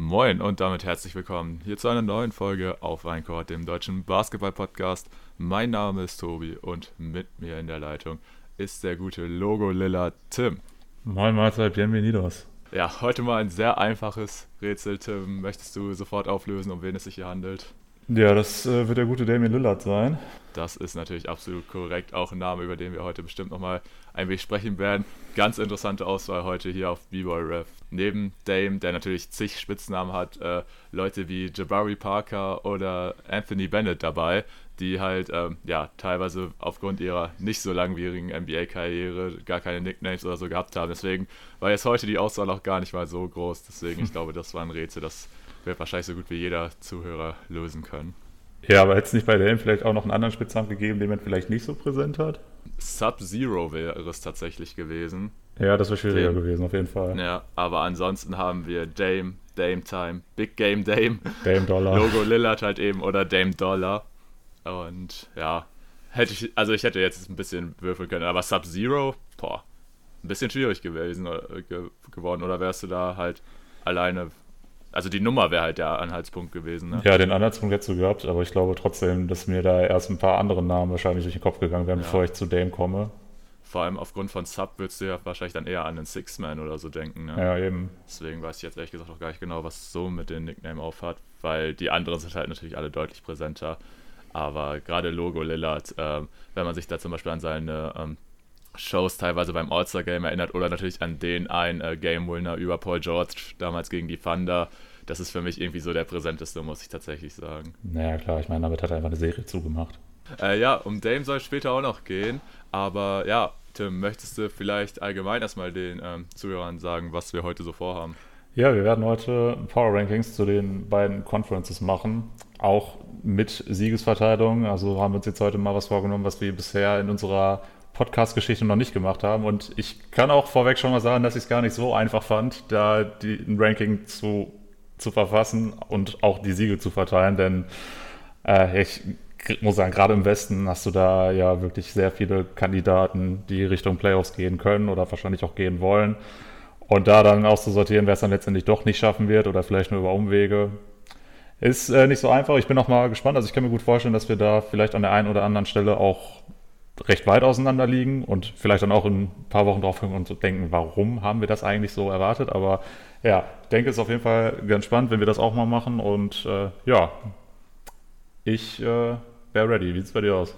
Moin und damit herzlich willkommen hier zu einer neuen Folge auf Rheincourt, dem deutschen Basketball-Podcast. Mein Name ist Tobi und mit mir in der Leitung ist der gute Logo-Lilla Tim. Moin Mahlzeit, bienvenidos. Ja, heute mal ein sehr einfaches Rätsel, Tim. Möchtest du sofort auflösen, um wen es sich hier handelt? Ja, das äh, wird der gute Damien Lillard sein. Das ist natürlich absolut korrekt. Auch ein Name, über den wir heute bestimmt nochmal ein wenig sprechen werden. Ganz interessante Auswahl heute hier auf B-Boy Ref. Neben Dame, der natürlich zig Spitznamen hat, äh, Leute wie Jabari Parker oder Anthony Bennett dabei, die halt ähm, ja teilweise aufgrund ihrer nicht so langwierigen NBA-Karriere gar keine Nicknames oder so gehabt haben. Deswegen war jetzt heute die Auswahl auch gar nicht mal so groß. Deswegen, ich glaube, das war ein Rätsel, das wird wahrscheinlich so gut wie jeder Zuhörer lösen können. Ja, aber hätte es nicht bei Dame vielleicht auch noch einen anderen Spitznamen gegeben, den man vielleicht nicht so präsent hat? Sub-Zero wäre es tatsächlich gewesen. Ja, das wäre schwieriger Dame. gewesen, auf jeden Fall. Ja, aber ansonsten haben wir Dame, Dame Time, Big Game Dame, Dame Dollar. Logo Lillard halt eben oder Dame Dollar. Und ja, hätte ich, also ich hätte jetzt ein bisschen würfeln können, aber Sub-Zero, boah, ein bisschen schwierig gewesen äh, ge geworden. Oder wärst du da halt alleine also die Nummer wäre halt der Anhaltspunkt gewesen. Ne? Ja, den Anhaltspunkt hättest du gehabt, aber ich glaube trotzdem, dass mir da erst ein paar andere Namen wahrscheinlich durch den Kopf gegangen wären, ja. bevor ich zu Dame komme. Vor allem aufgrund von Sub würdest du ja wahrscheinlich dann eher an einen Six-Man oder so denken. Ne? Ja, eben. Deswegen weiß ich jetzt ehrlich gesagt auch gar nicht genau, was so mit dem Nickname aufhat, weil die anderen sind halt natürlich alle deutlich präsenter. Aber gerade Logo Lillard, äh, wenn man sich da zum Beispiel an seine ähm, Shows teilweise beim All-Star-Game erinnert oder natürlich an den einen äh, Game-Winner über Paul George damals gegen die Thunder. Das ist für mich irgendwie so der präsenteste, muss ich tatsächlich sagen. Naja, klar, ich meine, damit hat er einfach eine Serie zugemacht. Äh, ja, um Dame soll es später auch noch gehen. Aber ja, Tim, möchtest du vielleicht allgemein erstmal den ähm, Zuhörern sagen, was wir heute so vorhaben? Ja, wir werden heute Power Rankings zu den beiden Conferences machen, auch mit Siegesverteilung. Also haben wir uns jetzt heute mal was vorgenommen, was wir bisher in unserer Podcast-Geschichte noch nicht gemacht haben. Und ich kann auch vorweg schon mal sagen, dass ich es gar nicht so einfach fand, da die, ein Ranking zu, zu verfassen und auch die Siege zu verteilen. Denn äh, ich muss sagen, gerade im Westen hast du da ja wirklich sehr viele Kandidaten, die Richtung Playoffs gehen können oder wahrscheinlich auch gehen wollen. Und da dann auszusortieren, wer es dann letztendlich doch nicht schaffen wird oder vielleicht nur über Umwege, ist äh, nicht so einfach. Ich bin auch mal gespannt. Also ich kann mir gut vorstellen, dass wir da vielleicht an der einen oder anderen Stelle auch recht weit auseinander liegen und vielleicht dann auch in ein paar Wochen drauf kommen und so denken, warum haben wir das eigentlich so erwartet? Aber ja, denke, es ist auf jeden Fall ganz spannend, wenn wir das auch mal machen. Und äh, ja, ich äh, wäre ready. Wie sieht es bei dir aus?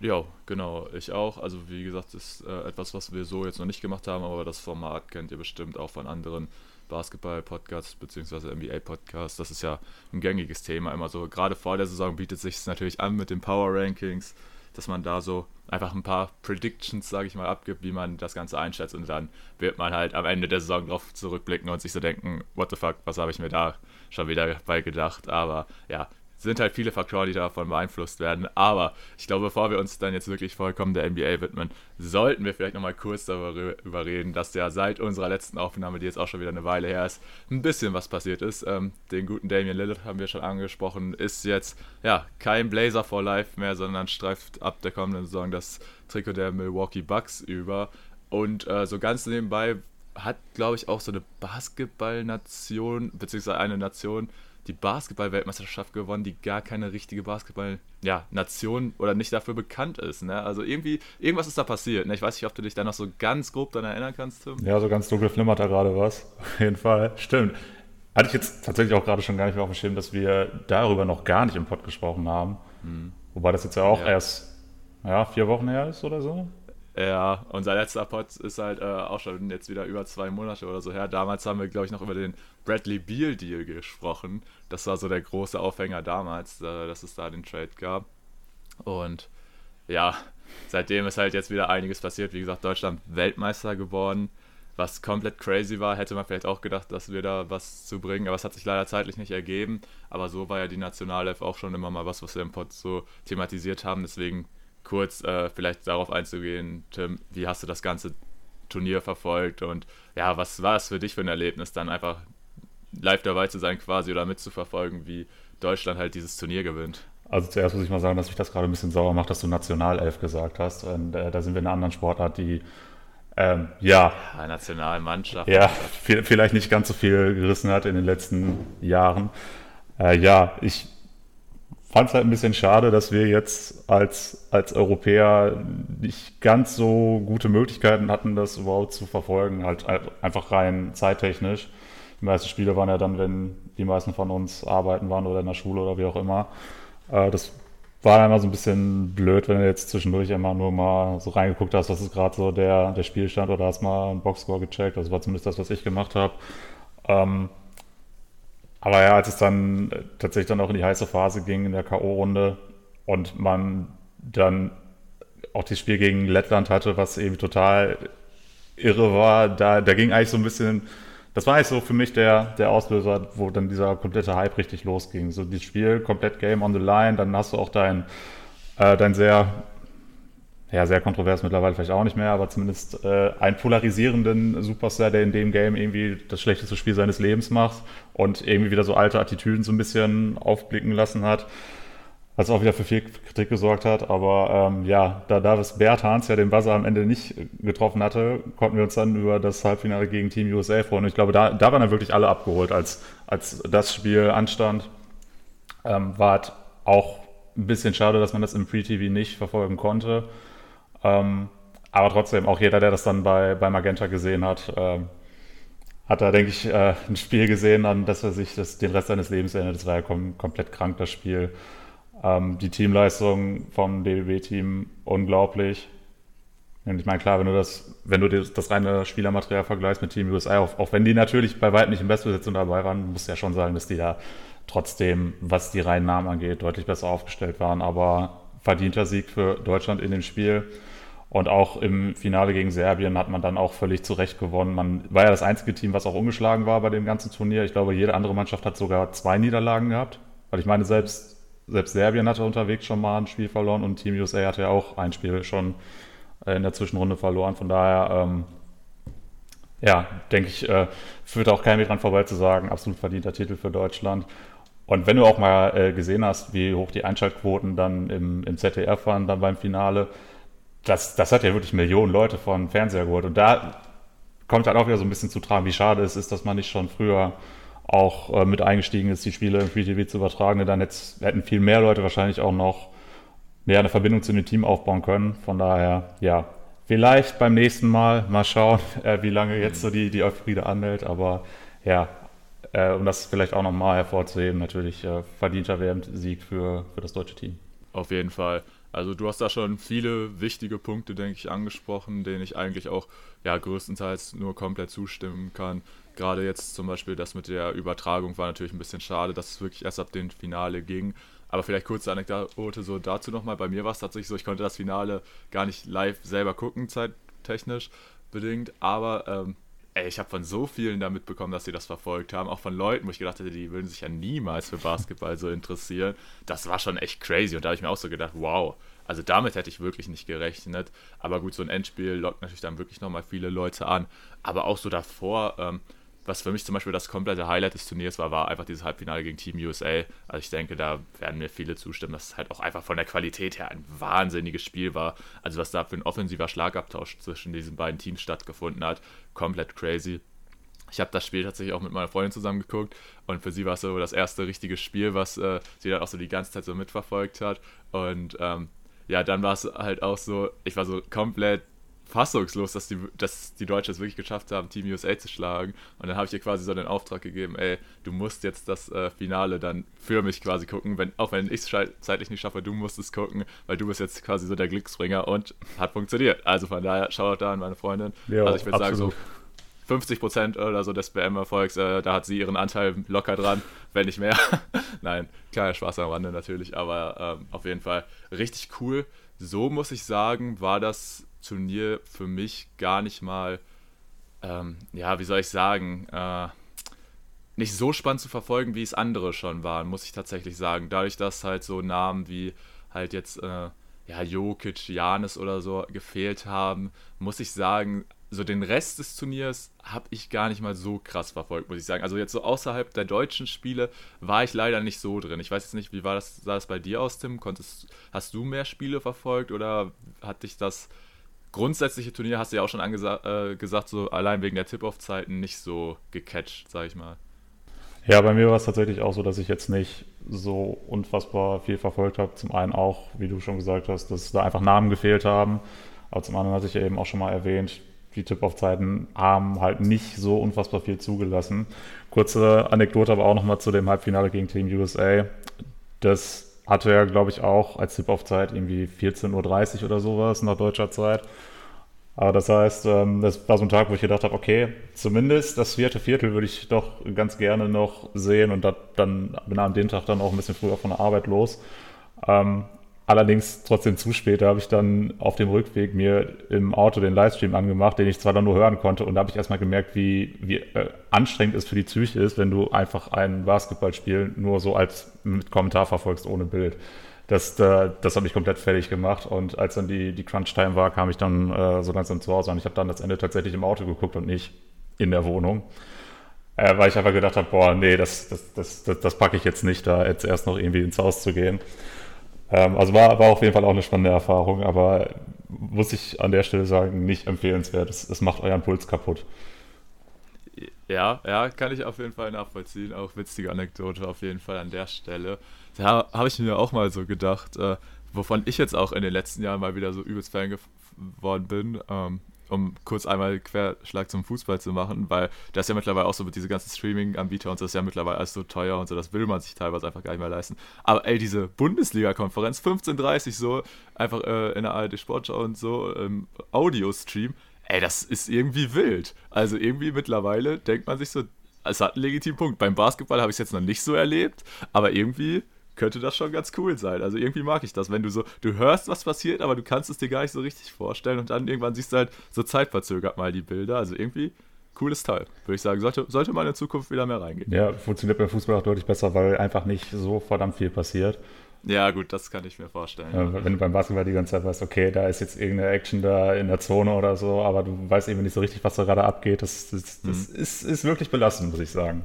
Ja, genau, ich auch. Also wie gesagt, ist äh, etwas, was wir so jetzt noch nicht gemacht haben, aber das Format kennt ihr bestimmt auch von anderen Basketball-Podcasts bzw. NBA-Podcasts. Das ist ja ein gängiges Thema immer so. Gerade vor der Saison bietet sich es natürlich an mit den Power Rankings dass man da so einfach ein paar Predictions, sage ich mal, abgibt, wie man das Ganze einschätzt. Und dann wird man halt am Ende der Saison drauf zurückblicken und sich so denken, what the fuck, was habe ich mir da schon wieder bei gedacht, aber ja, sind halt viele Faktoren, die davon beeinflusst werden. Aber ich glaube, bevor wir uns dann jetzt wirklich vollkommen der NBA widmen, sollten wir vielleicht nochmal kurz darüber reden, dass ja seit unserer letzten Aufnahme, die jetzt auch schon wieder eine Weile her ist, ein bisschen was passiert ist. Ähm, den guten Damian Lillard haben wir schon angesprochen, ist jetzt ja kein Blazer for Life mehr, sondern streift ab der kommenden Saison das Trikot der Milwaukee Bucks über. Und äh, so ganz nebenbei hat, glaube ich, auch so eine Basketballnation, beziehungsweise eine Nation, die Basketball-Weltmeisterschaft gewonnen, die gar keine richtige Basketball-Nation oder nicht dafür bekannt ist. Ne? Also irgendwie, irgendwas ist da passiert. Ne? Ich weiß nicht, ob du dich da noch so ganz grob daran erinnern kannst, Tim. Ja, so ganz dunkel flimmert da gerade was. Auf jeden Fall. Stimmt. Hatte ich jetzt tatsächlich auch gerade schon gar nicht mehr auf dem Schirm, dass wir darüber noch gar nicht im Pod gesprochen haben. Hm. Wobei das jetzt ja auch ja. erst ja, vier Wochen her ist oder so. Ja, unser letzter Pod ist halt äh, auch schon jetzt wieder über zwei Monate oder so her. Damals haben wir, glaube ich, noch über den Bradley Beal Deal gesprochen. Das war so der große Aufhänger damals, äh, dass es da den Trade gab. Und ja, seitdem ist halt jetzt wieder einiges passiert. Wie gesagt, Deutschland Weltmeister geworden, was komplett crazy war. Hätte man vielleicht auch gedacht, dass wir da was zu bringen, aber es hat sich leider zeitlich nicht ergeben. Aber so war ja die Nationalelf auch schon immer mal was, was wir im Pod so thematisiert haben. Deswegen kurz äh, vielleicht darauf einzugehen, Tim, wie hast du das ganze Turnier verfolgt und ja, was war es für dich für ein Erlebnis, dann einfach live dabei zu sein quasi oder mitzuverfolgen, wie Deutschland halt dieses Turnier gewinnt? Also zuerst muss ich mal sagen, dass mich das gerade ein bisschen sauer macht, dass du Nationalelf gesagt hast. Und, äh, da sind wir in einer anderen Sportart, die Ähm, ja. ja. Nationalmannschaft. Ja, vielleicht nicht ganz so viel gerissen hat in den letzten Jahren. Äh, ja, ich fand es halt ein bisschen schade, dass wir jetzt als, als Europäer nicht ganz so gute Möglichkeiten hatten, das überhaupt zu verfolgen, halt, halt einfach rein zeittechnisch. Die meisten Spiele waren ja dann, wenn die meisten von uns arbeiten waren oder in der Schule oder wie auch immer. Äh, das war immer so ein bisschen blöd, wenn du jetzt zwischendurch immer nur mal so reingeguckt hast, was ist gerade so der, der Spielstand oder hast mal einen Boxscore gecheckt. Das war zumindest das, was ich gemacht habe. Ähm, aber ja, als es dann tatsächlich dann auch in die heiße Phase ging in der K.O.-Runde und man dann auch das Spiel gegen Lettland hatte, was eben total irre war, da, da ging eigentlich so ein bisschen, das war eigentlich so für mich der, der Auslöser, wo dann dieser komplette Hype richtig losging. So das Spiel, komplett Game on the Line, dann hast du auch dein, äh, dein sehr ja, sehr kontrovers mittlerweile vielleicht auch nicht mehr, aber zumindest äh, einen polarisierenden Superstar, der in dem Game irgendwie das schlechteste Spiel seines Lebens macht und irgendwie wieder so alte Attitüden so ein bisschen aufblicken lassen hat, was auch wieder für viel Kritik gesorgt hat. Aber ähm, ja, da Davis Bertans ja den Buzzer am Ende nicht getroffen hatte, konnten wir uns dann über das Halbfinale gegen Team USA freuen. Und ich glaube, da, da waren dann wirklich alle abgeholt, als, als das Spiel anstand. Ähm, war halt auch ein bisschen schade, dass man das im Free-TV nicht verfolgen konnte. Ähm, aber trotzdem, auch jeder, der das dann bei, bei Magenta gesehen hat, ähm, hat da, denke ich, äh, ein Spiel gesehen, an das er sich das, den Rest seines Lebens erinnert. Das war ja kom komplett krank, das Spiel. Ähm, die Teamleistung vom DBB-Team unglaublich. Und ich meine, klar, wenn du das, wenn du das, reine Spielermaterial vergleichst mit Team USA, auch, auch wenn die natürlich bei weitem nicht in Bestbesetzung dabei waren, musst du ja schon sagen, dass die da trotzdem, was die reinen Namen angeht, deutlich besser aufgestellt waren. Aber verdienter Sieg für Deutschland in dem Spiel. Und auch im Finale gegen Serbien hat man dann auch völlig zu Recht gewonnen. Man war ja das einzige Team, was auch ungeschlagen war bei dem ganzen Turnier. Ich glaube, jede andere Mannschaft hat sogar zwei Niederlagen gehabt. Weil ich meine, selbst, selbst Serbien hatte unterwegs schon mal ein Spiel verloren und Team USA hatte ja auch ein Spiel schon äh, in der Zwischenrunde verloren. Von daher, ähm, ja, denke ich, äh, führt auch kein Weg dran vorbei zu sagen, absolut verdienter Titel für Deutschland. Und wenn du auch mal äh, gesehen hast, wie hoch die Einschaltquoten dann im, im ZDF waren, dann beim Finale, das, das hat ja wirklich Millionen Leute von Fernseher geholt. Und da kommt halt auch wieder so ein bisschen zu tragen, wie schade es ist, dass man nicht schon früher auch äh, mit eingestiegen ist, die Spiele im Free TV zu übertragen. Dann hätten viel mehr Leute wahrscheinlich auch noch mehr eine Verbindung zu dem Team aufbauen können. Von daher, ja, vielleicht beim nächsten Mal mal schauen, äh, wie lange jetzt so die, die Euphorie anhält. Aber ja, äh, um das vielleicht auch nochmal hervorzuheben, natürlich äh, verdienter WM-Sieg für, für das deutsche Team. Auf jeden Fall. Also du hast da schon viele wichtige Punkte, denke ich, angesprochen, denen ich eigentlich auch ja größtenteils nur komplett zustimmen kann. Gerade jetzt zum Beispiel das mit der Übertragung war natürlich ein bisschen schade, dass es wirklich erst ab dem Finale ging. Aber vielleicht kurze Anekdote so dazu nochmal. Bei mir war es tatsächlich so, ich konnte das Finale gar nicht live selber gucken, zeittechnisch bedingt. Aber ähm, ey, ich habe von so vielen da mitbekommen, dass sie das verfolgt haben. Auch von Leuten, wo ich gedacht hätte, die würden sich ja niemals für Basketball so interessieren. Das war schon echt crazy. Und da habe ich mir auch so gedacht, wow, also damit hätte ich wirklich nicht gerechnet. Aber gut, so ein Endspiel lockt natürlich dann wirklich nochmal viele Leute an. Aber auch so davor, ähm, was für mich zum Beispiel das komplette Highlight des Turniers war, war einfach dieses Halbfinale gegen Team USA. Also ich denke, da werden mir viele zustimmen, dass es halt auch einfach von der Qualität her ein wahnsinniges Spiel war. Also was da für ein offensiver Schlagabtausch zwischen diesen beiden Teams stattgefunden hat, komplett crazy. Ich habe das Spiel tatsächlich auch mit meiner Freundin zusammen geguckt und für sie war es so das erste richtige Spiel, was äh, sie dann auch so die ganze Zeit so mitverfolgt hat. Und ähm, ja, dann war es halt auch so, ich war so komplett fassungslos, dass die, dass die Deutschen es wirklich geschafft haben, Team USA zu schlagen. Und dann habe ich ihr quasi so den Auftrag gegeben, ey, du musst jetzt das äh, Finale dann für mich quasi gucken, wenn, auch wenn ich es zeitlich nicht schaffe, du musst es gucken, weil du bist jetzt quasi so der Glücksbringer und hat funktioniert. Also von daher, schau da an meine Freundin. Ja, also ich würde sagen, so 50 Prozent oder so des BM-Erfolgs, äh, da hat sie ihren Anteil locker dran, wenn nicht mehr. Nein, kleiner Spaß am Rande natürlich, aber ähm, auf jeden Fall richtig cool. So muss ich sagen, war das Turnier für mich gar nicht mal, ähm, ja, wie soll ich sagen, äh, nicht so spannend zu verfolgen, wie es andere schon waren, muss ich tatsächlich sagen. Dadurch, dass halt so Namen wie halt jetzt, äh, ja, Jokic, Janis oder so gefehlt haben, muss ich sagen, so den Rest des Turniers habe ich gar nicht mal so krass verfolgt, muss ich sagen. Also jetzt so außerhalb der deutschen Spiele war ich leider nicht so drin. Ich weiß jetzt nicht, wie war das, sah das bei dir aus, Tim? Konntest, hast du mehr Spiele verfolgt oder hat dich das grundsätzliche Turnier hast du ja auch schon äh, gesagt, so allein wegen der Tip-Off-Zeiten nicht so gecatcht, sag ich mal. Ja, bei mir war es tatsächlich auch so, dass ich jetzt nicht so unfassbar viel verfolgt habe. Zum einen auch, wie du schon gesagt hast, dass da einfach Namen gefehlt haben. Aber zum anderen hatte ich ja eben auch schon mal erwähnt, die Tip-Off-Zeiten haben halt nicht so unfassbar viel zugelassen. Kurze Anekdote aber auch nochmal zu dem Halbfinale gegen Team USA. Das hatte ja, glaube ich, auch als Tip-Off-Zeit irgendwie 14.30 Uhr oder sowas nach deutscher Zeit. Aber das heißt, ähm, das war so ein Tag, wo ich gedacht habe, okay, zumindest das vierte Viertel würde ich doch ganz gerne noch sehen und dann bin an dem Tag dann auch ein bisschen früher von der Arbeit los. Allerdings trotzdem zu spät, da habe ich dann auf dem Rückweg mir im Auto den Livestream angemacht, den ich zwar dann nur hören konnte und da habe ich erstmal gemerkt, wie, wie äh, anstrengend es für die Psyche ist, wenn du einfach ein Basketballspiel nur so als mit Kommentar verfolgst ohne Bild das, äh, das hat mich komplett fertig gemacht. Und als dann die, die Crunch-Time war, kam ich dann äh, so langsam zu Hause an. Ich habe dann das Ende tatsächlich im Auto geguckt und nicht in der Wohnung. Äh, weil ich einfach gedacht habe, boah, nee, das, das, das, das, das packe ich jetzt nicht, da jetzt erst noch irgendwie ins Haus zu gehen. Ähm, also war, war auf jeden Fall auch eine spannende Erfahrung, aber muss ich an der Stelle sagen, nicht empfehlenswert. Es, es macht euren Puls kaputt. Ja, ja, kann ich auf jeden Fall nachvollziehen. Auch witzige Anekdote auf jeden Fall an der Stelle da habe ich mir auch mal so gedacht, äh, wovon ich jetzt auch in den letzten Jahren mal wieder so übelst Fan geworden bin, ähm, um kurz einmal Querschlag zum Fußball zu machen, weil das ja mittlerweile auch so mit diesen ganzen Streaming-Anbieter und so ist ja mittlerweile alles so teuer und so, das will man sich teilweise einfach gar nicht mehr leisten. Aber ey, diese Bundesliga-Konferenz 15.30 so, einfach äh, in der ARD Sportschau und so, ähm, Audio-Stream, ey, das ist irgendwie wild. Also irgendwie mittlerweile denkt man sich so, es hat einen legitimen Punkt. Beim Basketball habe ich es jetzt noch nicht so erlebt, aber irgendwie könnte das schon ganz cool sein. Also irgendwie mag ich das, wenn du so, du hörst, was passiert, aber du kannst es dir gar nicht so richtig vorstellen und dann irgendwann siehst du halt so zeitverzögert mal die Bilder. Also irgendwie cooles Teil, würde ich sagen. Sollte, sollte mal in Zukunft wieder mehr reingehen. Ja, funktioniert beim Fußball auch deutlich besser, weil einfach nicht so verdammt viel passiert. Ja, gut, das kann ich mir vorstellen. Ja, wenn du beim Basketball die ganze Zeit weißt, okay, da ist jetzt irgendeine Action da in der Zone oder so, aber du weißt eben nicht so richtig, was da gerade abgeht. Das, das, das mhm. ist, ist wirklich belastend, muss ich sagen.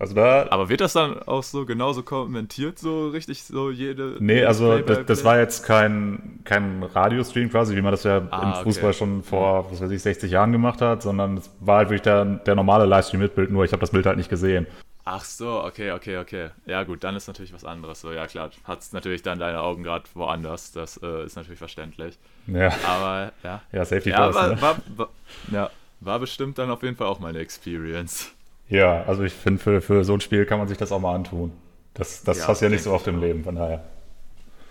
Also da. Aber wird das dann auch so genauso kommentiert, so richtig, so jede. Nee, also das, das, war jetzt kein, kein Radiostream quasi, wie man das ja ah, im Fußball okay. schon vor, was weiß ich, 60 Jahren gemacht hat, sondern es war halt wirklich der, der normale Livestream mit Bild, nur ich habe das Bild halt nicht gesehen. Ach so, okay, okay, okay. Ja, gut, dann ist natürlich was anderes. So, ja, klar, hat es natürlich dann deine Augen gerade woanders. Das äh, ist natürlich verständlich. Ja. Aber, ja. Ja, Safety ja, war, ne? war, war, ja, war bestimmt dann auf jeden Fall auch meine Experience. Ja, also ich finde, für, für so ein Spiel kann man sich das auch mal antun. Das, das ja, hast ja nicht so oft im Leben, von daher.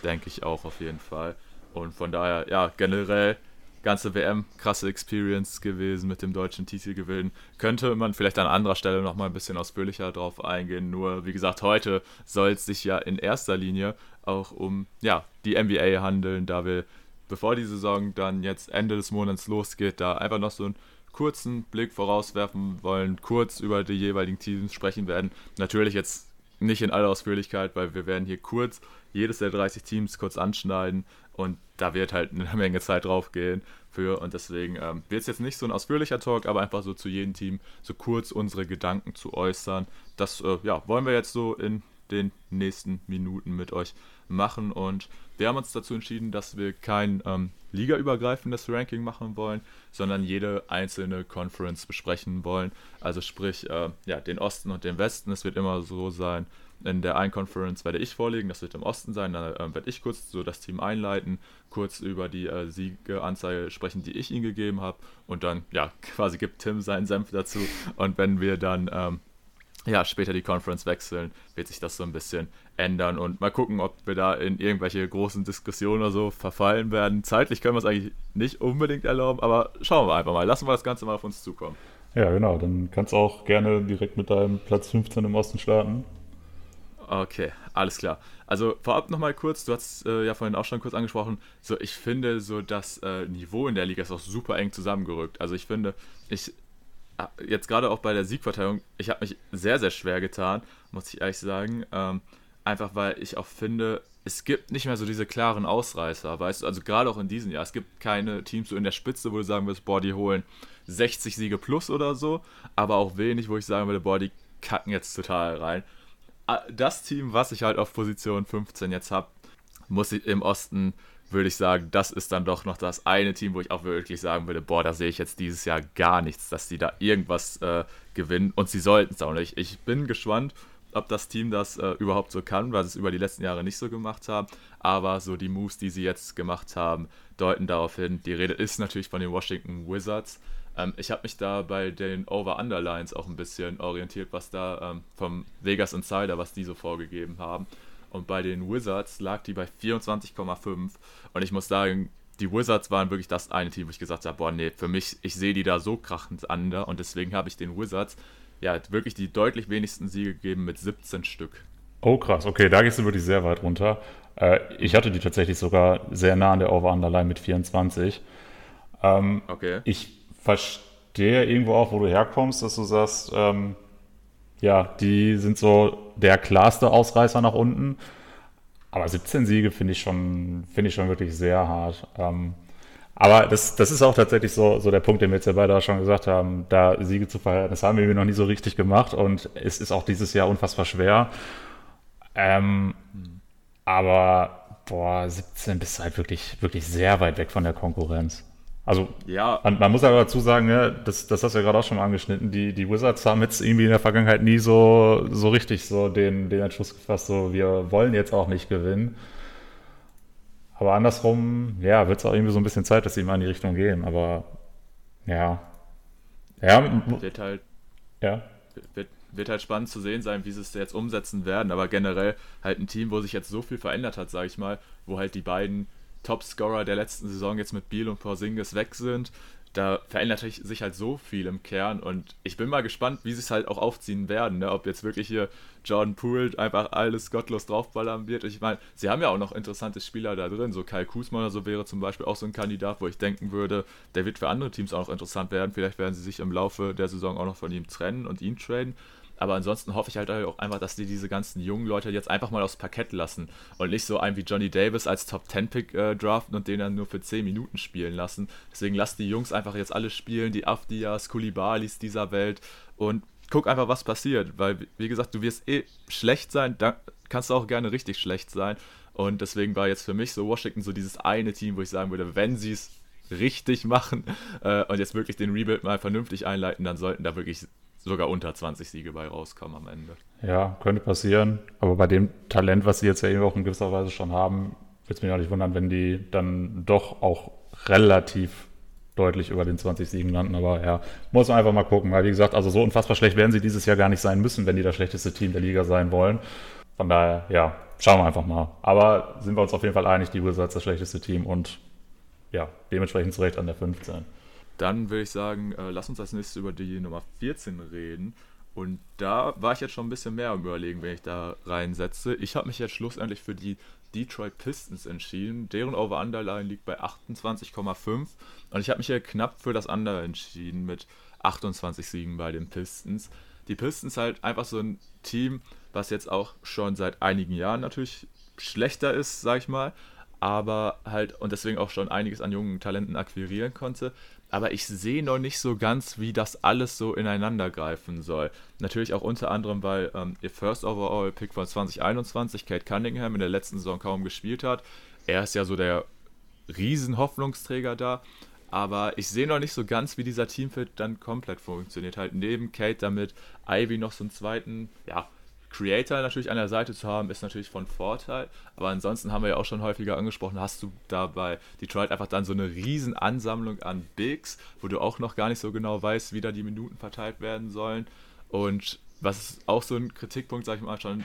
Denke ich auch auf jeden Fall. Und von daher, ja, generell ganze WM krasse Experience gewesen mit dem deutschen Titelgewinn. Könnte man vielleicht an anderer Stelle noch mal ein bisschen ausführlicher drauf eingehen. Nur, wie gesagt, heute soll es sich ja in erster Linie auch um ja, die NBA handeln, da wir, bevor die Saison dann jetzt Ende des Monats losgeht, da einfach noch so ein kurzen Blick vorauswerfen wollen, kurz über die jeweiligen Teams sprechen werden. Natürlich jetzt nicht in aller Ausführlichkeit, weil wir werden hier kurz jedes der 30 Teams kurz anschneiden und da wird halt eine Menge Zeit drauf gehen für und deswegen ähm, wird es jetzt nicht so ein ausführlicher Talk, aber einfach so zu jedem Team so kurz unsere Gedanken zu äußern. Das äh, ja, wollen wir jetzt so in den nächsten Minuten mit euch machen und wir haben uns dazu entschieden, dass wir kein ähm, ligaübergreifendes Ranking machen wollen, sondern jede einzelne Conference besprechen wollen. Also sprich, äh, ja, den Osten und den Westen. Es wird immer so sein, in der einen Conference werde ich vorlegen, das wird im Osten sein, dann äh, werde ich kurz so das Team einleiten, kurz über die äh, Siegeanzeige sprechen, die ich ihm gegeben habe und dann, ja, quasi gibt Tim seinen Senf dazu und wenn wir dann ähm, ja, später die Conference wechseln, wird sich das so ein bisschen ändern und mal gucken, ob wir da in irgendwelche großen Diskussionen oder so verfallen werden. Zeitlich können wir es eigentlich nicht unbedingt erlauben, aber schauen wir einfach mal. Lassen wir das Ganze mal auf uns zukommen. Ja, genau. Dann kannst du auch gerne direkt mit deinem Platz 15 im Osten starten. Okay, alles klar. Also vorab nochmal kurz, du hast äh, ja vorhin auch schon kurz angesprochen, so ich finde so das äh, Niveau in der Liga ist auch super eng zusammengerückt. Also ich finde, ich jetzt gerade auch bei der Siegverteilung, ich habe mich sehr, sehr schwer getan, muss ich ehrlich sagen. Ähm, einfach weil ich auch finde, es gibt nicht mehr so diese klaren Ausreißer, weißt du, also gerade auch in diesem Jahr, es gibt keine Teams so in der Spitze, wo du sagen würdest, boah, die holen 60 Siege plus oder so, aber auch wenig, wo ich sagen würde, boah, die kacken jetzt total rein. Das Team, was ich halt auf Position 15 jetzt habe, muss ich im Osten würde ich sagen, das ist dann doch noch das eine Team, wo ich auch wirklich sagen würde, boah, da sehe ich jetzt dieses Jahr gar nichts, dass die da irgendwas äh, gewinnen und sie sollten es auch nicht. Ich bin gespannt, ob das Team das äh, überhaupt so kann, weil sie es über die letzten Jahre nicht so gemacht haben. Aber so die Moves, die sie jetzt gemacht haben, deuten darauf hin. Die Rede ist natürlich von den Washington Wizards. Ähm, ich habe mich da bei den Over-Underlines auch ein bisschen orientiert, was da ähm, vom Vegas Insider, was die so vorgegeben haben. Und bei den Wizards lag die bei 24,5. Und ich muss sagen, die Wizards waren wirklich das eine Team, wo ich gesagt habe, boah, nee, für mich, ich sehe die da so krachend an. Und deswegen habe ich den Wizards ja wirklich die deutlich wenigsten Siege gegeben mit 17 Stück. Oh krass, okay, da gehst du wirklich sehr weit runter. Äh, ich hatte die tatsächlich sogar sehr nah an der Over-Underline mit 24. Ähm, okay. Ich verstehe irgendwo auch, wo du herkommst, dass du sagst, ähm, ja, die sind so der klarste Ausreißer nach unten. Aber 17 Siege finde ich schon, finde ich schon wirklich sehr hart. Ähm, aber das, das ist auch tatsächlich so, so der Punkt, den wir jetzt ja beide auch schon gesagt haben, da Siege zu verhalten. Das haben wir noch nie so richtig gemacht und es ist auch dieses Jahr unfassbar schwer. Ähm, aber boah, 17 bist halt wirklich, wirklich sehr weit weg von der Konkurrenz. Also, ja. man, man muss aber dazu sagen, ja, das, das hast du ja gerade auch schon mal angeschnitten, die, die Wizards haben jetzt irgendwie in der Vergangenheit nie so, so richtig so den, den Entschluss gefasst, so wir wollen jetzt auch nicht gewinnen. Aber andersrum, ja, wird es auch irgendwie so ein bisschen Zeit, dass sie mal in die Richtung gehen. Aber ja. Ja. Wird halt. Ja. Wird, wird halt spannend zu sehen sein, wie sie es jetzt umsetzen werden. Aber generell halt ein Team, wo sich jetzt so viel verändert hat, sage ich mal, wo halt die beiden Topscorer der letzten Saison jetzt mit Biel und Porzingis weg sind. Da verändert sich halt so viel im Kern und ich bin mal gespannt, wie sie es halt auch aufziehen werden. Ne? Ob jetzt wirklich hier Jordan Poole einfach alles gottlos draufballern wird. Ich meine, sie haben ja auch noch interessante Spieler da drin. So Kyle Kuzma oder so wäre zum Beispiel auch so ein Kandidat, wo ich denken würde, der wird für andere Teams auch noch interessant werden. Vielleicht werden sie sich im Laufe der Saison auch noch von ihm trennen und ihn traden. Aber ansonsten hoffe ich halt auch einfach, dass die diese ganzen jungen Leute jetzt einfach mal aufs Parkett lassen und nicht so einen wie Johnny Davis als Top-10-Pick äh, draften und den dann nur für 10 Minuten spielen lassen. Deswegen lasst die Jungs einfach jetzt alle spielen, die Afdias, Kulibalis dieser Welt und guck einfach, was passiert. Weil, wie gesagt, du wirst eh schlecht sein, dann kannst du auch gerne richtig schlecht sein. Und deswegen war jetzt für mich so Washington so dieses eine Team, wo ich sagen würde, wenn sie es richtig machen äh, und jetzt wirklich den Rebuild mal vernünftig einleiten, dann sollten da wirklich sogar unter 20 Siege bei rauskommen am Ende. Ja, könnte passieren. Aber bei dem Talent, was sie jetzt ja eben auch in gewisser Weise schon haben, würde es mich auch nicht wundern, wenn die dann doch auch relativ deutlich über den 20 Siegen landen. Aber ja, muss man einfach mal gucken. Weil wie gesagt, also so unfassbar schlecht werden sie dieses Jahr gar nicht sein müssen, wenn die das schlechteste Team der Liga sein wollen. Von daher, ja, schauen wir einfach mal. Aber sind wir uns auf jeden Fall einig, die Wizards das schlechteste Team und ja, dementsprechend zu Recht an der 15. Dann würde ich sagen, äh, lass uns als nächstes über die Nummer 14 reden. Und da war ich jetzt schon ein bisschen mehr am Überlegen, wenn ich da reinsetze. Ich habe mich jetzt schlussendlich für die Detroit Pistons entschieden. Deren Over-Underline liegt bei 28,5. Und ich habe mich hier knapp für das andere entschieden mit 28 Siegen bei den Pistons. Die Pistons halt einfach so ein Team, was jetzt auch schon seit einigen Jahren natürlich schlechter ist, sag ich mal, aber halt und deswegen auch schon einiges an jungen Talenten akquirieren konnte, aber ich sehe noch nicht so ganz, wie das alles so ineinander greifen soll. Natürlich auch unter anderem, weil ähm, ihr First Overall Pick von 2021, Kate Cunningham, in der letzten Saison kaum gespielt hat. Er ist ja so der Riesenhoffnungsträger da. Aber ich sehe noch nicht so ganz, wie dieser Teamfit dann komplett funktioniert. Halt neben Kate damit Ivy noch so einen zweiten, ja, Creator natürlich an der Seite zu haben, ist natürlich von Vorteil. Aber ansonsten haben wir ja auch schon häufiger angesprochen, hast du da bei Detroit einfach dann so eine riesen Ansammlung an Bigs, wo du auch noch gar nicht so genau weißt, wie da die Minuten verteilt werden sollen. Und was auch so ein Kritikpunkt, sag ich mal, schon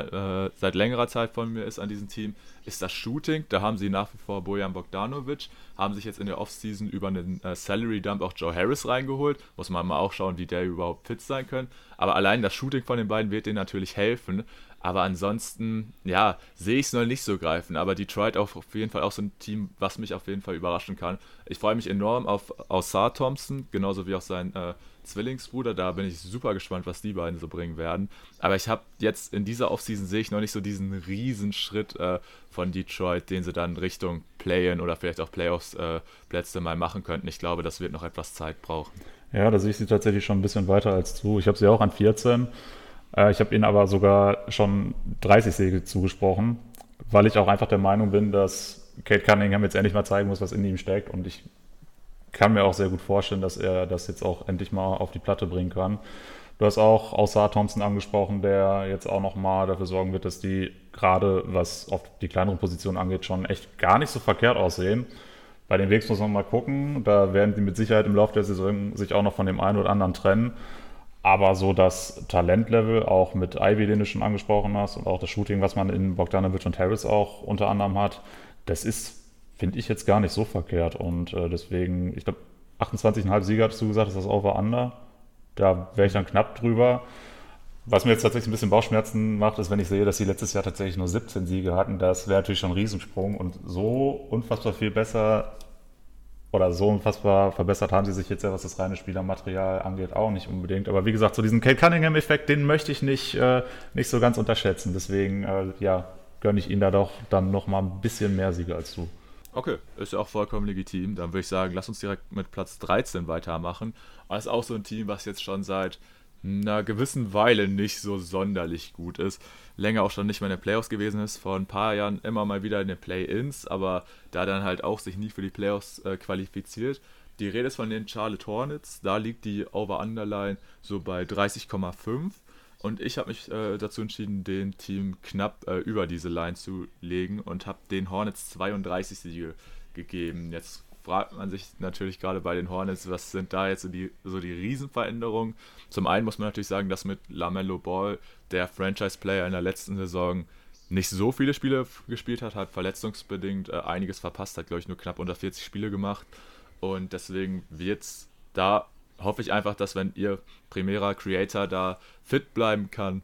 äh, seit längerer Zeit von mir ist an diesem Team, ist das Shooting. Da haben sie nach wie vor Bojan Bogdanovic, haben sich jetzt in der Offseason über einen äh, Salary Dump auch Joe Harris reingeholt. Muss man mal auch schauen, wie der überhaupt fit sein können. Aber allein das Shooting von den beiden wird denen natürlich helfen. Aber ansonsten, ja, sehe ich es noch nicht so greifen. Aber Detroit auch auf jeden Fall auch so ein Team, was mich auf jeden Fall überraschen kann. Ich freue mich enorm auf Osar Thompson, genauso wie auch sein äh, Zwillingsbruder. Da bin ich super gespannt, was die beiden so bringen werden. Aber ich habe jetzt in dieser Offseason sehe ich noch nicht so diesen Riesenschritt äh, von Detroit, den sie dann Richtung Play-In oder vielleicht auch Playoffs-Plätze äh, mal machen könnten. Ich glaube, das wird noch etwas Zeit brauchen. Ja, da sehe ich sie tatsächlich schon ein bisschen weiter als du. Ich habe sie auch an 14. Äh, ich habe ihnen aber sogar schon 30 Siege zugesprochen, weil ich auch einfach der Meinung bin, dass Kate Cunningham jetzt endlich mal zeigen muss, was in ihm steckt. Und ich kann mir auch sehr gut vorstellen, dass er das jetzt auch endlich mal auf die Platte bringen kann. Du hast auch Außer Thompson angesprochen, der jetzt auch nochmal dafür sorgen wird, dass die gerade, was auf die kleineren Positionen angeht, schon echt gar nicht so verkehrt aussehen. Bei den Wegs muss man mal gucken. Da werden die mit Sicherheit im Laufe der Saison sich auch noch von dem einen oder anderen trennen. Aber so das Talentlevel, auch mit Ivy, den du schon angesprochen hast, und auch das Shooting, was man in Bogdanovic und Harris auch unter anderem hat, das ist, finde ich, jetzt gar nicht so verkehrt. Und äh, deswegen, ich glaube, 28,5 Sieger hattest du gesagt, ist das Over-Under. Da wäre ich dann knapp drüber. Was mir jetzt tatsächlich ein bisschen Bauchschmerzen macht, ist, wenn ich sehe, dass sie letztes Jahr tatsächlich nur 17 Siege hatten. Das wäre natürlich schon ein Riesensprung und so unfassbar viel besser oder so unfassbar verbessert haben sie sich jetzt ja, was das reine Spielermaterial angeht, auch nicht unbedingt. Aber wie gesagt, so diesen Kate Cunningham-Effekt, den möchte ich nicht, äh, nicht so ganz unterschätzen. Deswegen, äh, ja, gönne ich ihnen da doch dann nochmal ein bisschen mehr Siege als du. Okay, ist ja auch vollkommen legitim. Dann würde ich sagen, lass uns direkt mit Platz 13 weitermachen. Das ist auch so ein Team, was jetzt schon seit einer gewissen Weile nicht so sonderlich gut ist. Länger auch schon nicht mehr in den Playoffs gewesen ist. Vor ein paar Jahren immer mal wieder in den Play-Ins, aber da dann halt auch sich nie für die Playoffs äh, qualifiziert. Die Rede ist von den Charlotte Hornets. Da liegt die Over-Underline so bei 30,5. Und ich habe mich äh, dazu entschieden, den Team knapp äh, über diese Line zu legen und habe den Hornets 32 Siege gegeben. Jetzt fragt man sich natürlich gerade bei den Hornets, was sind da jetzt so die, so die Riesenveränderungen? Zum einen muss man natürlich sagen, dass mit LaMelo Ball, der Franchise-Player in der letzten Saison, nicht so viele Spiele gespielt hat, hat verletzungsbedingt äh, einiges verpasst, hat glaube ich nur knapp unter 40 Spiele gemacht und deswegen wird es da hoffe ich einfach, dass wenn ihr primärer Creator da fit bleiben kann,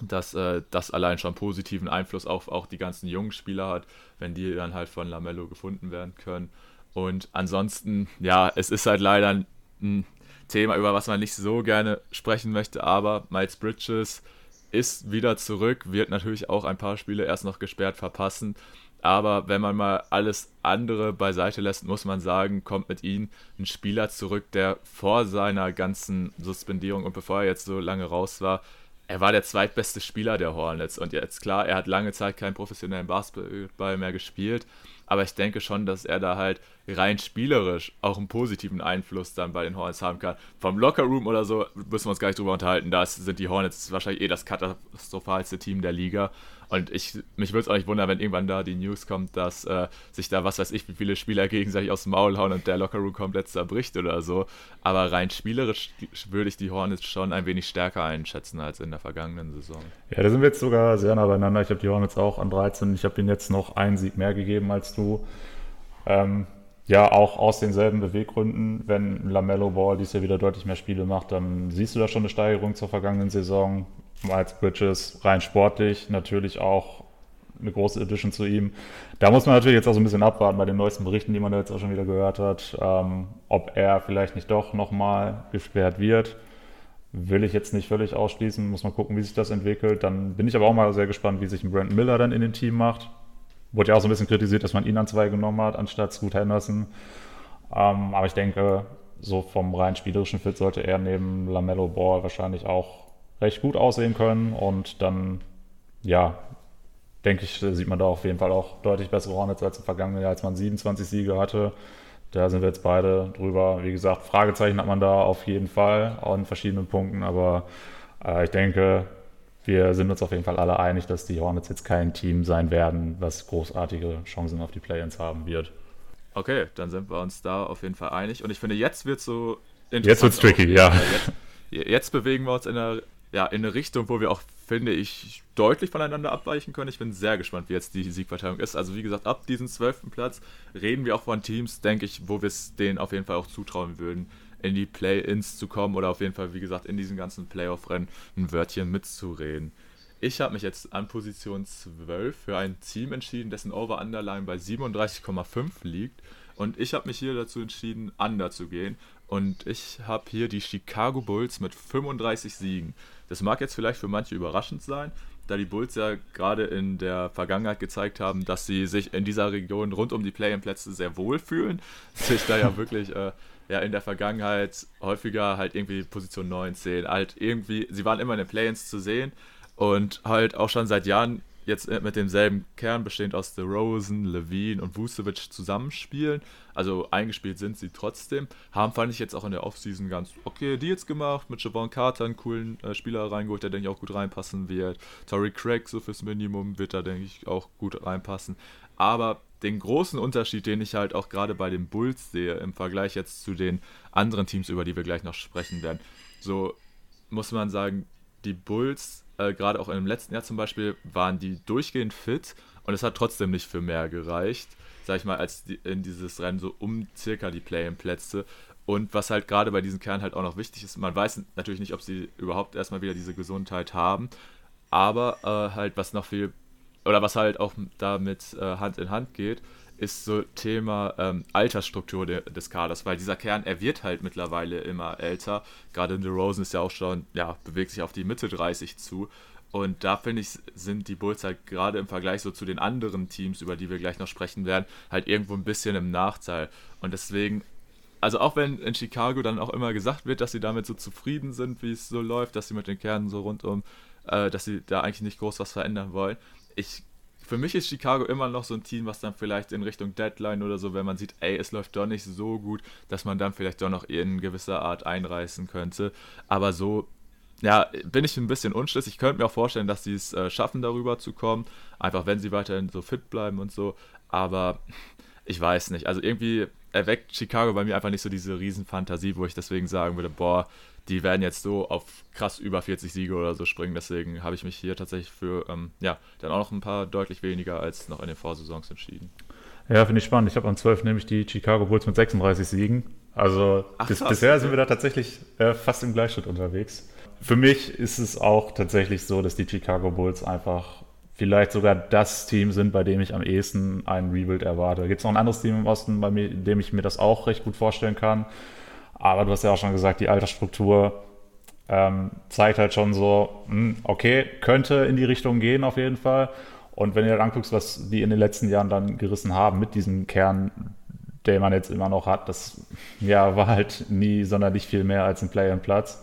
dass äh, das allein schon positiven Einfluss auf auch die ganzen jungen Spieler hat, wenn die dann halt von Lamello gefunden werden können. Und ansonsten, ja, es ist halt leider ein Thema, über was man nicht so gerne sprechen möchte, aber Miles Bridges ist wieder zurück, wird natürlich auch ein paar Spiele erst noch gesperrt verpassen. Aber wenn man mal alles andere beiseite lässt, muss man sagen, kommt mit ihm ein Spieler zurück, der vor seiner ganzen Suspendierung und bevor er jetzt so lange raus war, er war der zweitbeste Spieler der Hornets. Und jetzt klar, er hat lange Zeit keinen professionellen Basketball mehr gespielt. Aber ich denke schon, dass er da halt rein spielerisch auch einen positiven Einfluss dann bei den Hornets haben kann. Vom Lockerroom oder so müssen wir uns gar nicht drüber unterhalten. Da sind die Hornets wahrscheinlich eh das katastrophalste Team der Liga. Und ich, mich würde es auch nicht wundern, wenn irgendwann da die News kommt, dass äh, sich da was weiß ich, wie viele Spieler gegenseitig aus dem Maul hauen und der Lockerroom komplett zerbricht oder so. Aber rein spielerisch würde ich die Hornets schon ein wenig stärker einschätzen als in der vergangenen Saison. Ja, da sind wir jetzt sogar sehr nah beieinander. Ich habe die Hornets auch an 13. Ich habe ihnen jetzt noch einen Sieg mehr gegeben als du. Ähm, ja, auch aus denselben Beweggründen. Wenn Lamello Ball dies Jahr wieder deutlich mehr Spiele macht, dann siehst du da schon eine Steigerung zur vergangenen Saison. Miles Bridges rein sportlich natürlich auch eine große Edition zu ihm. Da muss man natürlich jetzt auch so ein bisschen abwarten bei den neuesten Berichten, die man da jetzt auch schon wieder gehört hat, ähm, ob er vielleicht nicht doch nochmal gesperrt wird. Will ich jetzt nicht völlig ausschließen, muss man gucken, wie sich das entwickelt. Dann bin ich aber auch mal sehr gespannt, wie sich ein Brandon Miller dann in den Team macht. Wurde ja auch so ein bisschen kritisiert, dass man ihn an zwei genommen hat, anstatt Scoot Henderson. Ähm, aber ich denke, so vom rein spielerischen Fit sollte er neben LaMelo Ball wahrscheinlich auch recht gut aussehen können. Und dann, ja, denke ich, sieht man da auf jeden Fall auch deutlich bessere Hornets als im vergangenen Jahr, als man 27 Siege hatte. Da sind wir jetzt beide drüber. Wie gesagt, Fragezeichen hat man da auf jeden Fall, in verschiedenen Punkten. Aber äh, ich denke, wir sind uns auf jeden Fall alle einig, dass die Hornets jetzt kein Team sein werden, was großartige Chancen auf die Play-ins haben wird. Okay, dann sind wir uns da auf jeden Fall einig. Und ich finde, jetzt wird so Jetzt wird es tricky, ja. Jetzt, jetzt bewegen wir uns in einer ja, in eine Richtung, wo wir auch, finde ich, deutlich voneinander abweichen können. Ich bin sehr gespannt, wie jetzt die Siegverteilung ist. Also wie gesagt, ab diesem zwölften Platz reden wir auch von Teams, denke ich, wo wir es denen auf jeden Fall auch zutrauen würden, in die Play-Ins zu kommen oder auf jeden Fall, wie gesagt, in diesen ganzen Playoff-Rennen ein Wörtchen mitzureden. Ich habe mich jetzt an Position 12 für ein Team entschieden, dessen Over-Underline bei 37,5 liegt. Und ich habe mich hier dazu entschieden, under zu gehen. Und ich habe hier die Chicago Bulls mit 35 Siegen. Das mag jetzt vielleicht für manche überraschend sein, da die Bulls ja gerade in der Vergangenheit gezeigt haben, dass sie sich in dieser Region rund um die Play-in-Plätze sehr wohl fühlen, sich da ja wirklich äh, ja in der Vergangenheit häufiger halt irgendwie Position 9, 10, halt irgendwie, sie waren immer in den Play-ins zu sehen und halt auch schon seit Jahren jetzt mit demselben Kern bestehend aus DeRozan, Levine und Vucevic zusammenspielen. Also eingespielt sind sie trotzdem. Haben, fand ich jetzt auch in der Offseason ganz okay Deals gemacht. Mit Javon Carter einen coolen äh, Spieler reingeholt, der denke ich auch gut reinpassen wird. Tory Craig so fürs Minimum wird da denke ich auch gut reinpassen. Aber den großen Unterschied, den ich halt auch gerade bei den Bulls sehe, im Vergleich jetzt zu den anderen Teams, über die wir gleich noch sprechen werden, so muss man sagen, die Bulls, äh, gerade auch im letzten Jahr zum Beispiel, waren die durchgehend fit und es hat trotzdem nicht für mehr gereicht, sag ich mal, als die, in dieses Rennen so um circa die Play-in-Plätze. Und was halt gerade bei diesen Kernen halt auch noch wichtig ist, man weiß natürlich nicht, ob sie überhaupt erstmal wieder diese Gesundheit haben, aber äh, halt was noch viel oder was halt auch damit äh, Hand in Hand geht, ist so Thema ähm, Altersstruktur de, des Kaders, weil dieser Kern, er wird halt mittlerweile immer älter. Gerade in The Rosen ist ja auch schon, ja, bewegt sich auf die Mitte 30 zu. Und da finde ich, sind die Bulls halt gerade im Vergleich so zu den anderen Teams, über die wir gleich noch sprechen werden, halt irgendwo ein bisschen im Nachteil. Und deswegen, also auch wenn in Chicago dann auch immer gesagt wird, dass sie damit so zufrieden sind, wie es so läuft, dass sie mit den Kernen so rundum, äh, dass sie da eigentlich nicht groß was verändern wollen, ich, für mich ist Chicago immer noch so ein Team, was dann vielleicht in Richtung Deadline oder so, wenn man sieht, ey, es läuft doch nicht so gut, dass man dann vielleicht doch noch in gewisser Art einreißen könnte. Aber so, ja, bin ich ein bisschen unschlüssig. Ich könnte mir auch vorstellen, dass sie es äh, schaffen, darüber zu kommen. Einfach, wenn sie weiterhin so fit bleiben und so. Aber ich weiß nicht. Also irgendwie erweckt Chicago bei mir einfach nicht so diese Riesenfantasie, wo ich deswegen sagen würde, boah, die werden jetzt so auf krass über 40 Siege oder so springen. Deswegen habe ich mich hier tatsächlich für, ähm, ja, dann auch noch ein paar deutlich weniger als noch in den Vorsaisons entschieden. Ja, finde ich spannend. Ich habe am 12 nämlich die Chicago Bulls mit 36 Siegen. Also Ach, bis, bisher sind wir da tatsächlich äh, fast im Gleichschritt unterwegs. Für mich ist es auch tatsächlich so, dass die Chicago Bulls einfach vielleicht sogar das Team sind, bei dem ich am ehesten einen Rebuild erwarte. Gibt es noch ein anderes Team im Osten, bei mir, dem ich mir das auch recht gut vorstellen kann? Aber du hast ja auch schon gesagt, die Altersstruktur ähm, zeigt halt schon so, mh, hm, okay, könnte in die Richtung gehen auf jeden Fall. Und wenn ihr dann anguckst, was die in den letzten Jahren dann gerissen haben mit diesem Kern, den man jetzt immer noch hat, das ja, war halt nie sonderlich viel mehr als ein Play-and-Platz.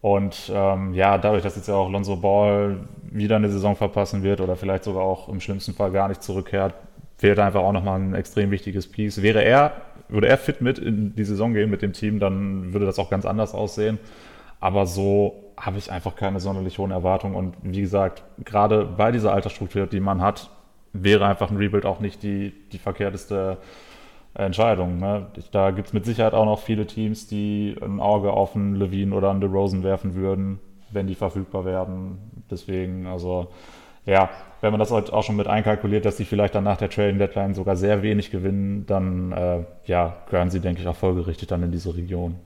Und ähm, ja, dadurch, dass jetzt ja auch Lonzo Ball wieder eine Saison verpassen wird oder vielleicht sogar auch im schlimmsten Fall gar nicht zurückkehrt, fehlt einfach auch nochmal ein extrem wichtiges Piece. Wäre er würde er fit mit in die Saison gehen mit dem Team, dann würde das auch ganz anders aussehen. Aber so habe ich einfach keine sonderlich hohen Erwartungen. Und wie gesagt, gerade bei dieser Altersstruktur, die man hat, wäre einfach ein Rebuild auch nicht die, die verkehrteste Entscheidung. Ne? Da gibt es mit Sicherheit auch noch viele Teams, die ein Auge auf einen Levine oder einen DeRozan werfen würden, wenn die verfügbar werden. Deswegen, also ja, wenn man das halt auch schon mit einkalkuliert, dass sie vielleicht dann nach der Trading Deadline sogar sehr wenig gewinnen, dann äh, ja, gehören sie, denke ich, auch folgerichtig dann in diese Region.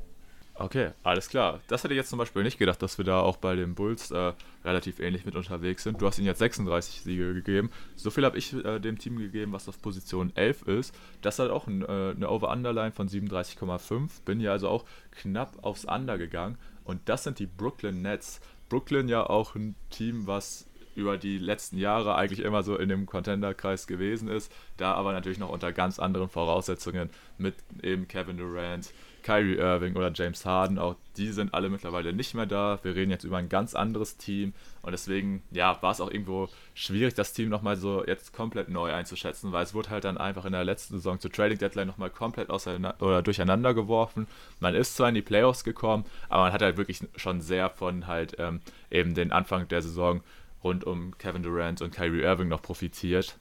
Okay, alles klar. Das hätte ich jetzt zum Beispiel nicht gedacht, dass wir da auch bei den Bulls äh, relativ ähnlich mit unterwegs sind. Du hast ihnen jetzt 36 Siege gegeben. So viel habe ich äh, dem Team gegeben, was auf Position 11 ist. Das hat auch ein, äh, eine Over-Underline von 37,5. Bin ja also auch knapp aufs Under gegangen. Und das sind die Brooklyn Nets. Brooklyn ja auch ein Team, was über die letzten Jahre eigentlich immer so in dem Contender-Kreis gewesen ist, da aber natürlich noch unter ganz anderen Voraussetzungen mit eben Kevin Durant, Kyrie Irving oder James Harden, auch die sind alle mittlerweile nicht mehr da. Wir reden jetzt über ein ganz anderes Team und deswegen, ja, war es auch irgendwo schwierig, das Team nochmal so jetzt komplett neu einzuschätzen, weil es wurde halt dann einfach in der letzten Saison zur Trading Deadline nochmal komplett oder durcheinander geworfen. Man ist zwar in die Playoffs gekommen, aber man hat halt wirklich schon sehr von halt ähm, eben den Anfang der Saison rund um Kevin Durant und Kyrie Irving noch profitiert.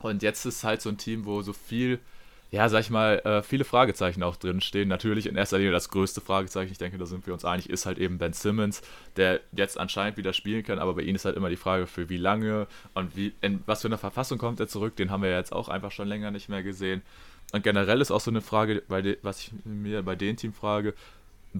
Und jetzt ist halt so ein Team, wo so viel, ja, sag ich mal, äh, viele Fragezeichen auch drin stehen. Natürlich in erster Linie das größte Fragezeichen, ich denke, da sind wir uns einig, ist halt eben Ben Simmons, der jetzt anscheinend wieder spielen kann, aber bei ihm ist halt immer die Frage, für wie lange und wie, in was für eine Verfassung kommt er zurück, den haben wir jetzt auch einfach schon länger nicht mehr gesehen. Und generell ist auch so eine Frage, was ich mir bei dem Team frage,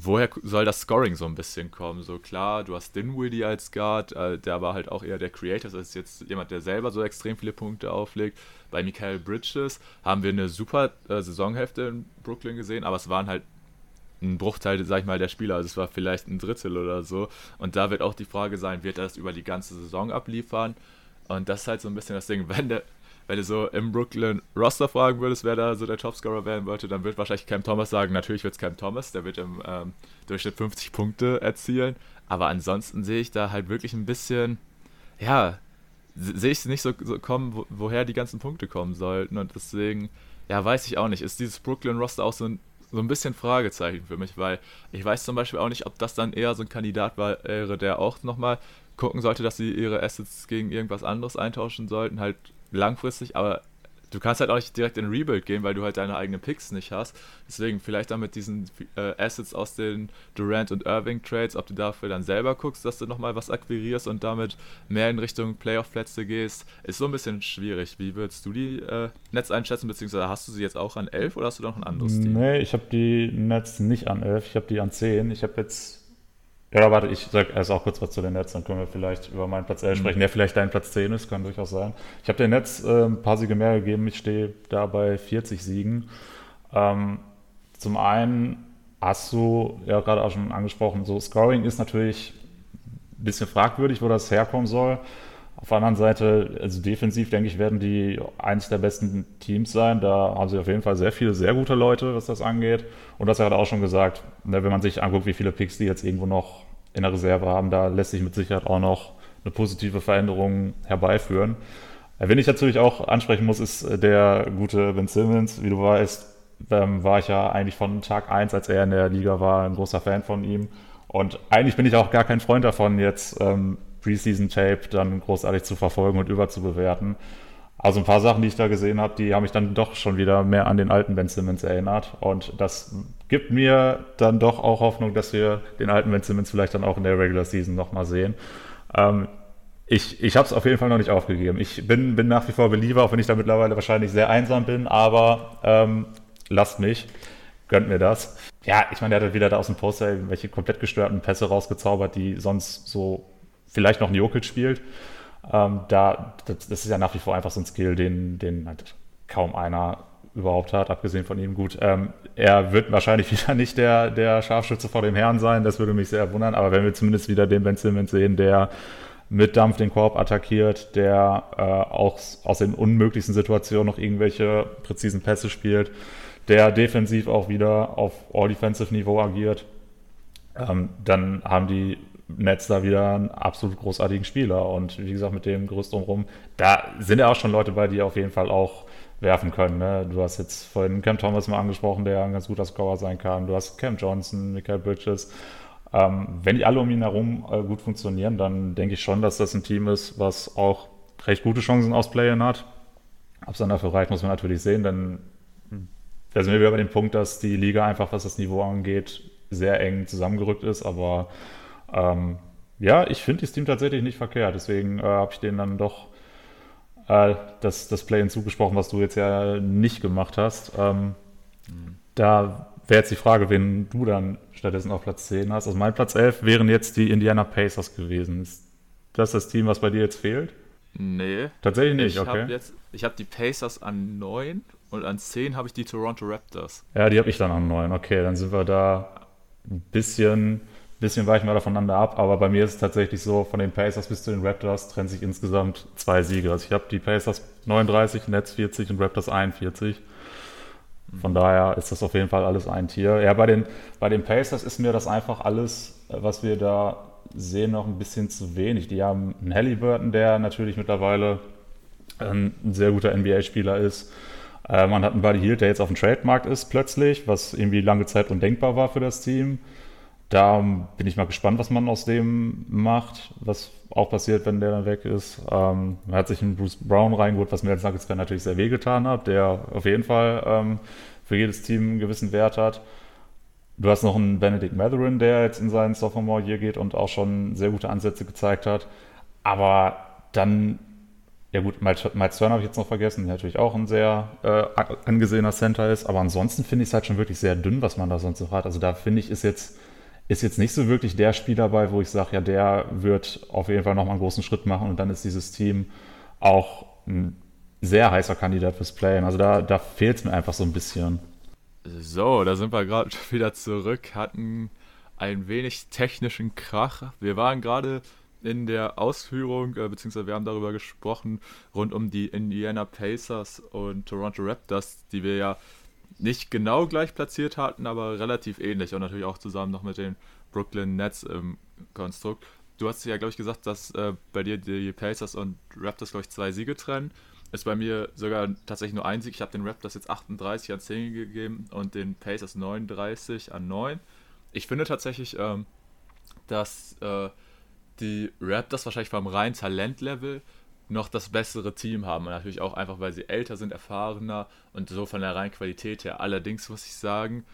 woher soll das Scoring so ein bisschen kommen? So klar, du hast Dinwiddie als Guard, äh, der aber halt auch eher der Creator ist, als jetzt jemand, der selber so extrem viele Punkte auflegt. Bei Michael Bridges haben wir eine super äh, Saisonhälfte in Brooklyn gesehen, aber es waren halt ein Bruchteil, sag ich mal, der Spieler. Also es war vielleicht ein Drittel oder so. Und da wird auch die Frage sein, wird er das über die ganze Saison abliefern? Und das ist halt so ein bisschen das Ding, wenn der, wenn du so im Brooklyn Roster fragen würdest, wer da so der Topscorer werden wollte, dann wird wahrscheinlich Cam Thomas sagen, natürlich wird es Cam Thomas, der wird im ähm, Durchschnitt 50 Punkte erzielen. Aber ansonsten sehe ich da halt wirklich ein bisschen, ja, sehe ich es nicht so, so kommen, wo, woher die ganzen Punkte kommen sollten. Und deswegen, ja, weiß ich auch nicht. Ist dieses Brooklyn-Roster auch so ein, so ein bisschen Fragezeichen für mich, weil ich weiß zum Beispiel auch nicht, ob das dann eher so ein Kandidat wäre, der auch nochmal gucken sollte, dass sie ihre Assets gegen irgendwas anderes eintauschen sollten, halt langfristig, aber du kannst halt auch nicht direkt in Rebuild gehen, weil du halt deine eigenen Picks nicht hast. Deswegen vielleicht dann mit diesen äh, Assets aus den Durant und Irving Trades, ob du dafür dann selber guckst, dass du nochmal was akquirierst und damit mehr in Richtung Playoff-Plätze gehst, ist so ein bisschen schwierig. Wie würdest du die äh, Nets einschätzen, beziehungsweise hast du sie jetzt auch an 11 oder hast du noch ein anderes Team? Nee, ich habe die Nets nicht an 11, ich habe die an 10. Ich habe jetzt ja, warte, ich sag erst auch kurz was zu den Nets, dann können wir vielleicht über meinen Platz 11 mhm. sprechen, der vielleicht dein Platz 10 ist, kann durchaus sein. Ich habe den Nets äh, ein paar Siege mehr gegeben, ich stehe da bei 40 Siegen. Ähm, zum einen hast du ja gerade auch schon angesprochen, so Scoring ist natürlich ein bisschen fragwürdig, wo das herkommen soll. Auf der anderen Seite, also defensiv, denke ich, werden die eines der besten Teams sein. Da haben sie auf jeden Fall sehr viele, sehr gute Leute, was das angeht. Und das hat er auch schon gesagt, ne, wenn man sich anguckt, wie viele Picks die jetzt irgendwo noch in der Reserve haben, da lässt sich mit Sicherheit auch noch eine positive Veränderung herbeiführen. Äh, wen ich natürlich auch ansprechen muss, ist äh, der gute Ben Simmons. Wie du weißt, ähm, war ich ja eigentlich von Tag 1, als er in der Liga war, ein großer Fan von ihm. Und eigentlich bin ich auch gar kein Freund davon, jetzt ähm, Preseason-Tape dann großartig zu verfolgen und überzubewerten. Also ein paar Sachen, die ich da gesehen habe, die haben mich dann doch schon wieder mehr an den alten Ben Simmons erinnert. Und das gibt mir dann doch auch Hoffnung, dass wir den alten Ben Simmons vielleicht dann auch in der Regular Season nochmal sehen. Ähm, ich ich habe es auf jeden Fall noch nicht aufgegeben. Ich bin, bin nach wie vor Believer, auch wenn ich da mittlerweile wahrscheinlich sehr einsam bin, aber ähm, lasst mich, gönnt mir das. Ja, ich meine, der hat wieder da aus dem Poster irgendwelche komplett gestörten Pässe rausgezaubert, die sonst so vielleicht noch ein Jokic spielt. Ähm, da, das, das, ist ja nach wie vor einfach so ein Skill, den, den halt kaum einer überhaupt hat, abgesehen von ihm. Gut, ähm, er wird wahrscheinlich wieder nicht der, der Scharfschütze vor dem Herrn sein, das würde mich sehr wundern, aber wenn wir zumindest wieder den Ben Simmons sehen, der mit Dampf den Korb attackiert, der äh, auch aus den unmöglichsten Situationen noch irgendwelche präzisen Pässe spielt, der defensiv auch wieder auf All-Defensive-Niveau agiert, ähm, dann haben die Netz da wieder einen absolut großartigen Spieler. Und wie gesagt, mit dem Gerüst drumherum, da sind ja auch schon Leute bei, die auf jeden Fall auch werfen können. Ne? Du hast jetzt vorhin Cam Thomas mal angesprochen, der ein ganz guter Scorer sein kann. Du hast Cam Johnson, Michael Bridges. Ähm, wenn die alle um ihn herum äh, gut funktionieren, dann denke ich schon, dass das ein Team ist, was auch recht gute Chancen aus Playen hat. Ob es dann dafür reicht, muss man natürlich sehen, denn da sind wir wieder bei dem Punkt, dass die Liga einfach, was das Niveau angeht, sehr eng zusammengerückt ist, aber ähm, ja, ich finde das Team tatsächlich nicht verkehrt. Deswegen äh, habe ich denen dann doch äh, das, das Play-In zugesprochen, was du jetzt ja nicht gemacht hast. Ähm, mhm. Da wäre jetzt die Frage, wen du dann stattdessen auf Platz 10 hast. Also mein Platz 11 wären jetzt die Indiana Pacers gewesen. Ist das das Team, was bei dir jetzt fehlt? Nee. Tatsächlich nicht, ich okay. Hab jetzt, ich habe die Pacers an 9 und an 10 habe ich die Toronto Raptors. Ja, die habe ich dann an 9. Okay, dann sind wir da ein bisschen bisschen weichen wir voneinander ab, aber bei mir ist es tatsächlich so, von den Pacers bis zu den Raptors trennen sich insgesamt zwei Siege. Also ich habe die Pacers 39, Nets 40 und Raptors 41. Von daher ist das auf jeden Fall alles ein Tier. Ja, bei den, bei den Pacers ist mir das einfach alles, was wir da sehen, noch ein bisschen zu wenig. Die haben einen Halliburton, der natürlich mittlerweile ein sehr guter NBA-Spieler ist. Äh, man hat einen Buddy Hield, der jetzt auf dem Trademarkt ist plötzlich, was irgendwie lange Zeit undenkbar war für das Team. Da bin ich mal gespannt, was man aus dem macht, was auch passiert, wenn der dann weg ist. Ähm, man hat sich einen Bruce Brown reingeholt, was mir als Nuggets natürlich sehr wehgetan hat, der auf jeden Fall ähm, für jedes Team einen gewissen Wert hat. Du hast noch einen Benedict Matherin, der jetzt in seinen Sophomore Year geht und auch schon sehr gute Ansätze gezeigt hat. Aber dann, ja gut, Miles Turner habe ich jetzt noch vergessen, der natürlich auch ein sehr äh, angesehener Center ist. Aber ansonsten finde ich es halt schon wirklich sehr dünn, was man da sonst noch hat. Also da finde ich, ist jetzt ist jetzt nicht so wirklich der Spieler bei, wo ich sage, ja, der wird auf jeden Fall nochmal einen großen Schritt machen und dann ist dieses Team auch ein sehr heißer Kandidat fürs Playen. Also da, da fehlt es mir einfach so ein bisschen. So, da sind wir gerade wieder zurück, hatten ein wenig technischen Krach. Wir waren gerade in der Ausführung, äh, beziehungsweise wir haben darüber gesprochen, rund um die Indiana Pacers und Toronto Raptors, die wir ja nicht genau gleich platziert hatten, aber relativ ähnlich und natürlich auch zusammen noch mit den Brooklyn Nets im Konstrukt. du hast ja, glaube ich, gesagt, dass äh, bei dir die Pacers und Raptors, glaube ich, zwei Siege trennen. Ist bei mir sogar tatsächlich nur ein Sieg. Ich habe den Raptors jetzt 38 an 10 gegeben und den Pacers 39 an 9. Ich finde tatsächlich, ähm, dass äh, die Raptors wahrscheinlich vom reinen Talentlevel noch das bessere Team haben. Und natürlich auch einfach, weil sie älter sind, erfahrener und so von der reinen Qualität her. Allerdings muss ich sagen,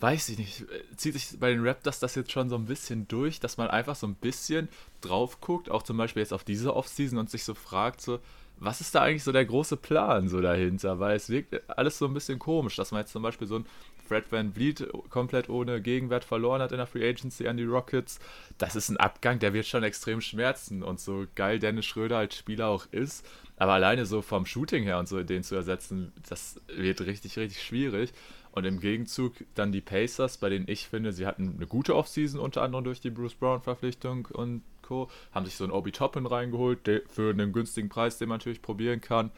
weiß ich nicht, zieht sich bei den Raptors das jetzt schon so ein bisschen durch, dass man einfach so ein bisschen drauf guckt, auch zum Beispiel jetzt auf diese Offseason und sich so fragt, so, was ist da eigentlich so der große Plan so dahinter? Weil es wirkt alles so ein bisschen komisch, dass man jetzt zum Beispiel so ein Fred Van Vliet komplett ohne Gegenwert verloren hat in der Free Agency an die Rockets. Das ist ein Abgang, der wird schon extrem schmerzen. Und so geil Dennis Schröder als Spieler auch ist, aber alleine so vom Shooting her und so den zu ersetzen, das wird richtig, richtig schwierig. Und im Gegenzug dann die Pacers, bei denen ich finde, sie hatten eine gute Offseason, unter anderem durch die Bruce Brown-Verpflichtung und Co. Haben sich so einen Obi Toppin reingeholt, für einen günstigen Preis, den man natürlich probieren kann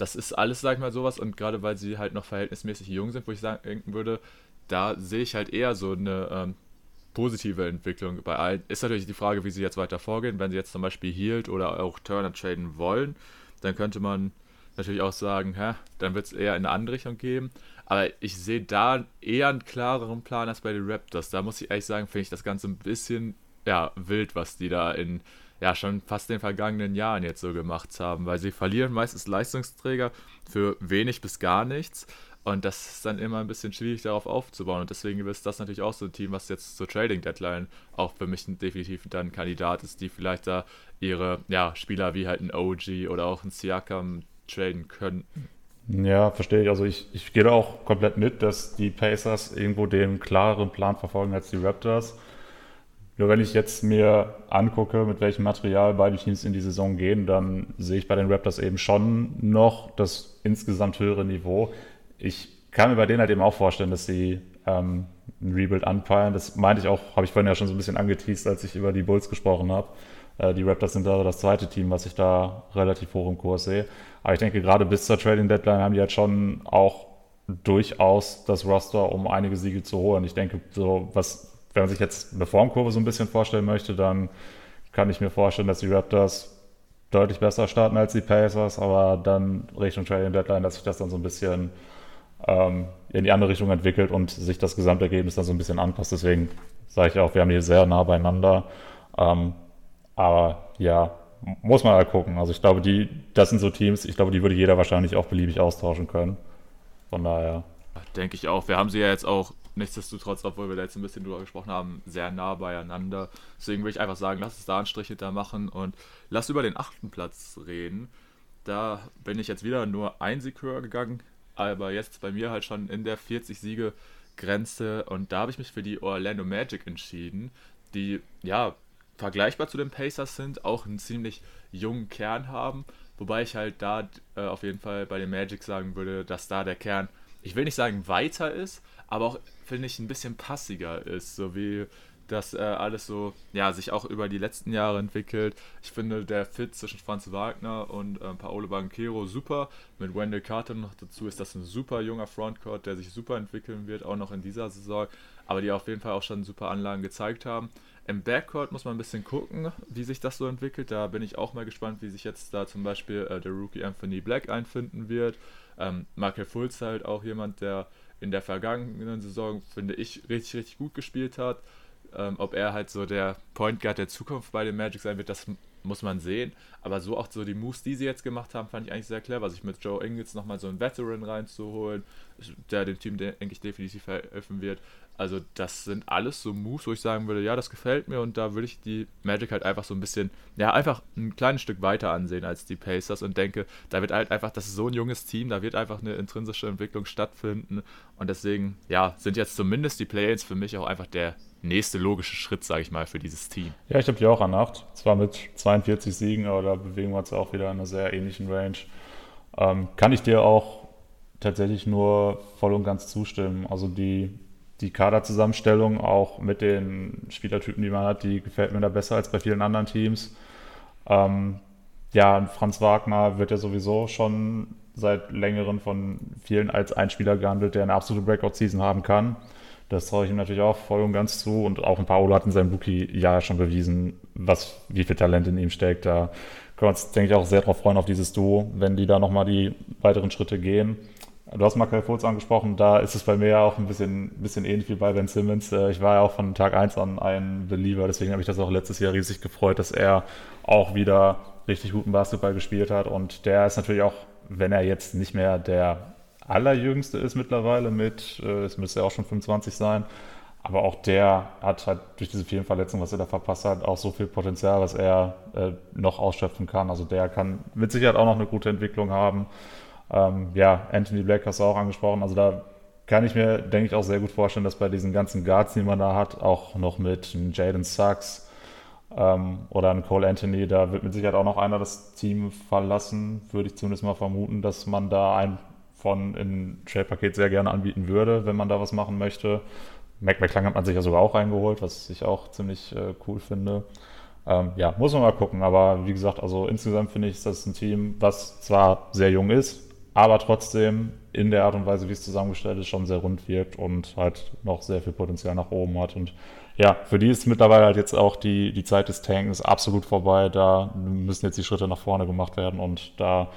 das ist alles, sag ich mal, sowas. Und gerade weil sie halt noch verhältnismäßig jung sind, wo ich sagen, würde, da sehe ich halt eher so eine ähm, positive Entwicklung bei allen. Ist natürlich die Frage, wie sie jetzt weiter vorgehen. Wenn sie jetzt zum Beispiel Hield oder auch Turner traden wollen, dann könnte man natürlich auch sagen, hä, dann wird es eher in eine andere Richtung geben. Aber ich sehe da eher einen klareren Plan als bei den Raptors. Da muss ich ehrlich sagen, finde ich das Ganze ein bisschen ja, wild, was die da in ja schon fast den vergangenen Jahren jetzt so gemacht haben, weil sie verlieren meistens Leistungsträger für wenig bis gar nichts. Und das ist dann immer ein bisschen schwierig darauf aufzubauen. Und deswegen ist das natürlich auch so ein Team, was jetzt zur Trading Deadline auch für mich definitiv dann ein Kandidat ist, die vielleicht da ihre ja, Spieler wie halt ein OG oder auch ein Siakam traden könnten. Ja, verstehe ich. Also ich, ich gehe da auch komplett mit, dass die Pacers irgendwo den klareren Plan verfolgen als die Raptors. Nur wenn ich jetzt mir angucke, mit welchem Material beide Teams in die Saison gehen, dann sehe ich bei den Raptors eben schon noch das insgesamt höhere Niveau. Ich kann mir bei denen halt eben auch vorstellen, dass sie ähm, ein Rebuild anpeilen. Das meinte ich auch, habe ich vorhin ja schon so ein bisschen angeteased, als ich über die Bulls gesprochen habe. Äh, die Raptors sind da das zweite Team, was ich da relativ hoch im Kurs sehe. Aber ich denke, gerade bis zur Trading Deadline haben die halt schon auch durchaus das Roster, um einige Siege zu holen. Ich denke, so was wenn man sich jetzt eine Formkurve so ein bisschen vorstellen möchte, dann kann ich mir vorstellen, dass die Raptors deutlich besser starten als die Pacers, aber dann Richtung Trading Deadline, dass sich das dann so ein bisschen ähm, in die andere Richtung entwickelt und sich das Gesamtergebnis dann so ein bisschen anpasst. Deswegen sage ich auch, wir haben hier sehr nah beieinander. Ähm, aber ja, muss man halt gucken. Also ich glaube, die, das sind so Teams, ich glaube, die würde jeder wahrscheinlich auch beliebig austauschen können. Von daher. Denke ich auch. Wir haben sie ja jetzt auch nichtsdestotrotz, obwohl wir da jetzt ein bisschen drüber gesprochen haben, sehr nah beieinander. Deswegen würde ich einfach sagen, lass uns da einen Strich hinter machen und lass über den achten Platz reden. Da bin ich jetzt wieder nur ein Sieg höher gegangen, aber jetzt bei mir halt schon in der 40-Siege-Grenze und da habe ich mich für die Orlando Magic entschieden, die ja vergleichbar zu den Pacers sind, auch einen ziemlich jungen Kern haben, wobei ich halt da äh, auf jeden Fall bei den Magic sagen würde, dass da der Kern, ich will nicht sagen weiter ist, aber auch, finde ich, ein bisschen passiger ist, so wie das äh, alles so, ja, sich auch über die letzten Jahre entwickelt. Ich finde der Fit zwischen Franz Wagner und äh, Paolo Banquero super. Mit Wendell Carter noch dazu ist das ein super junger Frontcourt, der sich super entwickeln wird, auch noch in dieser Saison, aber die auf jeden Fall auch schon super Anlagen gezeigt haben. Im Backcourt muss man ein bisschen gucken, wie sich das so entwickelt. Da bin ich auch mal gespannt, wie sich jetzt da zum Beispiel äh, der Rookie Anthony Black einfinden wird. Ähm, Michael Fultz halt auch jemand, der in der vergangenen Saison, finde ich, richtig, richtig gut gespielt hat. Ähm, ob er halt so der Point Guard der Zukunft bei den Magic sein wird, das muss man sehen. Aber so auch so die Moves, die sie jetzt gemacht haben, fand ich eigentlich sehr clever. Sich mit Joe Ingles nochmal so einen Veteran reinzuholen, der dem Team, denke ich, definitiv helfen wird. Also das sind alles so Moves, wo ich sagen würde, ja, das gefällt mir und da würde ich die Magic halt einfach so ein bisschen, ja, einfach ein kleines Stück weiter ansehen als die Pacers und denke, da wird halt einfach, das ist so ein junges Team, da wird einfach eine intrinsische Entwicklung stattfinden und deswegen, ja, sind jetzt zumindest die Play-ins für mich auch einfach der nächste logische Schritt, sage ich mal, für dieses Team. Ja, ich habe die auch an Nacht, zwar mit 42 Siegen, aber da bewegen wir uns auch wieder in einer sehr ähnlichen Range. Ähm, kann ich dir auch tatsächlich nur voll und ganz zustimmen. Also die die Kaderzusammenstellung auch mit den Spielertypen, die man hat, die gefällt mir da besser als bei vielen anderen Teams. Ähm, ja, Franz Wagner wird ja sowieso schon seit längerem von vielen als ein Spieler gehandelt, der eine absolute Breakout-Season haben kann. Das traue ich ihm natürlich auch voll und ganz zu. Und auch ein Paolo hat in seinem Rookie-Jahr schon bewiesen, was, wie viel Talent in ihm steckt. Da können wir uns, denke ich, auch sehr darauf freuen, auf dieses Duo, wenn die da nochmal die weiteren Schritte gehen. Du hast Michael Fultz angesprochen, da ist es bei mir ja auch ein bisschen, bisschen ähnlich wie bei Ben Simmons. Äh, ich war ja auch von Tag 1 an ein Believer, deswegen habe ich das auch letztes Jahr riesig gefreut, dass er auch wieder richtig guten Basketball gespielt hat. Und der ist natürlich auch, wenn er jetzt nicht mehr der allerjüngste ist mittlerweile mit, äh, es müsste ja auch schon 25 sein, aber auch der hat halt durch diese vielen Verletzungen, was er da verpasst hat, auch so viel Potenzial, was er äh, noch ausschöpfen kann. Also der kann mit Sicherheit auch noch eine gute Entwicklung haben. Ähm, ja, Anthony Black hast du auch angesprochen. Also da kann ich mir, denke ich, auch sehr gut vorstellen, dass bei diesen ganzen Guards, die man da hat, auch noch mit Jaden Sachs ähm, oder ein Cole Anthony, da wird mit Sicherheit auch noch einer das Team verlassen, würde ich zumindest mal vermuten, dass man da einen von in Trade-Paket sehr gerne anbieten würde, wenn man da was machen möchte. Mac McClung hat man sich ja sogar auch reingeholt, was ich auch ziemlich äh, cool finde. Ähm, ja, muss man mal gucken. Aber wie gesagt, also insgesamt finde ich, ist das ein Team, was zwar sehr jung ist, aber trotzdem in der Art und Weise, wie es zusammengestellt ist, schon sehr rund wirkt und halt noch sehr viel Potenzial nach oben hat. Und ja, für die ist mittlerweile halt jetzt auch die, die Zeit des Tanks absolut vorbei. Da müssen jetzt die Schritte nach vorne gemacht werden und da,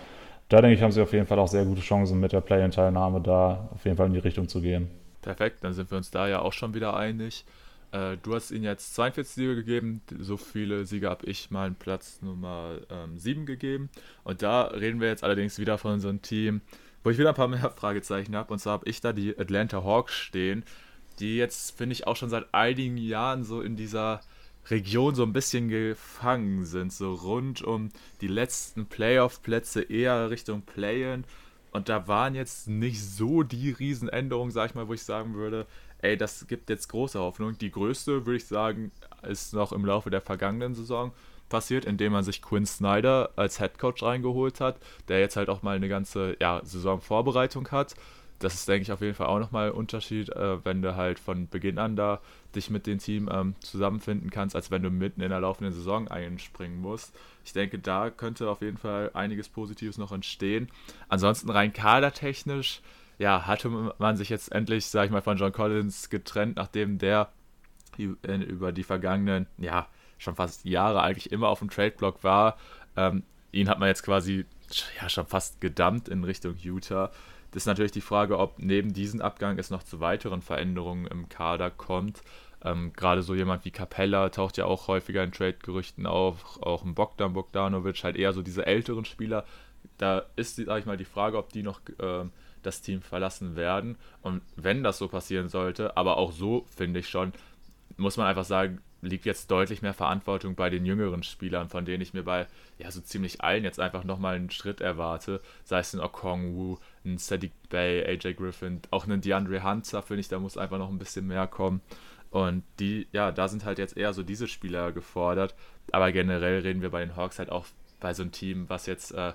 da denke ich, haben sie auf jeden Fall auch sehr gute Chancen mit der Play-in-Teilnahme da auf jeden Fall in die Richtung zu gehen. Perfekt, dann sind wir uns da ja auch schon wieder einig. Äh, du hast ihnen jetzt 42 Siege gegeben, so viele Siege habe ich mal Platz Nummer ähm, 7 gegeben. Und da reden wir jetzt allerdings wieder von so einem Team, wo ich wieder ein paar mehr Fragezeichen habe. Und zwar habe ich da die Atlanta Hawks stehen, die jetzt, finde ich, auch schon seit einigen Jahren so in dieser Region so ein bisschen gefangen sind, so rund um die letzten Playoff-Plätze eher Richtung Play-In. Und da waren jetzt nicht so die Riesenänderungen, sag ich mal, wo ich sagen würde, ey, das gibt jetzt große Hoffnung. Die größte, würde ich sagen, ist noch im Laufe der vergangenen Saison passiert, indem man sich Quinn Snyder als Head Coach reingeholt hat, der jetzt halt auch mal eine ganze ja, Saisonvorbereitung hat. Das ist, denke ich, auf jeden Fall auch nochmal ein Unterschied, äh, wenn du halt von Beginn an da dich mit dem Team ähm, zusammenfinden kannst, als wenn du mitten in der laufenden Saison einspringen musst. Ich denke, da könnte auf jeden Fall einiges Positives noch entstehen. Ansonsten rein kadertechnisch ja, hatte man sich jetzt endlich, sag ich mal, von John Collins getrennt, nachdem der über die vergangenen, ja, schon fast Jahre eigentlich immer auf dem Trade-Block war. Ähm, ihn hat man jetzt quasi ja, schon fast gedumpt in Richtung Utah. Das ist natürlich die Frage, ob neben diesem Abgang es noch zu weiteren Veränderungen im Kader kommt. Ähm, Gerade so jemand wie Capella taucht ja auch häufiger in Trade-Gerüchten auf, auch ein Bogdan Bogdanovic, halt eher so diese älteren Spieler. Da ist, sag ich mal, die Frage, ob die noch äh, das Team verlassen werden. Und wenn das so passieren sollte, aber auch so finde ich schon, muss man einfach sagen, liegt jetzt deutlich mehr Verantwortung bei den jüngeren Spielern, von denen ich mir bei ja so ziemlich allen jetzt einfach nochmal einen Schritt erwarte. Sei es ein Okongwu, ein Sadiq Bay, AJ Griffin, auch einen DeAndre Hunter, finde ich, da muss einfach noch ein bisschen mehr kommen. Und die, ja, da sind halt jetzt eher so diese Spieler gefordert. Aber generell reden wir bei den Hawks halt auch bei so einem Team, was jetzt äh,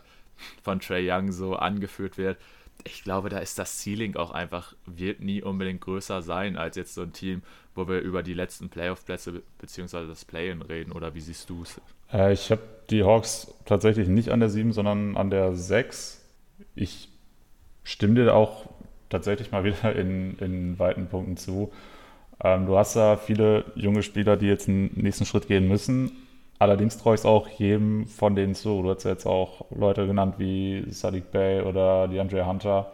von Trey Young so angeführt wird, ich glaube, da ist das Ceiling auch einfach, wird nie unbedingt größer sein als jetzt so ein Team, wo wir über die letzten Playoff-Plätze bzw. das Play-In reden. Oder wie siehst du es? Äh, ich habe die Hawks tatsächlich nicht an der 7, sondern an der 6. Ich stimme dir auch tatsächlich mal wieder in, in weiten Punkten zu. Ähm, du hast da viele junge Spieler, die jetzt einen nächsten Schritt gehen müssen. Allerdings traue ich es auch jedem von denen zu. Du hast ja jetzt auch Leute genannt wie Sadiq Bay oder DeAndre Hunter.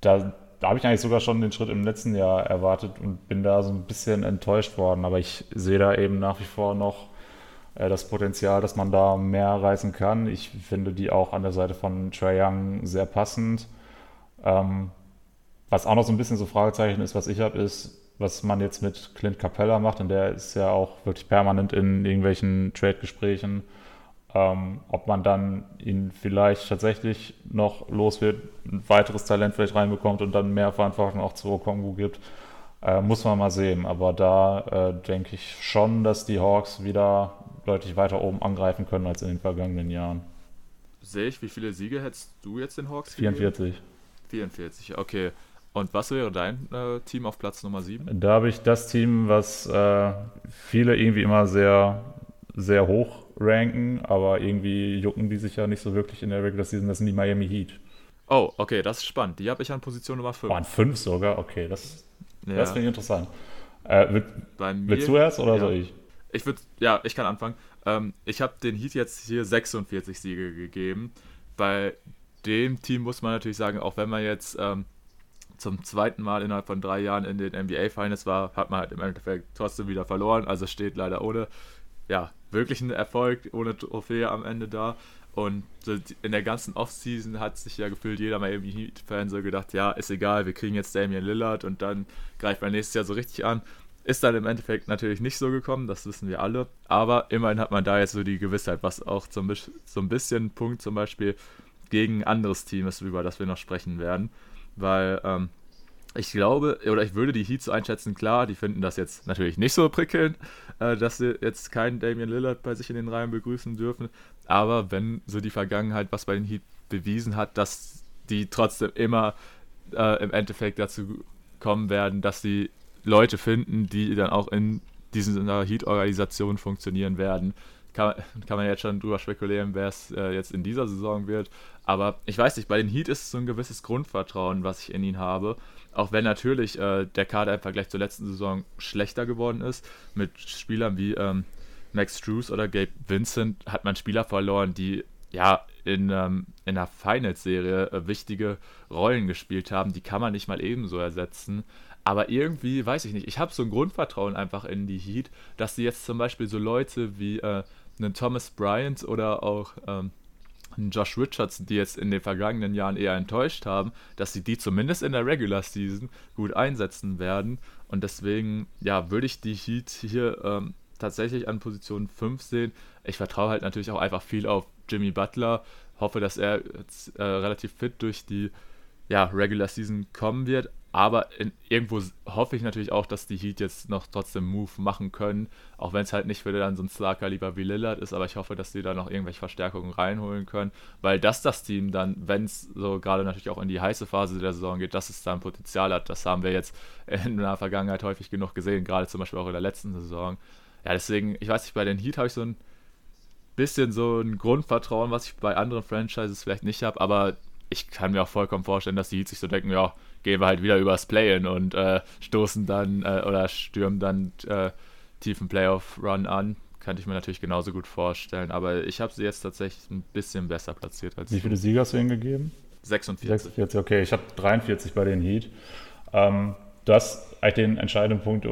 Da, da habe ich eigentlich sogar schon den Schritt im letzten Jahr erwartet und bin da so ein bisschen enttäuscht worden. Aber ich sehe da eben nach wie vor noch äh, das Potenzial, dass man da mehr reißen kann. Ich finde die auch an der Seite von Trae Young sehr passend. Ähm, was auch noch so ein bisschen so Fragezeichen ist, was ich habe, ist, was man jetzt mit Clint Capella macht, und der ist ja auch wirklich permanent in irgendwelchen Trade-Gesprächen, ähm, ob man dann ihn vielleicht tatsächlich noch los wird, ein weiteres Talent vielleicht reinbekommt und dann mehr Verantwortung auch zu Okongu gibt, äh, muss man mal sehen. Aber da äh, denke ich schon, dass die Hawks wieder deutlich weiter oben angreifen können als in den vergangenen Jahren. Sehe ich, wie viele Siege hättest du jetzt den Hawks? 44. 44, okay. Und was wäre dein äh, Team auf Platz Nummer 7? Da habe ich das Team, was äh, viele irgendwie immer sehr, sehr hoch ranken, aber irgendwie jucken die sich ja nicht so wirklich in der Regular Season. Das sind die Miami Heat. Oh, okay, das ist spannend. Die habe ich an Position Nummer 5. Oh, an 5 sogar? Okay, das Ja. Das finde ich interessant. Äh, will, willst du erst oder ja. soll ich? Ich würde, ja, ich kann anfangen. Ähm, ich habe den Heat jetzt hier 46 Siege gegeben. Bei dem Team muss man natürlich sagen, auch wenn man jetzt ähm, zum zweiten Mal innerhalb von drei Jahren in den NBA Finals war, hat man halt im Endeffekt trotzdem wieder verloren. Also steht leider ohne ja, wirklichen Erfolg, ohne Trophäe am Ende da. Und in der ganzen Offseason hat sich ja gefühlt jeder Miami Heat-Fan so gedacht, ja, ist egal, wir kriegen jetzt Damian Lillard und dann greift man nächstes Jahr so richtig an. Ist dann im Endeffekt natürlich nicht so gekommen, das wissen wir alle. Aber immerhin hat man da jetzt so die Gewissheit, was auch zum, so ein bisschen Punkt zum Beispiel gegen ein anderes Team ist, über das wir noch sprechen werden. Weil ähm, ich glaube, oder ich würde die Heat so einschätzen, klar, die finden das jetzt natürlich nicht so prickelnd, äh, dass sie jetzt keinen Damian Lillard bei sich in den Reihen begrüßen dürfen. Aber wenn so die Vergangenheit was bei den Heat bewiesen hat, dass die trotzdem immer äh, im Endeffekt dazu kommen werden, dass sie Leute finden, die dann auch in dieser Heat-Organisation funktionieren werden. Kann, kann, man jetzt schon drüber spekulieren, wer es äh, jetzt in dieser Saison wird. Aber ich weiß nicht, bei den Heat ist es so ein gewisses Grundvertrauen, was ich in ihn habe. Auch wenn natürlich äh, der Kader im Vergleich zur letzten Saison schlechter geworden ist. Mit Spielern wie ähm, Max Drews oder Gabe Vincent hat man Spieler verloren, die ja in, ähm, in der Finals-Serie äh, wichtige Rollen gespielt haben. Die kann man nicht mal ebenso ersetzen. Aber irgendwie, weiß ich nicht, ich habe so ein Grundvertrauen einfach in die Heat, dass sie jetzt zum Beispiel so Leute wie äh, einen Thomas Bryant oder auch ähm, einen Josh Richardson, die jetzt in den vergangenen Jahren eher enttäuscht haben, dass sie die zumindest in der Regular Season gut einsetzen werden. Und deswegen, ja, würde ich die Heat hier ähm, tatsächlich an Position 5 sehen. Ich vertraue halt natürlich auch einfach viel auf Jimmy Butler. Hoffe, dass er jetzt äh, relativ fit durch die ja, Regular Season kommen wird. Aber in, irgendwo hoffe ich natürlich auch, dass die Heat jetzt noch trotzdem Move machen können. Auch wenn es halt nicht für dann so ein Star-Kaliber wie Lillard ist. Aber ich hoffe, dass die da noch irgendwelche Verstärkungen reinholen können. Weil das das Team dann, wenn es so gerade natürlich auch in die heiße Phase der Saison geht, dass es da ein Potenzial hat. Das haben wir jetzt in der Vergangenheit häufig genug gesehen. Gerade zum Beispiel auch in der letzten Saison. Ja, deswegen, ich weiß nicht, bei den Heat habe ich so ein bisschen so ein Grundvertrauen, was ich bei anderen Franchises vielleicht nicht habe. Aber ich kann mir auch vollkommen vorstellen, dass die Heat sich so denken, ja, gehen wir halt wieder übers Play-In und äh, stoßen dann äh, oder stürmen dann äh, tiefen Playoff-Run an. Könnte ich mir natürlich genauso gut vorstellen, aber ich habe sie jetzt tatsächlich ein bisschen besser platziert als Wie viele Sieger hast du ihnen gegeben? 46. 46, okay. Ich habe 43 bei den Heat. Ähm, du hast eigentlich den entscheidenden Punkt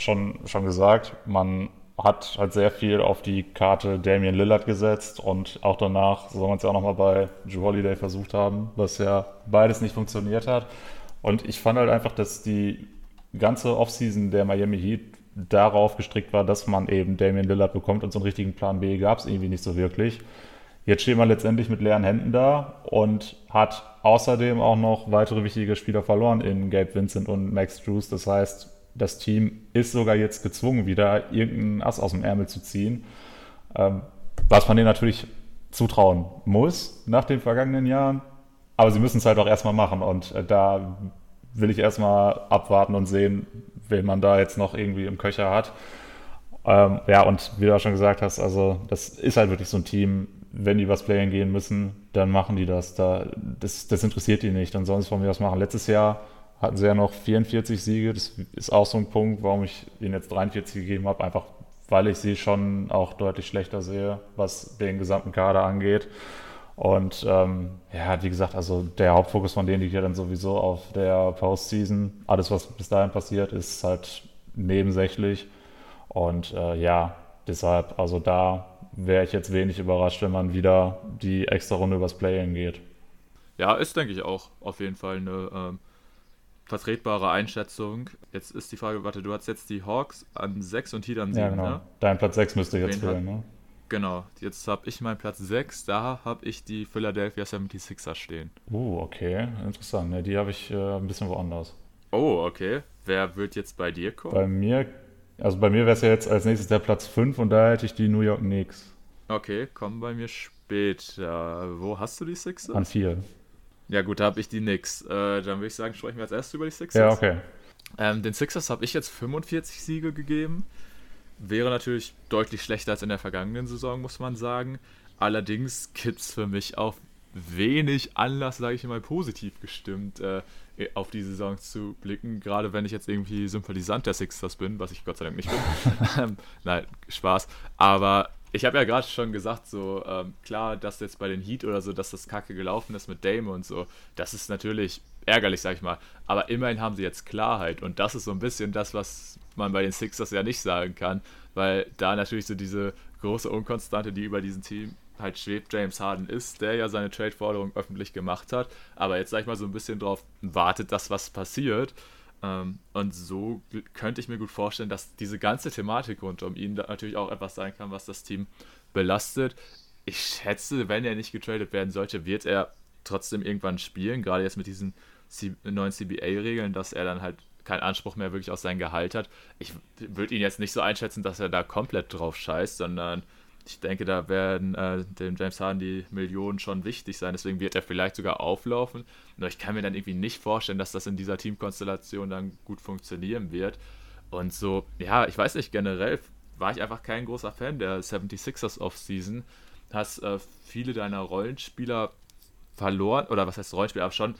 schon, schon gesagt. Man hat halt sehr viel auf die Karte Damian Lillard gesetzt und auch danach soll man es ja auch nochmal bei Drew Holiday versucht haben, was ja beides nicht funktioniert hat. Und ich fand halt einfach, dass die ganze Offseason der Miami Heat darauf gestrickt war, dass man eben Damian Lillard bekommt und so einen richtigen Plan B gab es irgendwie nicht so wirklich. Jetzt steht man letztendlich mit leeren Händen da und hat außerdem auch noch weitere wichtige Spieler verloren in Gabe Vincent und Max Drews. Das heißt, das Team ist sogar jetzt gezwungen, wieder irgendeinen Ass aus dem Ärmel zu ziehen. Ähm, was man denen natürlich zutrauen muss nach den vergangenen Jahren. Aber sie müssen es halt auch erstmal machen. Und äh, da will ich erstmal abwarten und sehen, wen man da jetzt noch irgendwie im Köcher hat. Ähm, ja, und wie du auch schon gesagt hast, also das ist halt wirklich so ein Team, wenn die was playen gehen müssen, dann machen die das. Da, das, das interessiert die nicht, dann sollen sie von mir aus machen. Letztes Jahr hatten sie ja noch 44 Siege. Das ist auch so ein Punkt, warum ich ihnen jetzt 43 gegeben habe. Einfach weil ich sie schon auch deutlich schlechter sehe, was den gesamten Kader angeht. Und ähm, ja, wie gesagt, also der Hauptfokus von denen liegt ja dann sowieso auf der Postseason. Alles, was bis dahin passiert, ist halt nebensächlich. Und äh, ja, deshalb, also da wäre ich jetzt wenig überrascht, wenn man wieder die extra Runde übers Play-In geht. Ja, ist, denke ich, auch auf jeden Fall eine ähm, vertretbare Einschätzung. Jetzt ist die Frage, warte, du hast jetzt die Hawks an 6 und Heat an 7, ja, genau. ne? Dein Platz 6 müsste jetzt fehlen, ne? Genau, jetzt habe ich meinen Platz 6, da habe ich die Philadelphia 76ers stehen. Oh, okay, interessant. Ne, die habe ich äh, ein bisschen woanders. Oh, okay. Wer wird jetzt bei dir kommen? Bei mir, also bei mir wäre es ja jetzt als nächstes der Platz 5 und da hätte ich die New York Knicks. Okay, kommen bei mir später. Wo hast du die Sixers? An 4. Ja, gut, da habe ich die Knicks. Äh, dann würde ich sagen, sprechen wir als erstes über die Sixers. Ja, okay. Ähm, den Sixers habe ich jetzt 45 Siege gegeben. Wäre natürlich deutlich schlechter als in der vergangenen Saison, muss man sagen. Allerdings gibt es für mich auch wenig Anlass, sage ich mal, positiv gestimmt, äh, auf die Saison zu blicken, gerade wenn ich jetzt irgendwie Sympathisant der Sixers bin, was ich Gott sei Dank nicht bin. Ähm, nein, Spaß. Aber ich habe ja gerade schon gesagt, so ähm, klar, dass jetzt bei den Heat oder so, dass das Kacke gelaufen ist mit Dame und so, das ist natürlich ärgerlich, sag ich mal. Aber immerhin haben sie jetzt Klarheit und das ist so ein bisschen das, was man bei den Sixers ja nicht sagen kann, weil da natürlich so diese große Unkonstante, die über diesem Team halt schwebt, James Harden ist, der ja seine Trade-Forderung öffentlich gemacht hat, aber jetzt sag ich mal so ein bisschen drauf wartet, dass was passiert. Ähm, und so könnte ich mir gut vorstellen, dass diese ganze Thematik rund um ihn natürlich auch etwas sein kann, was das Team belastet. Ich schätze, wenn er nicht getradet werden sollte, wird er trotzdem irgendwann spielen, gerade jetzt mit diesen neuen CBA-Regeln, dass er dann halt keinen Anspruch mehr wirklich auf sein Gehalt hat. Ich würde ihn jetzt nicht so einschätzen, dass er da komplett drauf scheißt, sondern ich denke, da werden äh, dem James Harden die Millionen schon wichtig sein. Deswegen wird er vielleicht sogar auflaufen. Nur ich kann mir dann irgendwie nicht vorstellen, dass das in dieser Teamkonstellation dann gut funktionieren wird. Und so, ja, ich weiß nicht, generell war ich einfach kein großer Fan der 76ers Offseason. Hast äh, viele deiner Rollenspieler verloren, oder was heißt Rollenspieler, aber schon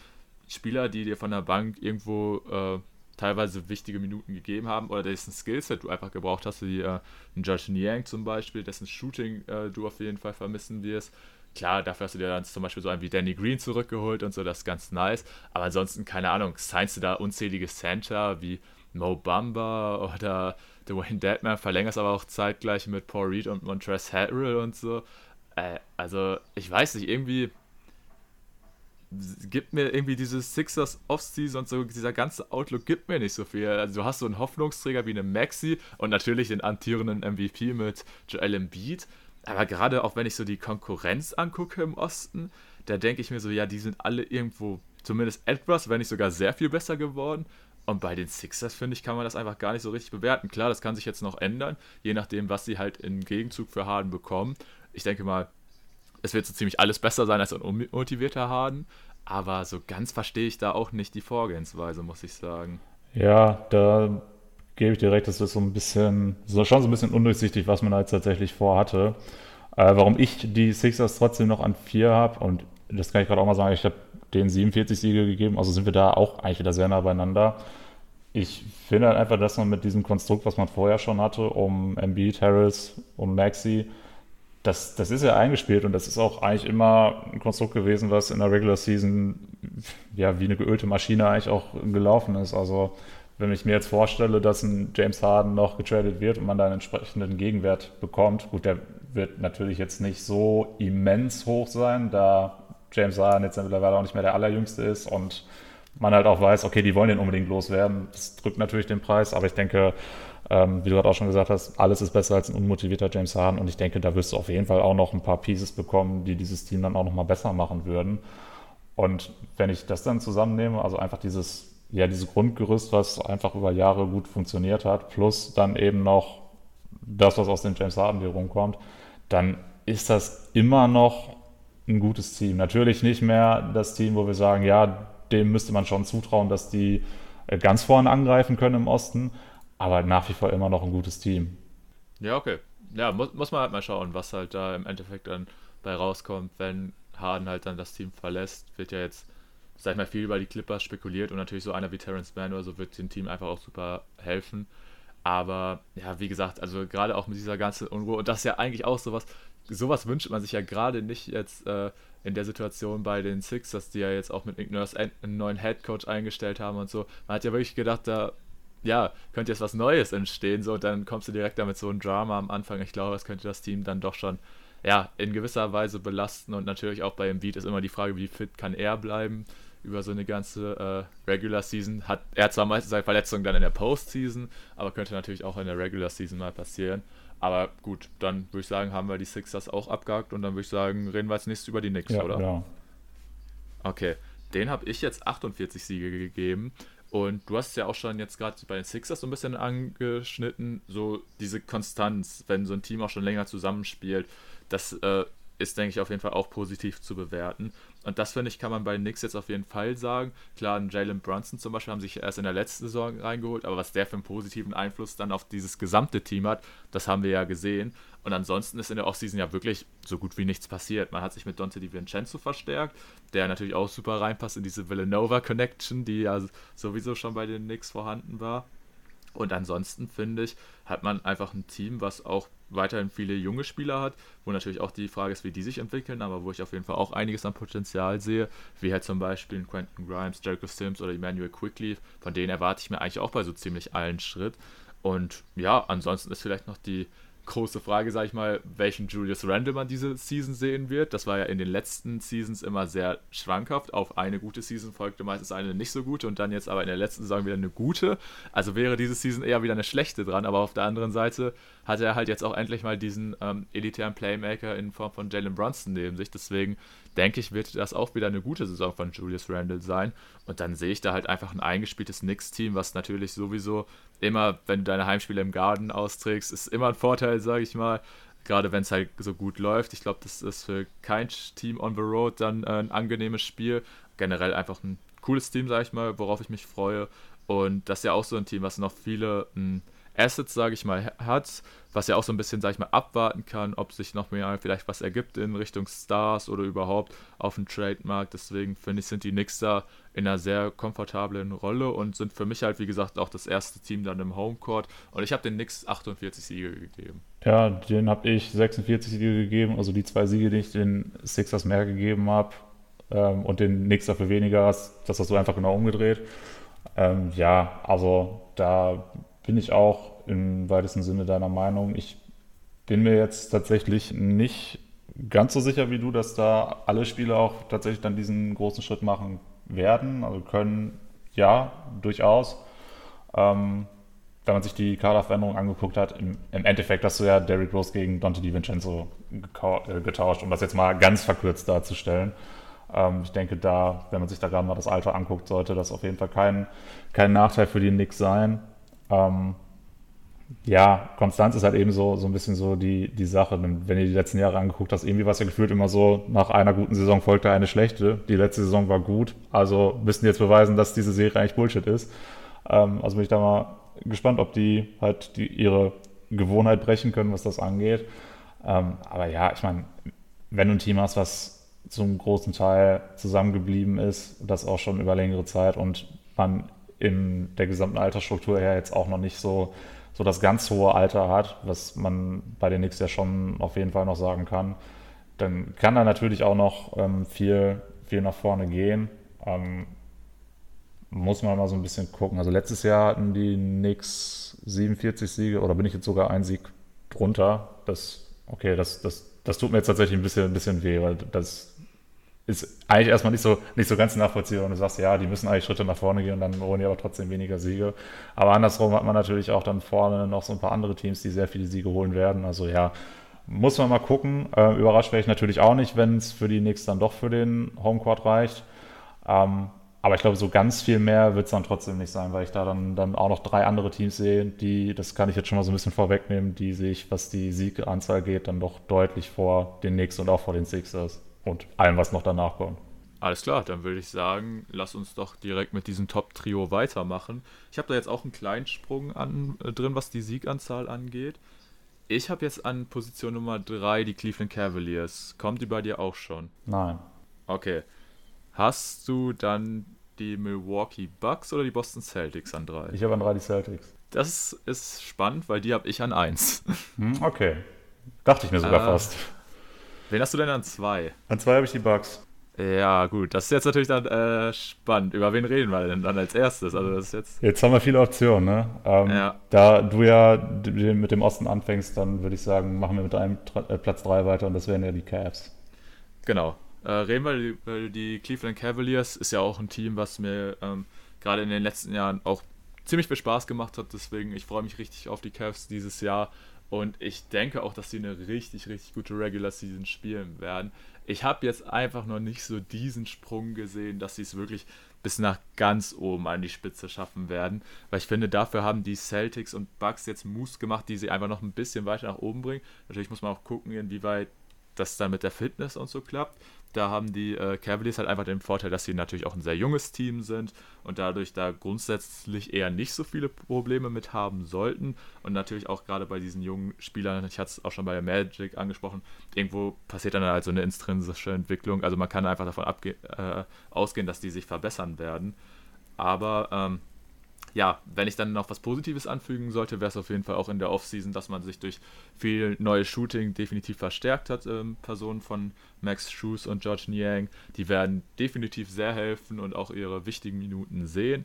Spieler, die dir von der Bank irgendwo äh, teilweise wichtige Minuten gegeben haben oder dessen Skillset du einfach gebraucht hast, wie äh, ein Josh Niang zum Beispiel, dessen Shooting äh, du auf jeden Fall vermissen wirst. Klar, dafür hast du dir dann zum Beispiel so einen wie Danny Green zurückgeholt und so, das ist ganz nice. Aber ansonsten, keine Ahnung, signst du da unzählige Center wie Mo Bamba oder Dwayne Deadman, verlängerst aber auch zeitgleich mit Paul Reed und Montrezl Harrell und so. Äh, also, ich weiß nicht, irgendwie gibt mir irgendwie dieses Sixers Offseason und so, dieser ganze Outlook gibt mir nicht so viel. Also du hast so einen Hoffnungsträger wie eine Maxi und natürlich den amtierenden MVP mit Joel Embiid. Aber gerade auch wenn ich so die Konkurrenz angucke im Osten, da denke ich mir so, ja, die sind alle irgendwo zumindest etwas, wenn nicht sogar sehr viel besser geworden. Und bei den Sixers, finde ich, kann man das einfach gar nicht so richtig bewerten. Klar, das kann sich jetzt noch ändern, je nachdem, was sie halt im Gegenzug für Harden bekommen. Ich denke mal, es wird so ziemlich alles besser sein als ein unmotivierter Harden. Aber so ganz verstehe ich da auch nicht die Vorgehensweise, muss ich sagen. Ja, da gebe ich dir recht, das ist so ein bisschen, so schon so ein bisschen undurchsichtig, was man da jetzt tatsächlich vorhatte. Äh, warum ich die Sixers trotzdem noch an vier habe, und das kann ich gerade auch mal sagen, ich habe den 47 Siege gegeben, also sind wir da auch eigentlich wieder sehr nah beieinander. Ich finde halt einfach, dass man mit diesem Konstrukt, was man vorher schon hatte, um Embiid, Harris und Maxi, das, das ist ja eingespielt und das ist auch eigentlich immer ein Konstrukt gewesen, was in der Regular Season ja wie eine geölte Maschine eigentlich auch gelaufen ist. Also wenn ich mir jetzt vorstelle, dass ein James Harden noch getradet wird und man da einen entsprechenden Gegenwert bekommt, gut, der wird natürlich jetzt nicht so immens hoch sein, da James Harden jetzt mittlerweile auch nicht mehr der allerjüngste ist und man halt auch weiß, okay, die wollen den unbedingt loswerden. Das drückt natürlich den Preis, aber ich denke, ähm, wie du gerade auch schon gesagt hast, alles ist besser als ein unmotivierter James Harden und ich denke, da wirst du auf jeden Fall auch noch ein paar Pieces bekommen, die dieses Team dann auch nochmal besser machen würden. Und wenn ich das dann zusammennehme, also einfach dieses, ja, dieses Grundgerüst, was einfach über Jahre gut funktioniert hat, plus dann eben noch das, was aus dem James Harden hier rumkommt, dann ist das immer noch ein gutes Team. Natürlich nicht mehr das Team, wo wir sagen, ja, dem müsste man schon zutrauen, dass die äh, ganz vorne angreifen können im Osten aber nach wie vor immer noch ein gutes Team. Ja, okay. Ja, muss, muss man halt mal schauen, was halt da im Endeffekt dann bei rauskommt, wenn Harden halt dann das Team verlässt. Wird ja jetzt, sag ich mal, viel über die Clippers spekuliert und natürlich so einer wie Terrence Mann oder so wird dem Team einfach auch super helfen. Aber ja, wie gesagt, also gerade auch mit dieser ganzen Unruhe und das ist ja eigentlich auch sowas, sowas wünscht man sich ja gerade nicht jetzt äh, in der Situation bei den Sixers, die ja jetzt auch mit Nick Nurse einen neuen Head Coach eingestellt haben und so. Man hat ja wirklich gedacht, da ja, könnte jetzt was Neues entstehen, so, dann kommst du direkt damit so ein Drama am Anfang. Ich glaube, das könnte das Team dann doch schon, ja, in gewisser Weise belasten und natürlich auch bei Embiid ist immer die Frage, wie fit kann er bleiben über so eine ganze äh, Regular Season. Hat er zwar meistens seine Verletzung dann in der Postseason, aber könnte natürlich auch in der Regular Season mal passieren. Aber gut, dann würde ich sagen, haben wir die Sixers auch abgehakt und dann würde ich sagen, reden wir als nächstes über die Knicks, ja, oder? Ja. Okay, den habe ich jetzt 48 Siege gegeben. Und du hast ja auch schon jetzt gerade bei den Sixers so ein bisschen angeschnitten, so diese Konstanz, wenn so ein Team auch schon länger zusammenspielt, das äh, ist, denke ich, auf jeden Fall auch positiv zu bewerten. Und das, finde ich, kann man bei Knicks jetzt auf jeden Fall sagen. Klar, Jalen Brunson zum Beispiel haben sich erst in der letzten Saison reingeholt, aber was der für einen positiven Einfluss dann auf dieses gesamte Team hat, das haben wir ja gesehen. Und ansonsten ist in der Offseason ja wirklich so gut wie nichts passiert. Man hat sich mit Dante DiVincenzo verstärkt, der natürlich auch super reinpasst in diese Villanova-Connection, die ja sowieso schon bei den Knicks vorhanden war. Und ansonsten finde ich, hat man einfach ein Team, was auch weiterhin viele junge Spieler hat, wo natürlich auch die Frage ist, wie die sich entwickeln, aber wo ich auf jeden Fall auch einiges an Potenzial sehe, wie halt zum Beispiel Quentin Grimes, Jericho Sims oder Emmanuel Quickly, von denen erwarte ich mir eigentlich auch bei so ziemlich allen Schritt. Und ja, ansonsten ist vielleicht noch die große Frage, sag ich mal, welchen Julius Randle man diese Season sehen wird. Das war ja in den letzten Seasons immer sehr schwankhaft. Auf eine gute Season folgte meistens eine nicht so gute und dann jetzt aber in der letzten Saison wieder eine gute. Also wäre diese Season eher wieder eine schlechte dran, aber auf der anderen Seite hat er halt jetzt auch endlich mal diesen ähm, elitären Playmaker in Form von Jalen Brunson neben sich. Deswegen denke ich, wird das auch wieder eine gute Saison von Julius Randle sein. Und dann sehe ich da halt einfach ein eingespieltes Knicks-Team, was natürlich sowieso immer, wenn du deine Heimspiele im Garden austrägst, ist immer ein Vorteil, sage ich mal. Gerade wenn es halt so gut läuft. Ich glaube, das ist für kein Team on the road dann äh, ein angenehmes Spiel. Generell einfach ein cooles Team, sage ich mal, worauf ich mich freue. Und das ist ja auch so ein Team, was noch viele mh, hm, Assets, sage ich mal, hat, was ja auch so ein bisschen, sage ich mal, abwarten kann, ob sich noch mehr vielleicht was ergibt in Richtung Stars oder überhaupt auf dem Trademark. Deswegen finde ich, sind die Knicks da in einer sehr komfortablen Rolle und sind für mich halt, wie gesagt, auch das erste Team dann im Homecourt. Und ich habe den Knicks 48 Siege gegeben. Ja, den habe ich 46 Siege gegeben, also die zwei Siege, die ich den Sixers mehr gegeben habe ähm, und den Knicks dafür weniger, das hast du einfach genau umgedreht. Ähm, ja, also da bin ich auch im weitesten Sinne deiner Meinung. Ich bin mir jetzt tatsächlich nicht ganz so sicher wie du, dass da alle Spieler auch tatsächlich dann diesen großen Schritt machen werden. Also können, ja, durchaus. Ähm, wenn man sich die Kaderveränderung angeguckt hat, im, im, Endeffekt hast du ja Derrick Rose gegen Dante DiVincenzo äh, getauscht, um das jetzt mal ganz verkürzt darzustellen. Ähm, ich denke, da, wenn man sich da gerade mal das Alter anguckt, sollte das auf jeden Fall kein, kein Nachteil für die Knicks sein. Ähm, ja, Konstanz ist halt eben so, so ein bisschen so die, die Sache. Wenn ihr die letzten Jahre angeguckt hast, irgendwie war es ja gefühlt immer so, nach einer guten Saison folgte eine schlechte. Die letzte Saison war gut. Also müssen die jetzt beweisen, dass diese Serie eigentlich Bullshit ist. Ähm, also bin ich da mal gespannt, ob die halt die, ihre Gewohnheit brechen können, was das angeht. Ähm, aber ja, ich meine, wenn du ein Team hast, was zum großen Teil zusammengeblieben ist, das auch schon über längere Zeit und man in der gesamten Altersstruktur her jetzt auch noch nicht so so das ganz hohe Alter hat, was man bei den Knicks ja schon auf jeden Fall noch sagen kann, dann kann da natürlich auch noch ähm, viel, viel nach vorne gehen. Ähm, muss man mal so ein bisschen gucken. Also letztes Jahr hatten die Knicks 47 Siege oder bin ich jetzt sogar ein Sieg drunter. Das, okay, das, das, das tut mir jetzt tatsächlich ein bisschen, ein bisschen weh, weil das ist eigentlich erstmal nicht so, nicht so ganz nachvollziehbar. Und du sagst, ja, die müssen eigentlich Schritte nach vorne gehen und dann holen die aber trotzdem weniger Siege. Aber andersrum hat man natürlich auch dann vorne noch so ein paar andere Teams, die sehr viele Siege holen werden. Also ja, muss man mal gucken. Äh, überrascht wäre ich natürlich auch nicht, wenn es für die Knicks dann doch für den Homecourt reicht. Ähm, aber ich glaube, so ganz viel mehr wird es dann trotzdem nicht sein, weil ich da dann, dann auch noch drei andere Teams sehe, die, das kann ich jetzt schon mal so ein bisschen vorwegnehmen, die sich, was die Sieganzahl geht, dann doch deutlich vor den Knicks und auch vor den Sixers und allem, was noch danach kommt. Alles klar, dann würde ich sagen, lass uns doch direkt mit diesem Top-Trio weitermachen. Ich habe da jetzt auch einen kleinen Sprung an, äh, drin, was die Sieganzahl angeht. Ich habe jetzt an Position Nummer 3 die Cleveland Cavaliers. Kommt die bei dir auch schon? Nein. Okay. Hast du dann die Milwaukee Bucks oder die Boston Celtics an 3? Ich habe an 3 die Celtics. Das ist spannend, weil die habe ich an 1. Hm, okay. Dachte ich mir sogar äh, fast. Wen hast du denn an zwei? An zwei habe ich die Bugs. Ja, gut. Das ist jetzt natürlich dann äh, spannend. Über wen reden wir denn dann als erstes? Also das ist jetzt, jetzt haben wir viele Optionen, ne? Ähm, ja. Da du ja mit dem Osten anfängst, dann würde ich sagen, machen wir mit einem äh, Platz 3 weiter und das wären ja die Cavs. Genau. Äh, reden wir über die Cleveland Cavaliers. Ist ja auch ein Team, was mir ähm, gerade in den letzten Jahren auch ziemlich viel Spaß gemacht hat. Deswegen, ich freue mich richtig auf die Cavs dieses Jahr. Und ich denke auch, dass sie eine richtig, richtig gute Regular Season spielen werden. Ich habe jetzt einfach noch nicht so diesen Sprung gesehen, dass sie es wirklich bis nach ganz oben an die Spitze schaffen werden. Weil ich finde, dafür haben die Celtics und Bucks jetzt Moves gemacht, die sie einfach noch ein bisschen weiter nach oben bringen. Natürlich muss man auch gucken, inwieweit das dann mit der Fitness und so klappt. Da haben die äh, Cavaliers halt einfach den Vorteil, dass sie natürlich auch ein sehr junges Team sind und dadurch da grundsätzlich eher nicht so viele Probleme mit haben sollten. Und natürlich auch gerade bei diesen jungen Spielern, ich hatte es auch schon bei der Magic angesprochen, irgendwo passiert dann halt so eine intrinsische Entwicklung. Also man kann einfach davon äh, ausgehen, dass die sich verbessern werden. Aber ähm, ja, wenn ich dann noch was Positives anfügen sollte, wäre es auf jeden Fall auch in der Offseason, dass man sich durch viel neues Shooting definitiv verstärkt hat. Ähm, Personen von Max Shoes und George Niang, die werden definitiv sehr helfen und auch ihre wichtigen Minuten sehen.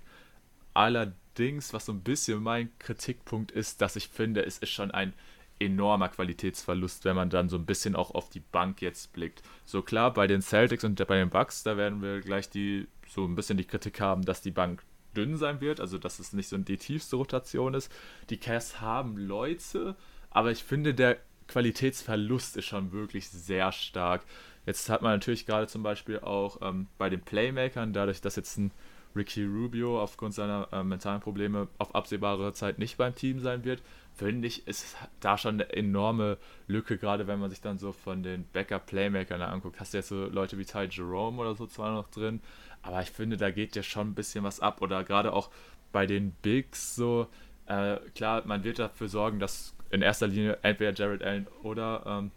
Allerdings, was so ein bisschen mein Kritikpunkt ist, dass ich finde, es ist schon ein enormer Qualitätsverlust, wenn man dann so ein bisschen auch auf die Bank jetzt blickt. So klar, bei den Celtics und bei den Bucks, da werden wir gleich die so ein bisschen die Kritik haben, dass die Bank dünn sein wird, also dass es nicht so die tiefste Rotation ist. Die Cavs haben Leute, aber ich finde, der Qualitätsverlust ist schon wirklich sehr stark. Jetzt hat man natürlich gerade zum Beispiel auch ähm, bei den Playmakern, dadurch, dass jetzt ein Ricky Rubio aufgrund seiner äh, mentalen Probleme auf absehbare Zeit nicht beim Team sein wird, finde ich, ist da schon eine enorme Lücke, gerade wenn man sich dann so von den Backup-Playmakern anguckt. Hast du jetzt so Leute wie Ty Jerome oder so zwar noch drin, aber ich finde, da geht ja schon ein bisschen was ab. Oder gerade auch bei den Bigs so, äh, klar, man wird dafür sorgen, dass in erster Linie entweder Jared Allen oder ähm,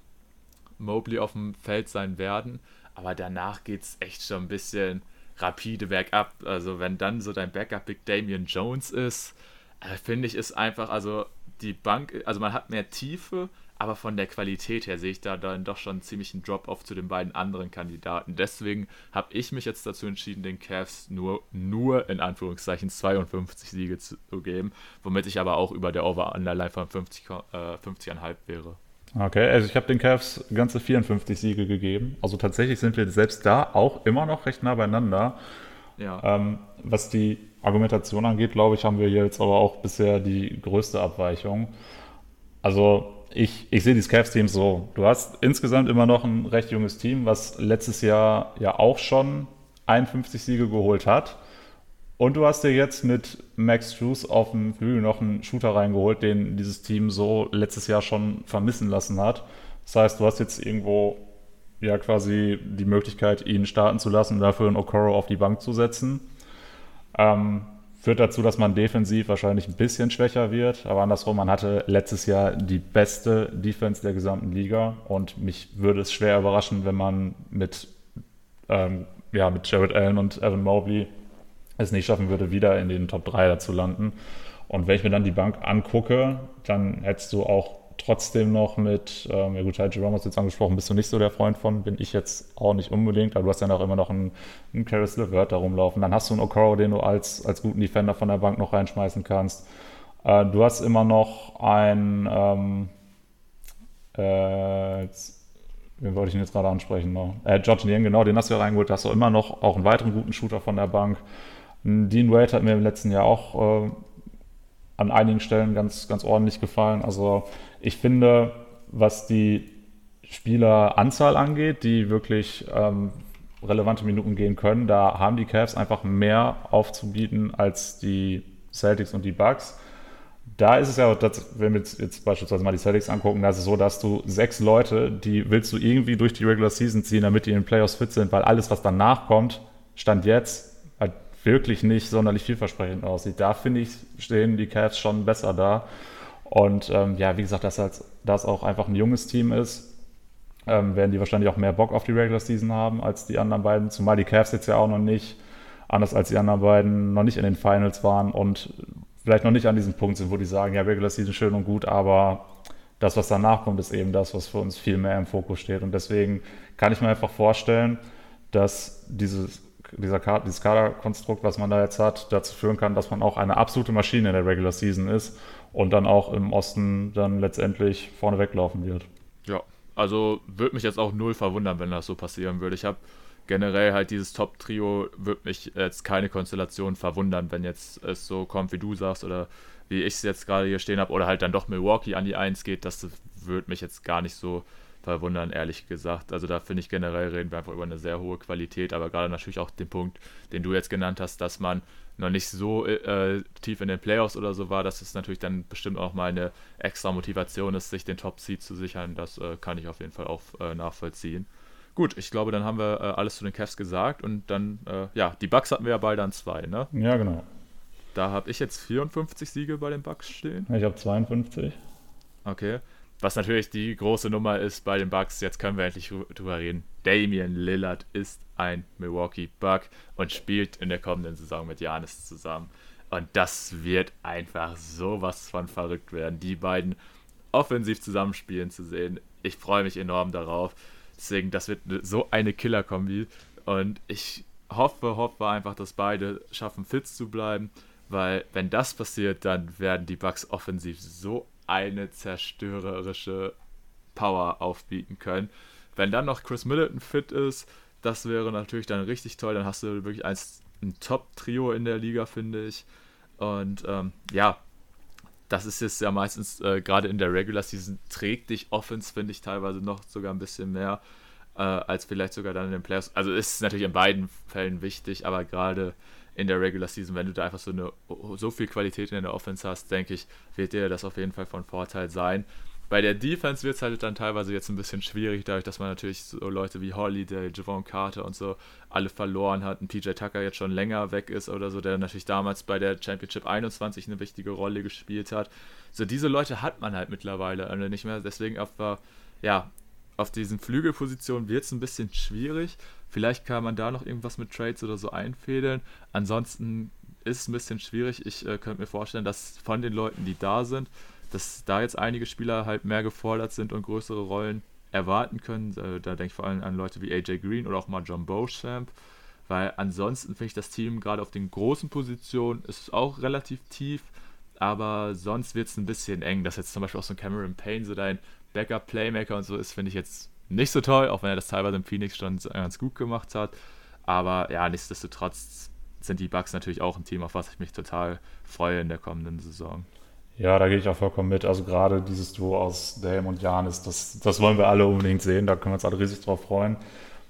Mobley auf dem Feld sein werden. Aber danach geht es echt schon ein bisschen rapide bergab. Also wenn dann so dein Backup Big Damian Jones ist, äh, finde ich, ist einfach, also die Bank, also man hat mehr Tiefe, aber von der Qualität her sehe ich da dann doch schon ziemlich einen Drop-off zu den beiden anderen Kandidaten. Deswegen habe ich mich jetzt dazu entschieden, den Cavs nur, nur in Anführungszeichen 52 Siege zu geben, womit ich aber auch über der Over-Underline von 50, äh, 50,5 wäre. Okay, also ich habe den Cavs ganze 54 Siege gegeben. Also tatsächlich sind wir selbst da auch immer noch recht nah beieinander. Ja. Ähm, was die Argumentation angeht, glaube ich, haben wir jetzt aber auch bisher die größte Abweichung. Also ich, ich sehe die Cavs-Teams so. Du hast insgesamt immer noch ein recht junges Team, was letztes Jahr ja auch schon 51 Siege geholt hat. Und du hast dir jetzt mit Max Drews auf dem Flügel noch einen Shooter reingeholt, den dieses Team so letztes Jahr schon vermissen lassen hat. Das heißt, du hast jetzt irgendwo ja quasi die Möglichkeit, ihn starten zu lassen und dafür einen Okoro auf die Bank zu setzen. Ähm, Führt dazu, dass man defensiv wahrscheinlich ein bisschen schwächer wird, aber andersrum, man hatte letztes Jahr die beste Defense der gesamten Liga und mich würde es schwer überraschen, wenn man mit, ähm, ja, mit Jared Allen und Evan Mobley es nicht schaffen würde, wieder in den Top 3 zu landen. Und wenn ich mir dann die Bank angucke, dann hättest du auch trotzdem noch mit, ähm, ja gut, Ty Jerome hast du jetzt angesprochen, bist du nicht so der Freund von, bin ich jetzt auch nicht unbedingt, aber du hast ja auch immer noch einen, einen Caris LeVert da rumlaufen. Dann hast du einen Okoro, den du als, als guten Defender von der Bank noch reinschmeißen kannst. Äh, du hast immer noch ein, ähm, äh, jetzt, wen wollte ich denn jetzt gerade ansprechen noch? Äh, George Niang, genau, den hast du ja reingeholt, hast du immer noch auch einen weiteren guten Shooter von der Bank. Dean Wade hat mir im letzten Jahr auch äh, an einigen Stellen ganz, ganz ordentlich gefallen. Also ich finde, was die Spieleranzahl angeht, die wirklich ähm, relevante Minuten gehen können, da haben die Cavs einfach mehr aufzubieten als die Celtics und die Bucks. Da ist es ja, dass, wenn wir jetzt, beispielsweise mal die Celtics angucken, da ist es so, dass du sechs Leute, die willst du irgendwie durch die Regular Season ziehen, damit die in den Playoffs fit sind, weil alles, was danach kommt, stand jetzt halt wirklich nicht sonderlich vielversprechend aussieht. Da finde ich, stehen die Cavs schon besser da. Und ähm, ja, wie gesagt, dass das auch einfach ein junges Team ist, ähm, werden die wahrscheinlich auch mehr Bock auf die Regular Season haben als die anderen beiden. Zumal die Cavs jetzt ja auch noch nicht, anders als die anderen beiden, noch nicht in den Finals waren und vielleicht noch nicht an diesem Punkt sind, wo die sagen, ja, Regular Season schön und gut, aber das, was danach kommt, ist eben das, was für uns viel mehr im Fokus steht. Und deswegen kann ich mir einfach vorstellen, dass dieses, dieser Kader, dieses Kaderkonstrukt, was man da jetzt hat, dazu führen kann, dass man auch eine absolute Maschine in der Regular Season ist und dann auch im Osten dann letztendlich vorne weglaufen wird. Ja, also würde mich jetzt auch null verwundern, wenn das so passieren würde. Ich habe generell halt dieses Top-Trio, würde mich jetzt keine Konstellation verwundern, wenn jetzt es so kommt, wie du sagst oder wie ich es jetzt gerade hier stehen habe oder halt dann doch Milwaukee an die 1 geht. Das würde mich jetzt gar nicht so verwundern, ehrlich gesagt. Also da finde ich generell reden wir einfach über eine sehr hohe Qualität, aber gerade natürlich auch den Punkt, den du jetzt genannt hast, dass man noch nicht so äh, tief in den Playoffs oder so war, dass es natürlich dann bestimmt auch mal eine extra Motivation ist, sich den Top-Seed zu sichern. Das äh, kann ich auf jeden Fall auch äh, nachvollziehen. Gut, ich glaube, dann haben wir äh, alles zu den Cavs gesagt und dann, äh, ja, die Bucks hatten wir ja beide an zwei, ne? Ja, genau. Da habe ich jetzt 54 Siege bei den Bucks stehen. Ich habe 52. Okay. Was natürlich die große Nummer ist bei den Bucks, jetzt können wir endlich drüber reden. Damian Lillard ist ein Milwaukee Buck und spielt in der kommenden Saison mit Janis zusammen. Und das wird einfach sowas von verrückt werden, die beiden offensiv zusammenspielen zu sehen. Ich freue mich enorm darauf. Deswegen, das wird so eine Killer-Kombi. Und ich hoffe, hoffe einfach, dass beide schaffen, fit zu bleiben. Weil, wenn das passiert, dann werden die Bucks offensiv so eine zerstörerische Power aufbieten können. Wenn dann noch Chris Middleton fit ist, das wäre natürlich dann richtig toll. Dann hast du wirklich eins, ein Top-Trio in der Liga, finde ich. Und ähm, ja, das ist jetzt ja meistens äh, gerade in der Regular Season trägt dich Offense, finde ich teilweise noch sogar ein bisschen mehr äh, als vielleicht sogar dann in den Playoffs. Also ist natürlich in beiden Fällen wichtig, aber gerade in der Regular Season, wenn du da einfach so eine so viel Qualität in der Offense hast, denke ich, wird dir das auf jeden Fall von Vorteil sein. Bei der Defense wird es halt dann teilweise jetzt ein bisschen schwierig, dadurch, dass man natürlich so Leute wie Holiday, Javon Carter und so alle verloren hat. Ein PJ Tucker jetzt schon länger weg ist oder so, der natürlich damals bei der Championship 21 eine wichtige Rolle gespielt hat. So diese Leute hat man halt mittlerweile nicht mehr. Deswegen auf, ja, auf diesen Flügelpositionen wird es ein bisschen schwierig. Vielleicht kann man da noch irgendwas mit Trades oder so einfädeln. Ansonsten ist es ein bisschen schwierig. Ich äh, könnte mir vorstellen, dass von den Leuten, die da sind, dass da jetzt einige Spieler halt mehr gefordert sind und größere Rollen erwarten können. Äh, da denke ich vor allem an Leute wie AJ Green oder auch mal John Beauchamp. Weil ansonsten finde ich das Team gerade auf den großen Positionen ist auch relativ tief, aber sonst wird es ein bisschen eng. Dass jetzt zum Beispiel auch so ein Cameron Payne so dein Backup-Playmaker und so ist, finde ich jetzt nicht so toll, auch wenn er das teilweise im Phoenix schon ganz gut gemacht hat. Aber ja, nichtsdestotrotz sind die Bugs natürlich auch ein Team, auf was ich mich total freue in der kommenden Saison. Ja, da gehe ich auch vollkommen mit. Also gerade dieses Duo aus Dame und Janis, das, das wollen wir alle unbedingt sehen. Da können wir uns alle riesig drauf freuen.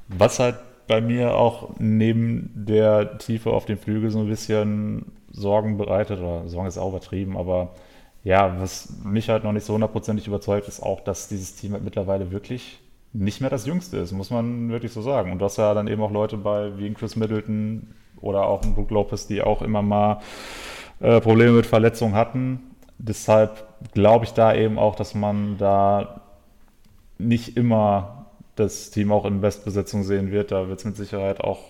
Was halt bei mir auch neben der Tiefe auf den Flügel so ein bisschen Sorgen bereitet, oder Sorgen ist auch übertrieben, aber ja, was mich halt noch nicht so hundertprozentig überzeugt, ist auch, dass dieses Team halt mittlerweile wirklich nicht mehr das Jüngste ist, muss man wirklich so sagen. Und du hast ja dann eben auch Leute bei, wie Chris Middleton oder auch ein Brook Lopez, die auch immer mal äh, Probleme mit Verletzungen hatten. Deshalb glaube ich da eben auch, dass man da nicht immer das Team auch in Bestbesetzung sehen wird. Da wird es mit Sicherheit auch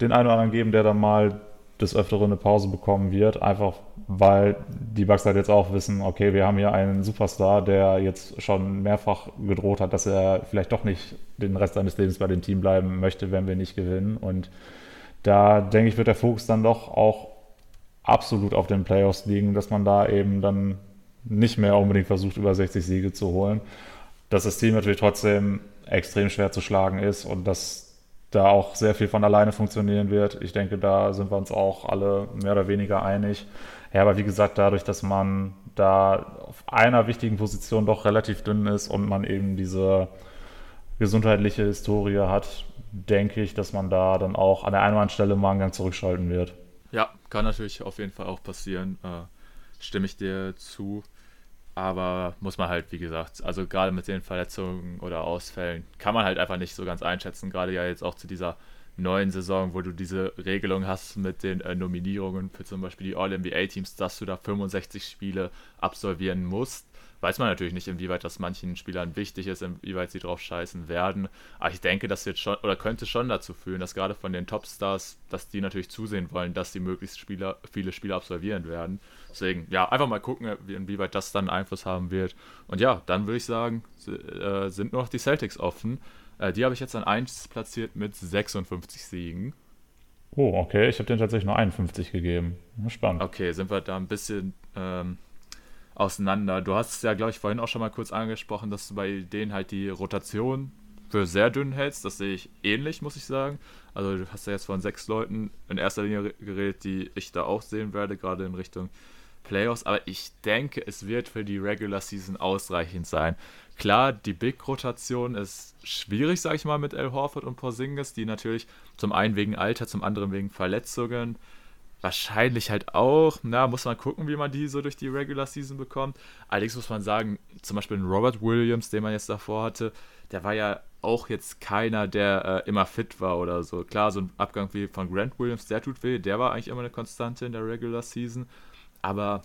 den einen oder anderen geben, der dann mal des Öfteren eine Pause bekommen wird, einfach weil die Bucks halt jetzt auch wissen, okay, wir haben hier einen Superstar, der jetzt schon mehrfach gedroht hat, dass er vielleicht doch nicht den Rest seines Lebens bei dem Team bleiben möchte, wenn wir nicht gewinnen. Und da denke ich, wird der Fokus dann doch auch absolut auf den Playoffs liegen, dass man da eben dann nicht mehr unbedingt versucht, über 60 Siege zu holen. Dass das Team natürlich trotzdem extrem schwer zu schlagen ist und dass da auch sehr viel von alleine funktionieren wird. Ich denke, da sind wir uns auch alle mehr oder weniger einig. Ja, aber wie gesagt, dadurch, dass man da auf einer wichtigen Position doch relativ dünn ist und man eben diese gesundheitliche Historie hat, denke ich, dass man da dann auch an der einen oder anderen Stelle mal einen Gang zurückschalten wird. Ja, kann natürlich auf jeden Fall auch passieren. Äh, stimme ich dir zu. Aber muss man halt, wie gesagt, also gerade mit den Verletzungen oder Ausfällen, kann man halt einfach nicht so ganz einschätzen. Gerade ja jetzt auch zu dieser neuen Saison, wo du diese Regelung hast mit den äh, Nominierungen für zum Beispiel die All-NBA-Teams, dass du da 65 Spiele absolvieren musst weiß man natürlich nicht, inwieweit das manchen Spielern wichtig ist, inwieweit sie drauf scheißen werden. Aber ich denke, das wird schon oder könnte schon dazu führen, dass gerade von den Topstars, dass die natürlich zusehen wollen, dass sie möglichst Spieler, viele Spiele absolvieren werden. Deswegen, ja, einfach mal gucken, inwieweit das dann Einfluss haben wird. Und ja, dann würde ich sagen, äh, sind nur noch die Celtics offen. Äh, die habe ich jetzt an 1 platziert mit 56 Siegen. Oh, okay. Ich habe denen tatsächlich nur 51 gegeben. Spannend. Okay, sind wir da ein bisschen ähm, auseinander. Du hast es ja, glaube ich, vorhin auch schon mal kurz angesprochen, dass du bei denen halt die Rotation für sehr dünn hältst. Das sehe ich ähnlich, muss ich sagen. Also du hast ja jetzt von sechs Leuten in erster Linie geredet, die ich da auch sehen werde, gerade in Richtung Playoffs, aber ich denke, es wird für die Regular Season ausreichend sein. Klar, die Big-Rotation ist schwierig, sag ich mal, mit El Horford und Porzingis, die natürlich zum einen wegen Alter, zum anderen wegen Verletzungen wahrscheinlich halt auch, na, muss man gucken, wie man die so durch die Regular Season bekommt. Allerdings muss man sagen, zum Beispiel Robert Williams, den man jetzt davor hatte, der war ja auch jetzt keiner, der äh, immer fit war oder so. Klar, so ein Abgang wie von Grant Williams, der tut weh, der war eigentlich immer eine Konstante in der Regular Season. Aber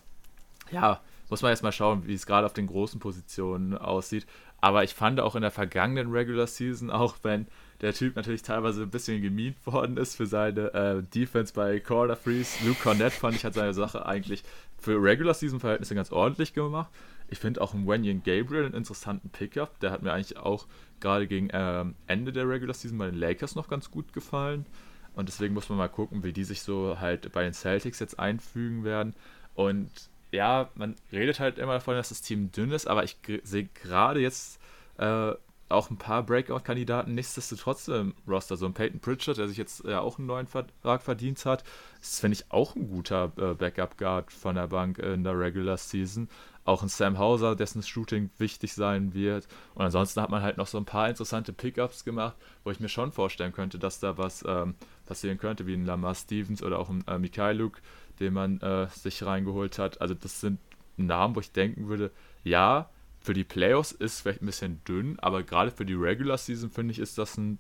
ja, muss man jetzt mal schauen, wie es gerade auf den großen Positionen aussieht. Aber ich fand auch in der vergangenen Regular Season, auch wenn der Typ natürlich teilweise ein bisschen gemied worden ist für seine äh, Defense bei Corner Freeze. Luke Cornett fand ich hat seine Sache eigentlich für Regular Season Verhältnisse ganz ordentlich gemacht. Ich finde auch einen Wenyan Gabriel einen interessanten Pickup. Der hat mir eigentlich auch gerade gegen ähm, Ende der Regular Season bei den Lakers noch ganz gut gefallen. Und deswegen muss man mal gucken, wie die sich so halt bei den Celtics jetzt einfügen werden. Und ja, man redet halt immer davon, dass das Team dünn ist, aber ich sehe gerade jetzt äh, auch ein paar Breakout-Kandidaten nichtsdestotrotz im Roster. So ein Peyton Pritchard, der sich jetzt ja auch einen neuen Vertrag verdient hat, ist, finde ich, auch ein guter äh, Backup-Guard von der Bank in der Regular Season. Auch ein Sam Hauser, dessen Shooting wichtig sein wird. Und ansonsten hat man halt noch so ein paar interessante Pickups gemacht, wo ich mir schon vorstellen könnte, dass da was ähm, passieren könnte, wie ein Lamar Stevens oder auch ein äh, Mikhailuk, den man äh, sich reingeholt hat. Also das sind Namen, wo ich denken würde, ja, für die Playoffs ist es vielleicht ein bisschen dünn, aber gerade für die Regular Season finde ich, ist das ein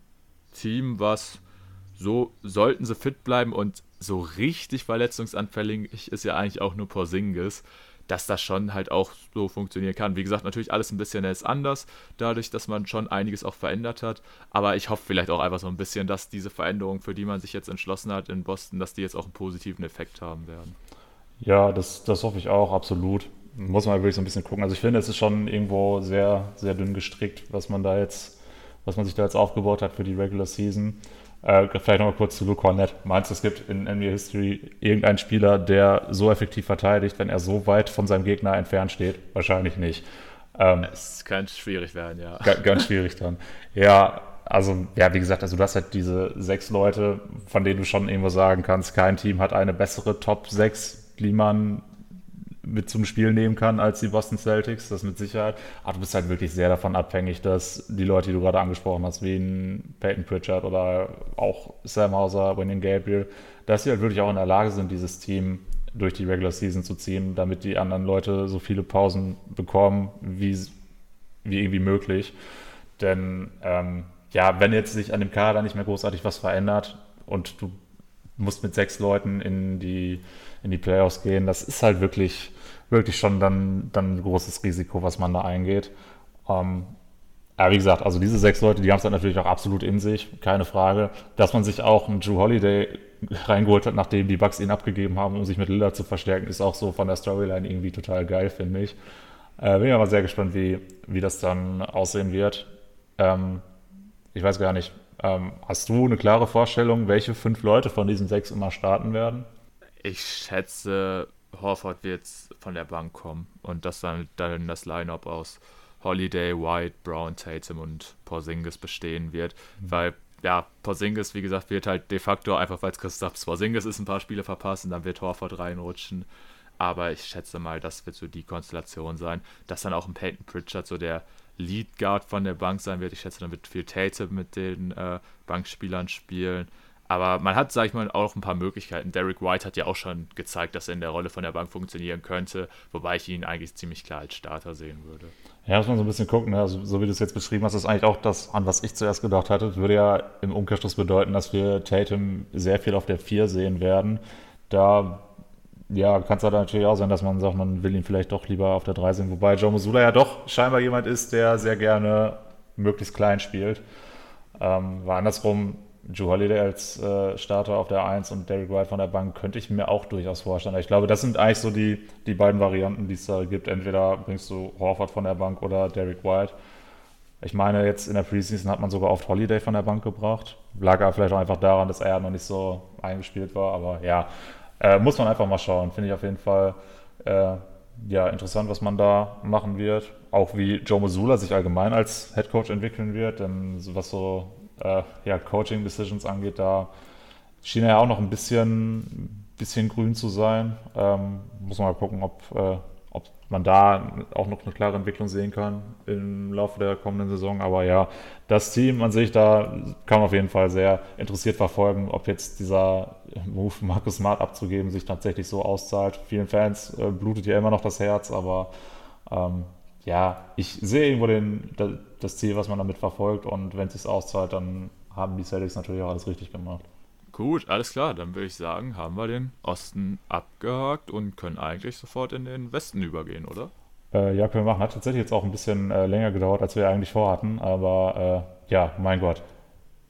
Team, was so sollten sie fit bleiben und so richtig verletzungsanfällig ist ja eigentlich auch nur Porzingis, dass das schon halt auch so funktionieren kann. Wie gesagt, natürlich alles ein bisschen ist anders, dadurch, dass man schon einiges auch verändert hat. Aber ich hoffe vielleicht auch einfach so ein bisschen, dass diese Veränderungen, für die man sich jetzt entschlossen hat in Boston, dass die jetzt auch einen positiven Effekt haben werden. Ja, das, das hoffe ich auch, absolut muss man wirklich so ein bisschen gucken. Also ich finde, es ist schon irgendwo sehr, sehr dünn gestrickt, was man da jetzt, was man sich da jetzt aufgebaut hat für die Regular Season. Äh, vielleicht nochmal kurz zu Luke Cornett. Meinst du, es gibt in NBA History irgendeinen Spieler, der so effektiv verteidigt, wenn er so weit von seinem Gegner entfernt steht? Wahrscheinlich nicht. Ähm, es kann schwierig werden, ja. Ganz schwierig dann. Ja, also, ja, wie gesagt, also du hast halt diese sechs Leute, von denen du schon irgendwo sagen kannst, kein Team hat eine bessere Top 6, die man mit zum Spiel nehmen kann als die Boston Celtics, das mit Sicherheit. Aber du bist halt wirklich sehr davon abhängig, dass die Leute, die du gerade angesprochen hast, wie Peyton Pritchard oder auch Sam Hauser, Wayne Gabriel, dass sie halt wirklich auch in der Lage sind, dieses Team durch die Regular Season zu ziehen, damit die anderen Leute so viele Pausen bekommen, wie, wie irgendwie möglich. Denn ähm, ja, wenn jetzt sich an dem Kader nicht mehr großartig was verändert und du musst mit sechs Leuten in die in die Playoffs gehen. Das ist halt wirklich, wirklich schon dann, dann ein großes Risiko, was man da eingeht. Ähm, ja, wie gesagt, also diese sechs Leute, die haben es dann natürlich auch absolut in sich, keine Frage. Dass man sich auch einen Drew Holiday reingeholt hat, nachdem die Bucks ihn abgegeben haben, um sich mit Lillard zu verstärken, ist auch so von der Storyline irgendwie total geil, finde ich. Äh, bin aber sehr gespannt, wie, wie das dann aussehen wird. Ähm, ich weiß gar nicht, ähm, hast du eine klare Vorstellung, welche fünf Leute von diesen sechs immer starten werden? Ich schätze, Horford wird von der Bank kommen und das dann, dann das Line-Up aus Holiday, White, Brown, Tatum und Porzingis bestehen wird, mhm. weil ja, Porzingis, wie gesagt, wird halt de facto einfach, weil es Christoph Porzingis ist, ein paar Spiele verpassen, dann wird Horford reinrutschen. Aber ich schätze mal, das wird so die Konstellation sein, dass dann auch ein Peyton Pritchard so der Lead Guard von der Bank sein wird. Ich schätze, dann wird viel Tatum mit den äh, Bankspielern spielen. Aber man hat, sag ich mal, auch ein paar Möglichkeiten. Derek White hat ja auch schon gezeigt, dass er in der Rolle von der Bank funktionieren könnte, wobei ich ihn eigentlich ziemlich klar als Starter sehen würde. Ja, muss man so ein bisschen gucken. Ne? Also, so wie du es jetzt beschrieben hast, ist eigentlich auch das, an was ich zuerst gedacht hatte. Das würde ja im Umkehrschluss bedeuten, dass wir Tatum sehr viel auf der 4 sehen werden. Da ja, kann es halt natürlich auch sein, dass man sagt, man will ihn vielleicht doch lieber auf der 3 sehen. Wobei Joe Mosula ja doch scheinbar jemand ist, der sehr gerne möglichst klein spielt. Ähm, war andersrum Joe Holiday als äh, Starter auf der 1 und Derek White von der Bank könnte ich mir auch durchaus vorstellen. Ich glaube, das sind eigentlich so die, die beiden Varianten, die es da gibt. Entweder bringst du Horford von der Bank oder Derek White. Ich meine, jetzt in der Preseason hat man sogar oft Holiday von der Bank gebracht. Lag aber vielleicht auch einfach daran, dass er noch nicht so eingespielt war. Aber ja, äh, muss man einfach mal schauen. Finde ich auf jeden Fall äh, ja, interessant, was man da machen wird. Auch wie Joe Missoula sich allgemein als Head Coach entwickeln wird. Denn was so äh, ja, Coaching-Decisions angeht, da schien er ja auch noch ein bisschen, bisschen grün zu sein. Ähm, muss man mal gucken, ob, äh, ob man da auch noch eine klare Entwicklung sehen kann im Laufe der kommenden Saison. Aber ja, das Team an sich, da kann man auf jeden Fall sehr interessiert verfolgen, ob jetzt dieser Move, Markus Smart abzugeben, sich tatsächlich so auszahlt. Vielen Fans äh, blutet ja immer noch das Herz, aber ähm, ja, ich sehe irgendwo den, das Ziel, was man damit verfolgt und wenn es sich auszahlt, dann haben die Celtics natürlich auch alles richtig gemacht. Gut, alles klar. Dann würde ich sagen, haben wir den Osten abgehakt und können eigentlich sofort in den Westen übergehen, oder? Äh, ja, können wir machen. Hat tatsächlich jetzt auch ein bisschen äh, länger gedauert, als wir eigentlich vorhatten. Aber äh, ja, mein Gott.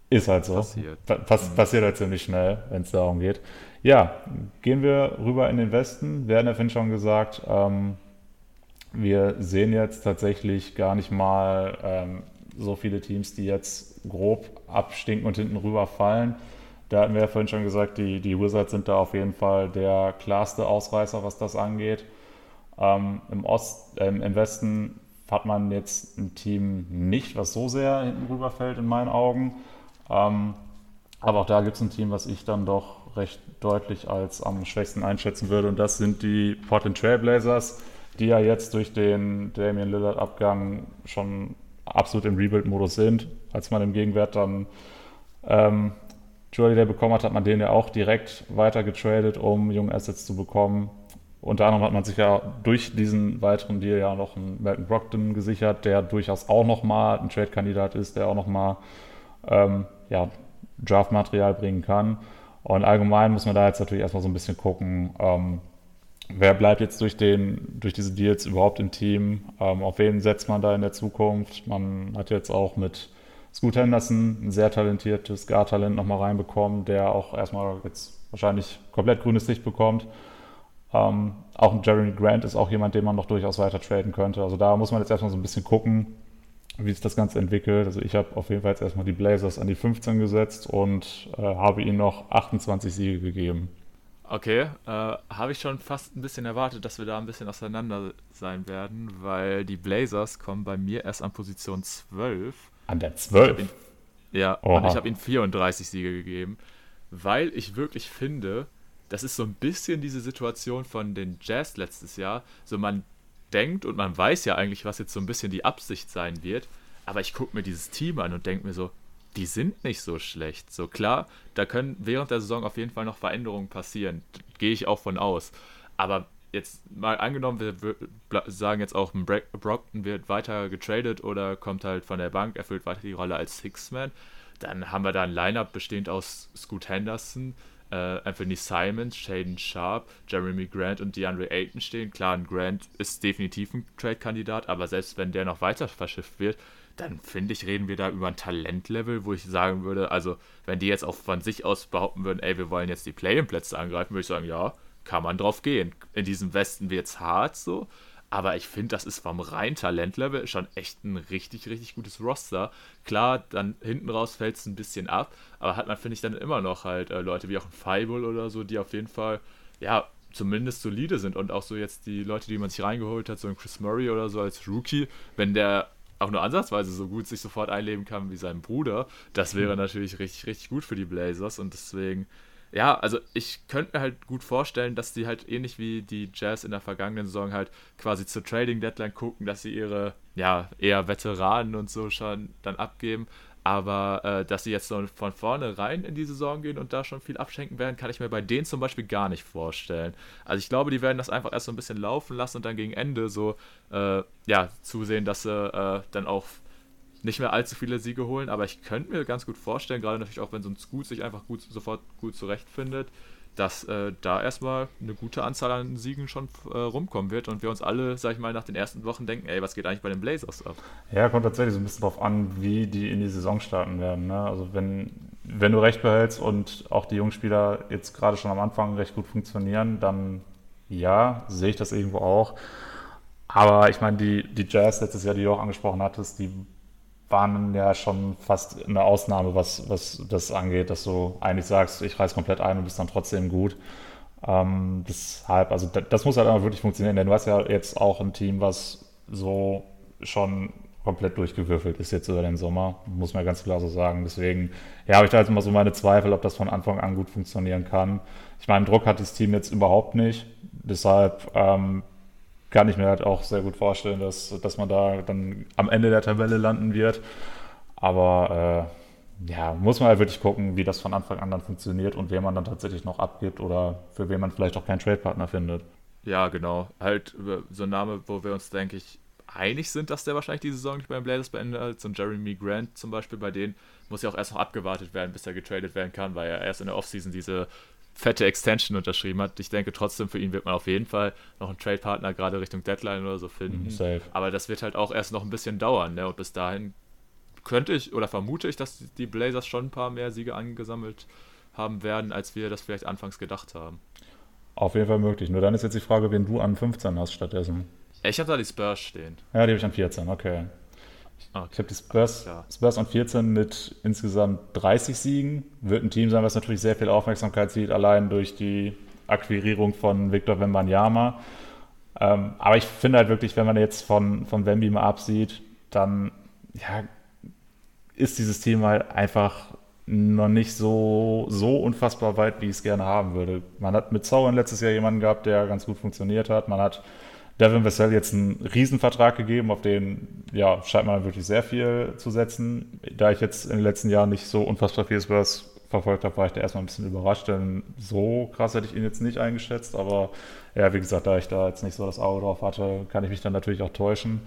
Ist halt so. Passiert. Pass mhm. Passiert halt ziemlich schnell, wenn es darum geht. Ja, gehen wir rüber in den Westen. Wir hatten ja vorhin schon gesagt, ähm, wir sehen jetzt tatsächlich gar nicht mal ähm, so viele Teams, die jetzt grob abstinken und hinten rüber fallen. Da hatten wir ja vorhin schon gesagt, die, die Wizards sind da auf jeden Fall der klarste Ausreißer, was das angeht. Ähm, im, Ost, äh, Im Westen hat man jetzt ein Team nicht, was so sehr hinten rüberfällt in meinen Augen. Ähm, aber auch da gibt es ein Team, was ich dann doch recht deutlich als am schwächsten einschätzen würde. Und das sind die Portland Trailblazers, die ja jetzt durch den Damian Lillard-Abgang schon absolut im Rebuild-Modus sind. Als man im Gegenwert dann ähm, Joel der bekommen hat, hat man den ja auch direkt weiter getradet, um junge Assets zu bekommen. Unter anderem hat man sich ja durch diesen weiteren Deal ja noch einen Malcolm Brockton gesichert, der durchaus auch nochmal ein Trade-Kandidat ist, der auch nochmal ähm, ja, Draft-Material bringen kann. Und allgemein muss man da jetzt natürlich erstmal so ein bisschen gucken, ähm, wer bleibt jetzt durch, den, durch diese Deals überhaupt im Team, ähm, auf wen setzt man da in der Zukunft. Man hat jetzt auch mit Scoot Henderson, ein sehr talentiertes Guard-Talent nochmal reinbekommen, der auch erstmal jetzt wahrscheinlich komplett grünes Licht bekommt. Ähm, auch ein Jeremy Grant ist auch jemand, den man noch durchaus weiter traden könnte. Also da muss man jetzt erstmal so ein bisschen gucken, wie sich das Ganze entwickelt. Also ich habe auf jeden Fall jetzt erstmal die Blazers an die 15 gesetzt und äh, habe ihnen noch 28 Siege gegeben. Okay, äh, habe ich schon fast ein bisschen erwartet, dass wir da ein bisschen auseinander sein werden, weil die Blazers kommen bei mir erst an Position 12 an der 12? Ihn, ja, Oha. und ich habe ihm 34 Siege gegeben, weil ich wirklich finde, das ist so ein bisschen diese Situation von den Jazz letztes Jahr. So man denkt und man weiß ja eigentlich, was jetzt so ein bisschen die Absicht sein wird, aber ich gucke mir dieses Team an und denke mir so, die sind nicht so schlecht. So klar, da können während der Saison auf jeden Fall noch Veränderungen passieren. Gehe ich auch von aus. Aber jetzt mal angenommen, wir sagen jetzt auch, Brockton wird weiter getradet oder kommt halt von der Bank, erfüllt weiter die Rolle als Six-Man, dann haben wir da ein Lineup bestehend aus Scoot Henderson, äh, Anthony Simons, Shaden Sharp, Jeremy Grant und DeAndre Ayton stehen. Klar, ein Grant ist definitiv ein Trade-Kandidat, aber selbst wenn der noch weiter verschifft wird, dann finde ich, reden wir da über ein Talentlevel, wo ich sagen würde, also wenn die jetzt auch von sich aus behaupten würden, ey, wir wollen jetzt die Play-in-Plätze angreifen, würde ich sagen, ja, kann man drauf gehen. In diesem Westen wird es hart so, aber ich finde, das ist vom reinen Talentlevel schon echt ein richtig, richtig gutes Roster. Klar, dann hinten raus fällt es ein bisschen ab, aber hat man, finde ich, dann immer noch halt äh, Leute wie auch ein Fireball oder so, die auf jeden Fall, ja, zumindest solide sind und auch so jetzt die Leute, die man sich reingeholt hat, so ein Chris Murray oder so als Rookie, wenn der auch nur ansatzweise so gut sich sofort einleben kann wie sein Bruder, das wäre mhm. natürlich richtig, richtig gut für die Blazers und deswegen ja, also ich könnte mir halt gut vorstellen, dass die halt ähnlich wie die Jazz in der vergangenen Saison halt quasi zur Trading Deadline gucken, dass sie ihre, ja, eher Veteranen und so schon dann abgeben. Aber äh, dass sie jetzt so von vorne rein in die Saison gehen und da schon viel abschenken werden, kann ich mir bei denen zum Beispiel gar nicht vorstellen. Also ich glaube, die werden das einfach erst so ein bisschen laufen lassen und dann gegen Ende so, äh, ja, zusehen, dass sie äh, dann auch nicht mehr allzu viele Siege holen, aber ich könnte mir ganz gut vorstellen, gerade natürlich auch wenn so ein Scoot sich einfach gut, sofort gut zurechtfindet, dass äh, da erstmal eine gute Anzahl an Siegen schon äh, rumkommen wird und wir uns alle, sag ich mal, nach den ersten Wochen denken, ey, was geht eigentlich bei den Blazers ab? Ja, kommt tatsächlich so ein bisschen drauf an, wie die in die Saison starten werden. Ne? Also wenn, wenn du recht behältst und auch die Jungspieler jetzt gerade schon am Anfang recht gut funktionieren, dann ja, sehe ich das irgendwo auch. Aber ich meine, die, die Jazz letztes Jahr, die du auch angesprochen hattest, die waren ja schon fast eine Ausnahme, was, was das angeht, dass du eigentlich sagst, ich reiß komplett ein und bist dann trotzdem gut. Ähm, deshalb, also das, das muss halt immer wirklich funktionieren, denn du hast ja jetzt auch ein Team, was so schon komplett durchgewürfelt ist jetzt über den Sommer, muss man ganz klar so sagen. Deswegen, ja, habe ich da jetzt immer so meine Zweifel, ob das von Anfang an gut funktionieren kann. Ich meine, Druck hat das Team jetzt überhaupt nicht. Deshalb ähm, kann ich mir halt auch sehr gut vorstellen, dass, dass man da dann am Ende der Tabelle landen wird. Aber äh, ja, muss man halt wirklich gucken, wie das von Anfang an dann funktioniert und wer man dann tatsächlich noch abgibt oder für wen man vielleicht auch keinen Trade-Partner findet. Ja, genau. Halt so ein Name, wo wir uns, denke ich, einig sind, dass der wahrscheinlich die Saison nicht beim Blazers beendet. So ein Jeremy Grant zum Beispiel, bei denen muss ja auch erst noch abgewartet werden, bis er getradet werden kann, weil er erst in der Offseason diese fette Extension unterschrieben hat. Ich denke trotzdem, für ihn wird man auf jeden Fall noch einen Trade-Partner gerade Richtung Deadline oder so finden. Mhm, Aber das wird halt auch erst noch ein bisschen dauern. Ne? Und bis dahin könnte ich oder vermute ich, dass die Blazers schon ein paar mehr Siege angesammelt haben werden, als wir das vielleicht anfangs gedacht haben. Auf jeden Fall möglich. Nur dann ist jetzt die Frage, wen du an 15 hast stattdessen. Ich habe da die Spurs stehen. Ja, die habe ich an 14, okay. Okay. Ich habe die Spurs, Spurs an 14 mit insgesamt 30 Siegen. Wird ein Team sein, was natürlich sehr viel Aufmerksamkeit sieht, allein durch die Akquirierung von Victor Wembanyama. Ähm, aber ich finde halt wirklich, wenn man jetzt von, von Wemby mal absieht, dann ja, ist dieses Team halt einfach noch nicht so, so unfassbar weit, wie ich es gerne haben würde. Man hat mit Zaun letztes Jahr jemanden gehabt, der ganz gut funktioniert hat. Man hat Devin Vassell jetzt einen Riesenvertrag gegeben, auf den ja, scheint man wirklich sehr viel zu setzen. Da ich jetzt in den letzten Jahren nicht so unfassbar viel Spurs verfolgt habe, war ich da erstmal ein bisschen überrascht, denn so krass hätte ich ihn jetzt nicht eingeschätzt. Aber ja, wie gesagt, da ich da jetzt nicht so das Auge drauf hatte, kann ich mich dann natürlich auch täuschen.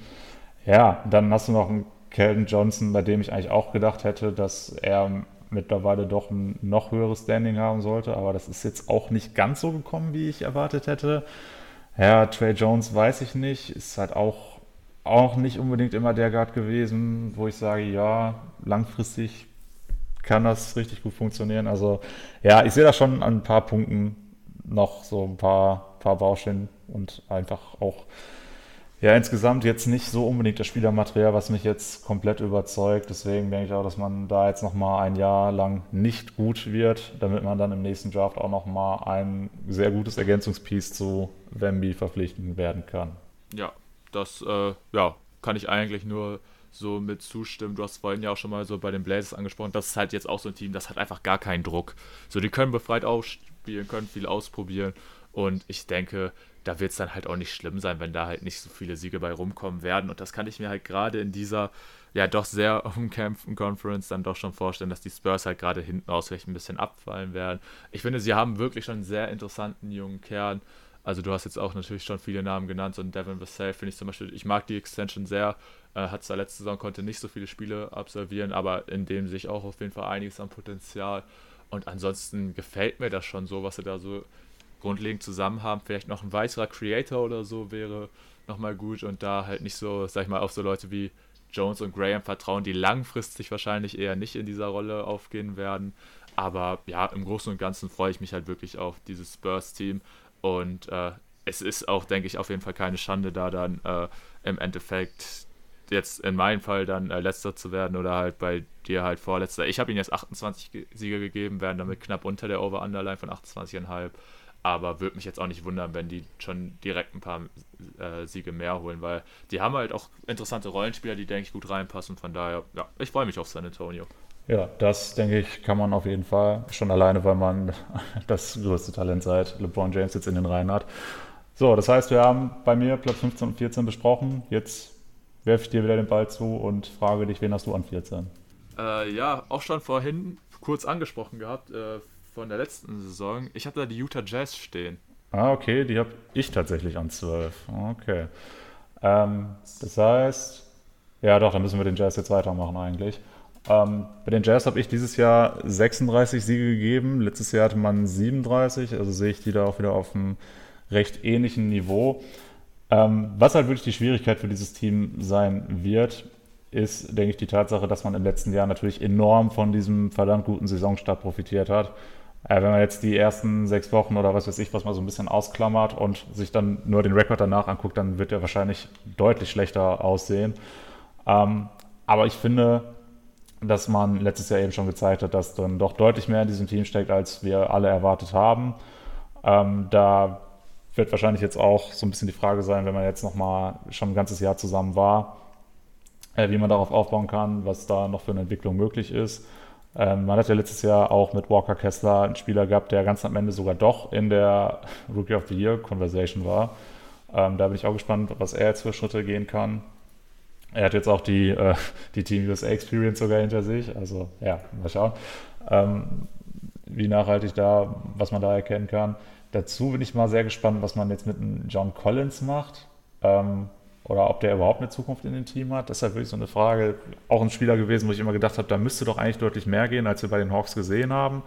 Ja, dann hast du noch einen Kelvin Johnson, bei dem ich eigentlich auch gedacht hätte, dass er mittlerweile doch ein noch höheres Standing haben sollte, aber das ist jetzt auch nicht ganz so gekommen, wie ich erwartet hätte. Ja, Trey Jones weiß ich nicht, ist halt auch, auch nicht unbedingt immer der Guard gewesen, wo ich sage, ja, langfristig kann das richtig gut funktionieren. Also ja, ich sehe da schon an ein paar Punkten noch so ein paar, paar Baustellen und einfach auch ja, insgesamt jetzt nicht so unbedingt das Spielermaterial, was mich jetzt komplett überzeugt. Deswegen denke ich auch, dass man da jetzt nochmal ein Jahr lang nicht gut wird, damit man dann im nächsten Draft auch nochmal ein sehr gutes Ergänzungspiece zu Wemby verpflichten werden kann. Ja, das äh, ja, kann ich eigentlich nur so mit zustimmen. Du hast vorhin ja auch schon mal so bei den Blazers angesprochen, das ist halt jetzt auch so ein Team, das hat einfach gar keinen Druck. So, die können befreit aufspielen, können viel ausprobieren und ich denke, da wird es dann halt auch nicht schlimm sein, wenn da halt nicht so viele Siege bei rumkommen werden. Und das kann ich mir halt gerade in dieser ja doch sehr umkämpften Conference dann doch schon vorstellen, dass die Spurs halt gerade hinten aus vielleicht ein bisschen abfallen werden. Ich finde, sie haben wirklich schon einen sehr interessanten jungen Kern. Also du hast jetzt auch natürlich schon viele Namen genannt, so ein Devin Vassell finde ich zum Beispiel, ich mag die Extension sehr, äh, hat zwar letzte Saison, konnte nicht so viele Spiele absolvieren, aber in dem sich auch auf jeden Fall einiges an Potenzial. Und ansonsten gefällt mir das schon so, was sie da so grundlegend zusammen haben. Vielleicht noch ein weiterer Creator oder so wäre nochmal gut und da halt nicht so, sag ich mal, auf so Leute wie Jones und Graham vertrauen, die langfristig wahrscheinlich eher nicht in dieser Rolle aufgehen werden. Aber ja, im Großen und Ganzen freue ich mich halt wirklich auf dieses Spurs-Team und äh, es ist auch, denke ich, auf jeden Fall keine Schande, da dann äh, im Endeffekt jetzt in meinem Fall dann äh, letzter zu werden oder halt bei dir halt vorletzter. Ich habe ihm jetzt 28 Siege gegeben, werden damit knapp unter der Over-Underline von 28,5 aber würde mich jetzt auch nicht wundern, wenn die schon direkt ein paar äh, Siege mehr holen, weil die haben halt auch interessante Rollenspieler, die, denke ich, gut reinpassen. Von daher, ja, ich freue mich auf San Antonio. Ja, das denke ich, kann man auf jeden Fall. Schon alleine, weil man das größte Talent seit LeBron James jetzt in den Reihen hat. So, das heißt, wir haben bei mir Platz 15 und 14 besprochen. Jetzt werfe ich dir wieder den Ball zu und frage dich, wen hast du an 14? Äh, ja, auch schon vorhin kurz angesprochen gehabt. Äh, von der letzten Saison. Ich habe da die Utah Jazz stehen. Ah, okay, die habe ich tatsächlich an 12. Okay. Ähm, das heißt, ja doch, dann müssen wir den Jazz jetzt weitermachen eigentlich. Ähm, bei den Jazz habe ich dieses Jahr 36 Siege gegeben. Letztes Jahr hatte man 37, also sehe ich die da auch wieder auf einem recht ähnlichen Niveau. Ähm, was halt wirklich die Schwierigkeit für dieses Team sein wird, ist, denke ich, die Tatsache, dass man im letzten Jahr natürlich enorm von diesem verdammt guten Saisonstart profitiert hat. Äh, wenn man jetzt die ersten sechs Wochen oder was weiß ich, was man so ein bisschen ausklammert und sich dann nur den Rekord danach anguckt, dann wird er wahrscheinlich deutlich schlechter aussehen. Ähm, aber ich finde, dass man letztes Jahr eben schon gezeigt hat, dass dann doch deutlich mehr in diesem Team steckt, als wir alle erwartet haben. Ähm, da wird wahrscheinlich jetzt auch so ein bisschen die Frage sein, wenn man jetzt nochmal schon ein ganzes Jahr zusammen war, äh, wie man darauf aufbauen kann, was da noch für eine Entwicklung möglich ist. Ähm, man hat ja letztes Jahr auch mit Walker Kessler einen Spieler gehabt, der ganz am Ende sogar doch in der Rookie of the Year Conversation war. Ähm, da bin ich auch gespannt, was er jetzt für Schritte gehen kann. Er hat jetzt auch die, äh, die Team USA Experience sogar hinter sich. Also ja, mal schauen, ähm, wie nachhaltig da, was man da erkennen kann. Dazu bin ich mal sehr gespannt, was man jetzt mit John Collins macht. Ähm, oder ob der überhaupt eine Zukunft in dem Team hat. Das ist halt wirklich so eine Frage. Auch ein Spieler gewesen, wo ich immer gedacht habe, da müsste doch eigentlich deutlich mehr gehen, als wir bei den Hawks gesehen haben.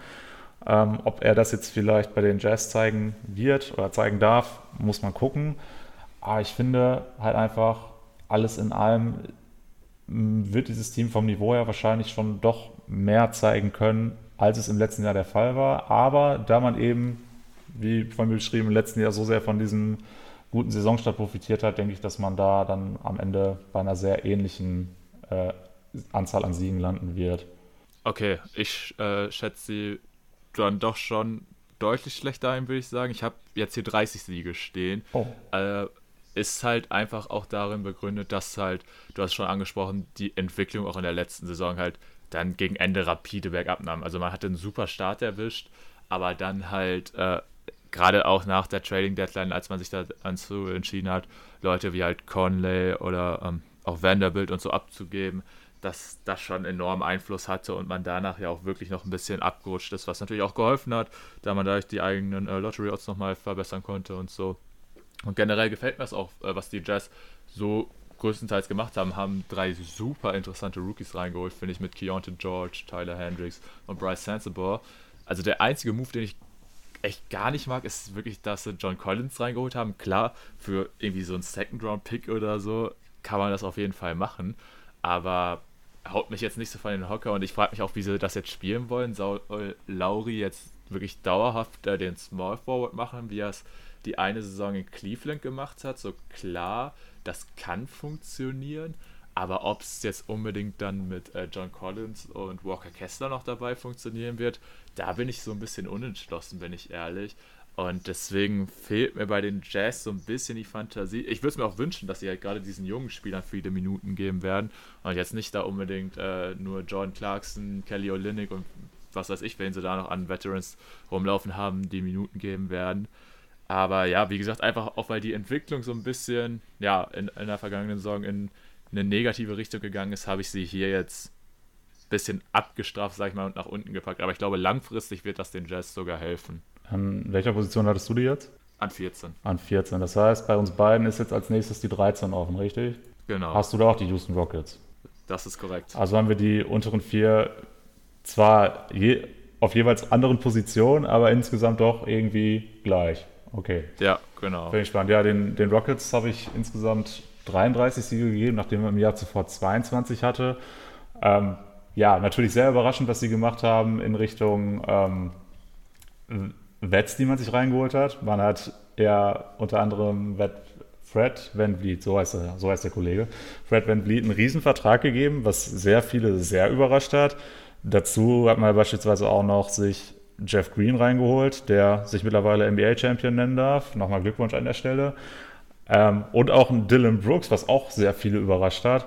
Ähm, ob er das jetzt vielleicht bei den Jazz zeigen wird oder zeigen darf, muss man gucken. Aber ich finde halt einfach, alles in allem wird dieses Team vom Niveau her wahrscheinlich schon doch mehr zeigen können, als es im letzten Jahr der Fall war. Aber da man eben, wie von mir beschrieben, im letzten Jahr so sehr von diesem guten Saisonstart profitiert hat, denke ich, dass man da dann am Ende bei einer sehr ähnlichen äh, Anzahl an Siegen landen wird. Okay, ich äh, schätze sie dann doch schon deutlich schlechter ein, würde ich sagen. Ich habe jetzt hier 30 Siege stehen. Oh. Äh, ist halt einfach auch darin begründet, dass halt, du hast schon angesprochen, die Entwicklung auch in der letzten Saison halt dann gegen Ende rapide bergab nahm. Also man hatte einen super Start erwischt, aber dann halt äh, gerade auch nach der Trading Deadline, als man sich dazu entschieden hat, Leute wie halt Conley oder ähm, auch Vanderbilt und so abzugeben, dass das schon enorm Einfluss hatte und man danach ja auch wirklich noch ein bisschen abgerutscht ist, was natürlich auch geholfen hat, da man dadurch die eigenen äh, Lottery Odds nochmal verbessern konnte und so. Und generell gefällt mir es auch, äh, was die Jazz so größtenteils gemacht haben, haben drei super interessante Rookies reingeholt, finde ich, mit Keontae George, Tyler Hendricks und Bryce Sensabaugh. Also der einzige Move, den ich echt gar nicht mag, ist wirklich, dass sie John Collins reingeholt haben. Klar, für irgendwie so einen Second-Round-Pick oder so kann man das auf jeden Fall machen, aber haut mich jetzt nicht so von den Hocker und ich frage mich auch, wie sie das jetzt spielen wollen. Soll Lauri jetzt wirklich dauerhaft äh, den Small Forward machen, wie er es die eine Saison in Cleveland gemacht hat? So klar, das kann funktionieren, aber ob es jetzt unbedingt dann mit äh, John Collins und Walker Kessler noch dabei funktionieren wird, da bin ich so ein bisschen unentschlossen, bin ich ehrlich. Und deswegen fehlt mir bei den Jazz so ein bisschen die Fantasie. Ich würde es mir auch wünschen, dass sie halt gerade diesen jungen Spielern viele Minuten geben werden. Und jetzt nicht da unbedingt äh, nur Jordan Clarkson, Kelly Olynyk und was weiß ich, wenn sie da noch an Veterans rumlaufen haben, die Minuten geben werden. Aber ja, wie gesagt, einfach auch weil die Entwicklung so ein bisschen, ja, in, in der vergangenen Saison in eine negative Richtung gegangen ist, habe ich sie hier jetzt ein bisschen abgestraft, sag ich mal, und nach unten gepackt. Aber ich glaube, langfristig wird das den Jazz sogar helfen. An welcher Position hattest du die jetzt? An 14. An 14. Das heißt, bei uns beiden ist jetzt als nächstes die 13 offen, richtig? Genau. Hast du da auch die Houston Rockets? Das ist korrekt. Also haben wir die unteren vier zwar je, auf jeweils anderen Positionen, aber insgesamt doch irgendwie gleich. Okay. Ja, genau. Bin ich spannend. Ja, den, den Rockets habe ich insgesamt 33 Siege gegeben, nachdem er im Jahr zuvor 22 hatte. Ähm, ja, natürlich sehr überraschend, was sie gemacht haben in Richtung ähm, Wets, die man sich reingeholt hat. Man hat ja unter anderem Fred Van Vliet, so heißt, er, so heißt der Kollege, Fred Van Vliet einen Riesenvertrag gegeben, was sehr viele sehr überrascht hat. Dazu hat man beispielsweise auch noch sich Jeff Green reingeholt, der sich mittlerweile NBA-Champion nennen darf. Nochmal Glückwunsch an der Stelle. Ähm, und auch ein Dylan Brooks, was auch sehr viele überrascht hat.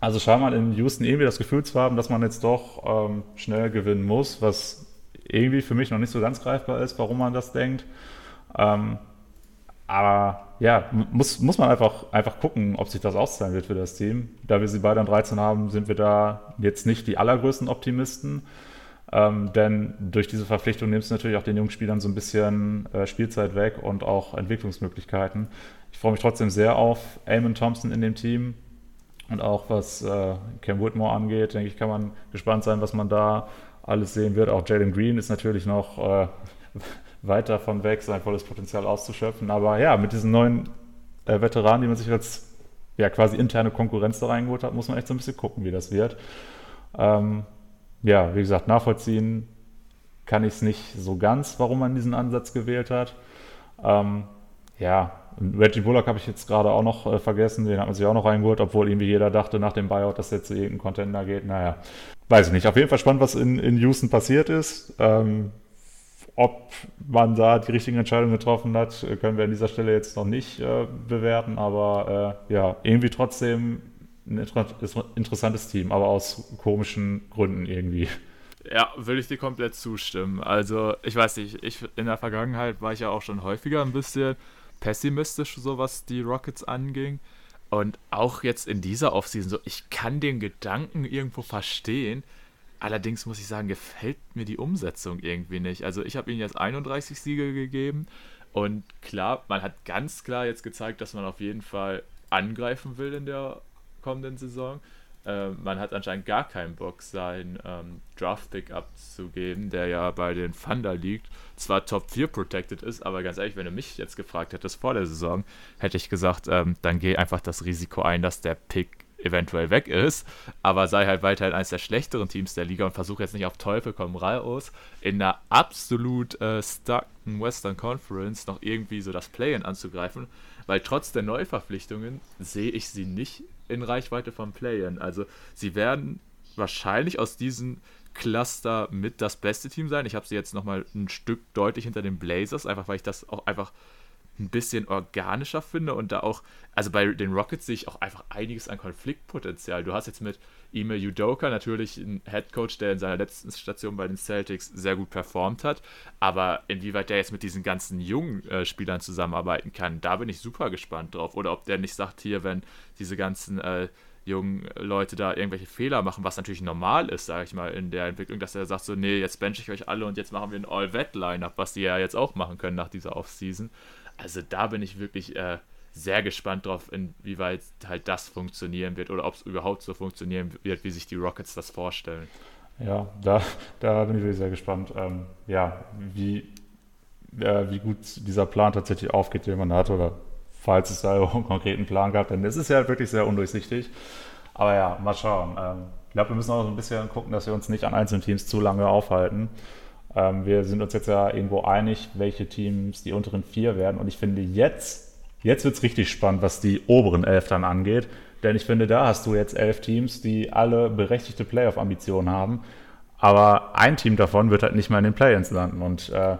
Also scheint man in Houston irgendwie das Gefühl zu haben, dass man jetzt doch ähm, schnell gewinnen muss, was irgendwie für mich noch nicht so ganz greifbar ist, warum man das denkt. Ähm, aber ja, muss, muss man einfach, einfach gucken, ob sich das auszahlen wird für das Team. Da wir sie beide an 13 haben, sind wir da jetzt nicht die allergrößten Optimisten. Ähm, denn durch diese Verpflichtung nimmst du natürlich auch den jungen Spielern so ein bisschen äh, Spielzeit weg und auch Entwicklungsmöglichkeiten. Ich freue mich trotzdem sehr auf Eamon Thompson in dem Team. Und auch was äh, Cam Woodmore angeht, denke ich, kann man gespannt sein, was man da alles sehen wird. Auch Jalen Green ist natürlich noch äh, weit davon weg, sein volles Potenzial auszuschöpfen. Aber ja, mit diesen neuen äh, Veteranen, die man sich als ja, quasi interne Konkurrenz da reingeholt hat, muss man echt so ein bisschen gucken, wie das wird. Ähm, ja, wie gesagt, nachvollziehen kann ich es nicht so ganz, warum man diesen Ansatz gewählt hat. Ähm, ja, Reggie Bullock habe ich jetzt gerade auch noch äh, vergessen, den hat man sich auch noch reingeholt, obwohl irgendwie jeder dachte nach dem Buyout, dass der zu irgendeinem Contender geht. Naja, weiß ich nicht. Auf jeden Fall spannend, was in, in Houston passiert ist. Ähm, ob man da die richtigen Entscheidungen getroffen hat, können wir an dieser Stelle jetzt noch nicht äh, bewerten, aber äh, ja, irgendwie trotzdem ein interessantes Team, aber aus komischen Gründen irgendwie. Ja, würde ich dir komplett zustimmen. Also, ich weiß nicht, ich in der Vergangenheit war ich ja auch schon häufiger ein bisschen pessimistisch, so was die Rockets anging. Und auch jetzt in dieser Offseason, so, ich kann den Gedanken irgendwo verstehen. Allerdings muss ich sagen, gefällt mir die Umsetzung irgendwie nicht. Also, ich habe ihnen jetzt 31 Siege gegeben. Und klar, man hat ganz klar jetzt gezeigt, dass man auf jeden Fall angreifen will in der kommenden Saison. Äh, man hat anscheinend gar keinen Bock, seinen ähm, Draft-Pick abzugeben, der ja bei den Thunder liegt. Zwar Top 4 protected ist, aber ganz ehrlich, wenn du mich jetzt gefragt hättest vor der Saison, hätte ich gesagt, ähm, dann geh einfach das Risiko ein, dass der Pick eventuell weg ist, aber sei halt weiterhin eines der schlechteren Teams der Liga und versuche jetzt nicht auf Teufel komm raus in einer absolut äh, stucken Western Conference noch irgendwie so das Play-in anzugreifen, weil trotz der Neuverpflichtungen sehe ich sie nicht in Reichweite vom Play-In. Also sie werden wahrscheinlich aus diesem Cluster mit das beste Team sein. Ich habe sie jetzt nochmal ein Stück deutlich hinter den Blazers, einfach weil ich das auch einfach ein bisschen organischer finde und da auch, also bei den Rockets sehe ich auch einfach einiges an Konfliktpotenzial. Du hast jetzt mit Ime Udoka natürlich einen Headcoach, der in seiner letzten Station bei den Celtics sehr gut performt hat, aber inwieweit der jetzt mit diesen ganzen jungen äh, Spielern zusammenarbeiten kann, da bin ich super gespannt drauf. Oder ob der nicht sagt, hier, wenn diese ganzen äh, jungen Leute da irgendwelche Fehler machen, was natürlich normal ist, sage ich mal, in der Entwicklung, dass er sagt so, nee, jetzt bench ich euch alle und jetzt machen wir ein All-Vet-Line-Up, was die ja jetzt auch machen können nach dieser Offseason. Also da bin ich wirklich äh, sehr gespannt drauf, inwieweit halt das funktionieren wird oder ob es überhaupt so funktionieren wird, wie sich die Rockets das vorstellen. Ja, da, da bin ich wirklich sehr gespannt, ähm, ja, wie, äh, wie gut dieser Plan tatsächlich aufgeht, den man hat, oder falls es da einen konkreten Plan gab, denn es ist ja wirklich sehr undurchsichtig. Aber ja, mal schauen. Ähm, ich glaube, wir müssen auch so ein bisschen gucken, dass wir uns nicht an einzelnen Teams zu lange aufhalten. Ähm, wir sind uns jetzt ja irgendwo einig, welche Teams die unteren vier werden. Und ich finde, jetzt, jetzt wird es richtig spannend, was die oberen elf dann angeht. Denn ich finde, da hast du jetzt elf Teams, die alle berechtigte Playoff-Ambitionen haben. Aber ein Team davon wird halt nicht mehr in den Play-ins landen. Und äh,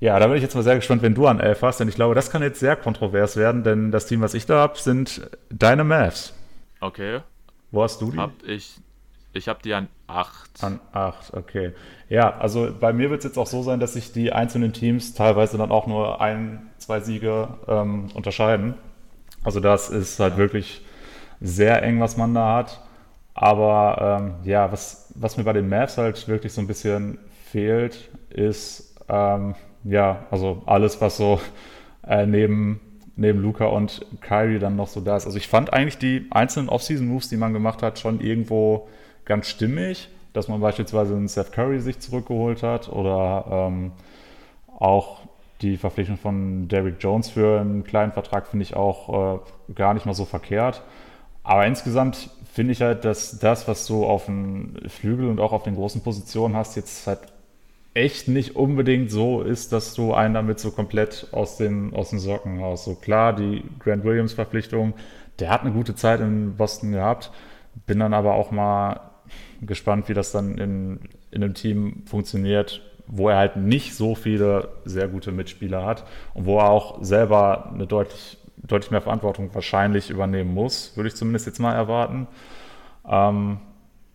ja, da bin ich jetzt mal sehr gespannt, wenn du an elf hast. Denn ich glaube, das kann jetzt sehr kontrovers werden. Denn das Team, was ich da habe, sind deine Mavs. Okay. Wo hast du die? Hab ich ich habe die an 8. An 8, okay. Ja, also bei mir wird es jetzt auch so sein, dass sich die einzelnen Teams teilweise dann auch nur ein, zwei Siege ähm, unterscheiden. Also das ist halt ja. wirklich sehr eng, was man da hat. Aber ähm, ja, was, was mir bei den Mavs halt wirklich so ein bisschen fehlt, ist ähm, ja, also alles, was so äh, neben, neben Luca und Kyrie dann noch so da ist. Also ich fand eigentlich die einzelnen Offseason-Moves, die man gemacht hat, schon irgendwo ganz stimmig, dass man beispielsweise einen Seth Curry sich zurückgeholt hat oder ähm, auch die Verpflichtung von Derrick Jones für einen kleinen Vertrag finde ich auch äh, gar nicht mal so verkehrt. Aber insgesamt finde ich halt, dass das, was du auf dem Flügel und auch auf den großen Positionen hast, jetzt halt echt nicht unbedingt so ist, dass du einen damit so komplett aus den, aus den Socken haust. So klar, die Grant Williams Verpflichtung, der hat eine gute Zeit in Boston gehabt, bin dann aber auch mal gespannt, wie das dann in, in einem Team funktioniert, wo er halt nicht so viele sehr gute Mitspieler hat und wo er auch selber eine deutlich, deutlich mehr Verantwortung wahrscheinlich übernehmen muss, würde ich zumindest jetzt mal erwarten. Ähm,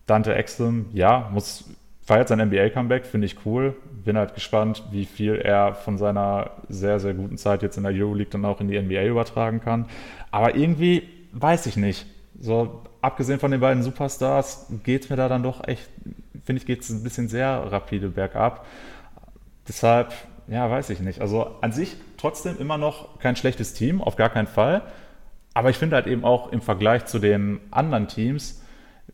Dante Exum, ja, muss, feiert sein NBA-Comeback, finde ich cool. Bin halt gespannt, wie viel er von seiner sehr, sehr guten Zeit jetzt in der Euroleague dann auch in die NBA übertragen kann. Aber irgendwie weiß ich nicht. So, abgesehen von den beiden Superstars, geht es mir da dann doch echt, finde ich, geht es ein bisschen sehr rapide bergab. Deshalb, ja, weiß ich nicht. Also an sich trotzdem immer noch kein schlechtes Team, auf gar keinen Fall. Aber ich finde halt eben auch im Vergleich zu den anderen Teams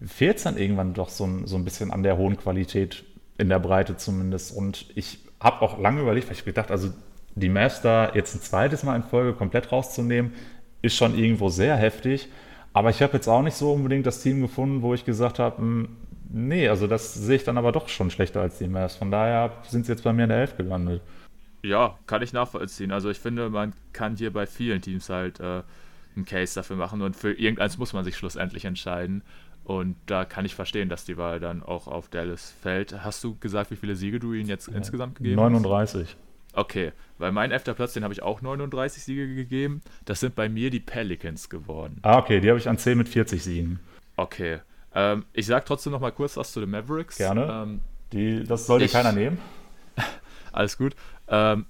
fehlt es dann irgendwann doch so ein, so ein bisschen an der hohen Qualität, in der Breite zumindest. Und ich habe auch lange überlegt, weil ich gedacht, also die Mavs da jetzt ein zweites Mal in Folge komplett rauszunehmen, ist schon irgendwo sehr heftig. Aber ich habe jetzt auch nicht so unbedingt das Team gefunden, wo ich gesagt habe, hm, nee, also das sehe ich dann aber doch schon schlechter als die Mavs. Von daher sind sie jetzt bei mir in der Elf gelandet. Ja, kann ich nachvollziehen. Also ich finde, man kann hier bei vielen Teams halt äh, einen Case dafür machen und für irgendeins muss man sich schlussendlich entscheiden. Und da kann ich verstehen, dass die Wahl dann auch auf Dallas fällt. Hast du gesagt, wie viele Siege du ihnen jetzt ja, insgesamt gegeben 39. hast? Okay, weil mein elfter Platz, den habe ich auch 39 Siege gegeben. Das sind bei mir die Pelicans geworden. Ah, okay, die habe ich an 10 mit 40 Siegen. Okay. Ähm, ich sage trotzdem noch mal kurz was zu den Mavericks. Gerne. Ähm, die, das sollte keiner nehmen. Alles gut. Ähm,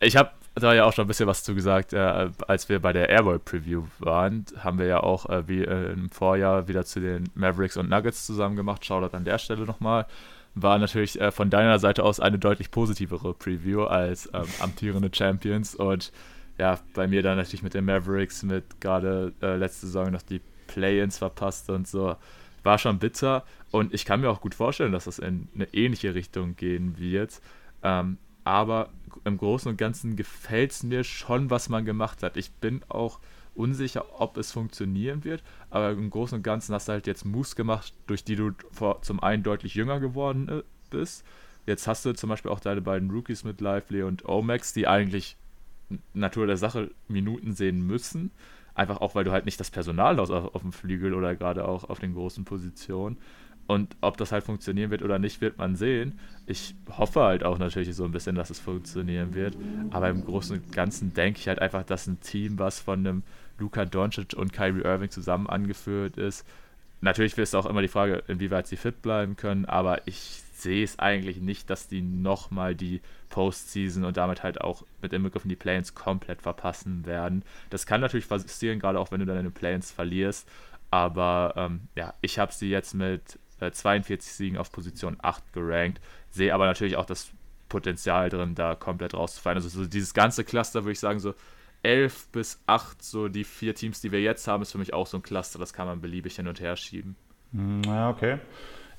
ich habe da ja auch schon ein bisschen was zu gesagt. Äh, als wir bei der Airboy Preview waren, haben wir ja auch äh, wie äh, im Vorjahr wieder zu den Mavericks und Nuggets zusammen gemacht. Shoutout an der Stelle nochmal. War natürlich äh, von deiner Seite aus eine deutlich positivere Preview als ähm, amtierende Champions. Und ja, bei mir dann natürlich mit den Mavericks, mit gerade äh, letzte Saison noch die Play-ins verpasst und so. War schon bitter. Und ich kann mir auch gut vorstellen, dass das in eine ähnliche Richtung gehen wird. Ähm, aber im Großen und Ganzen gefällt es mir schon, was man gemacht hat. Ich bin auch unsicher, ob es funktionieren wird, aber im Großen und Ganzen hast du halt jetzt Moves gemacht, durch die du vor, zum einen deutlich jünger geworden äh, bist. Jetzt hast du zum Beispiel auch deine beiden Rookies mit Lively und Omax, die eigentlich Natur der Sache Minuten sehen müssen. Einfach auch, weil du halt nicht das Personal hast auf, auf dem Flügel oder gerade auch auf den großen Positionen. Und ob das halt funktionieren wird oder nicht, wird man sehen. Ich hoffe halt auch natürlich so ein bisschen, dass es funktionieren wird. Aber im Großen und Ganzen denke ich halt einfach, dass ein Team, was von einem Luka Doncic und Kyrie Irving zusammen angeführt ist, natürlich ist auch immer die Frage, inwieweit sie fit bleiben können, aber ich sehe es eigentlich nicht, dass die nochmal die Postseason und damit halt auch mit dem Begriff die Planes komplett verpassen werden. Das kann natürlich passieren, gerade auch wenn du deine Planes verlierst. Aber ähm, ja, ich habe sie jetzt mit 42 äh, Siegen auf Position 8 gerankt. Sehe aber natürlich auch das Potenzial drin, da komplett rauszufallen. Also so dieses ganze Cluster würde ich sagen, so 11 bis 8, so die vier Teams, die wir jetzt haben, ist für mich auch so ein Cluster, das kann man beliebig hin und her schieben. Hm, ja, okay.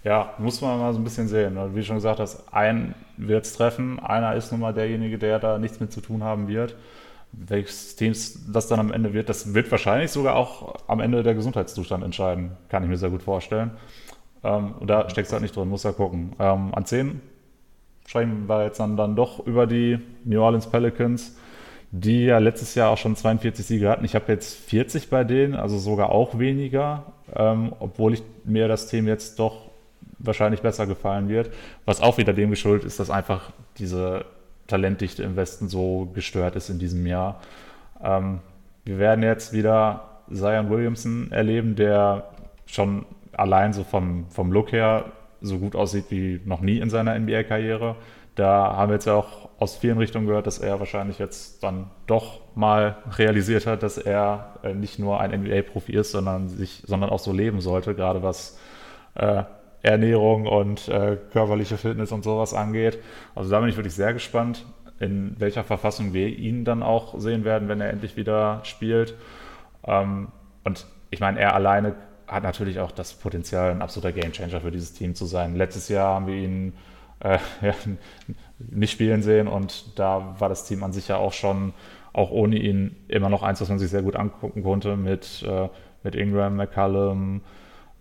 Ja, muss man mal so ein bisschen sehen. Wie du schon gesagt hast, ein wird es treffen, einer ist nun mal derjenige, der da nichts mit zu tun haben wird. Welches Teams das dann am Ende wird, das wird wahrscheinlich sogar auch am Ende der Gesundheitszustand entscheiden, kann ich mir sehr gut vorstellen. Ähm, und da steckt es halt nicht drin, muss ja gucken. Ähm, an 10 sprechen wir jetzt dann, dann doch über die New Orleans Pelicans, die ja letztes Jahr auch schon 42 Siege hatten. Ich habe jetzt 40 bei denen, also sogar auch weniger, ähm, obwohl ich mir das Team jetzt doch wahrscheinlich besser gefallen wird. Was auch wieder dem geschuldet ist, dass einfach diese Talentdichte im Westen so gestört ist in diesem Jahr. Ähm, wir werden jetzt wieder Zion Williamson erleben, der schon allein so vom, vom Look her so gut aussieht wie noch nie in seiner NBA-Karriere. Da haben wir jetzt ja auch aus vielen Richtungen gehört, dass er wahrscheinlich jetzt dann doch mal realisiert hat, dass er äh, nicht nur ein NBA-Profi ist, sondern sich, sondern auch so leben sollte, gerade was äh, Ernährung und äh, körperliche Fitness und sowas angeht. Also da bin ich wirklich sehr gespannt, in welcher Verfassung wir ihn dann auch sehen werden, wenn er endlich wieder spielt. Ähm, und ich meine, er alleine hat natürlich auch das Potenzial, ein absoluter Gamechanger für dieses Team zu sein. Letztes Jahr haben wir ihn äh, ja, nicht spielen sehen und da war das Team an sich ja auch schon, auch ohne ihn, immer noch eins, was man sich sehr gut angucken konnte mit, äh, mit Ingram, McCallum,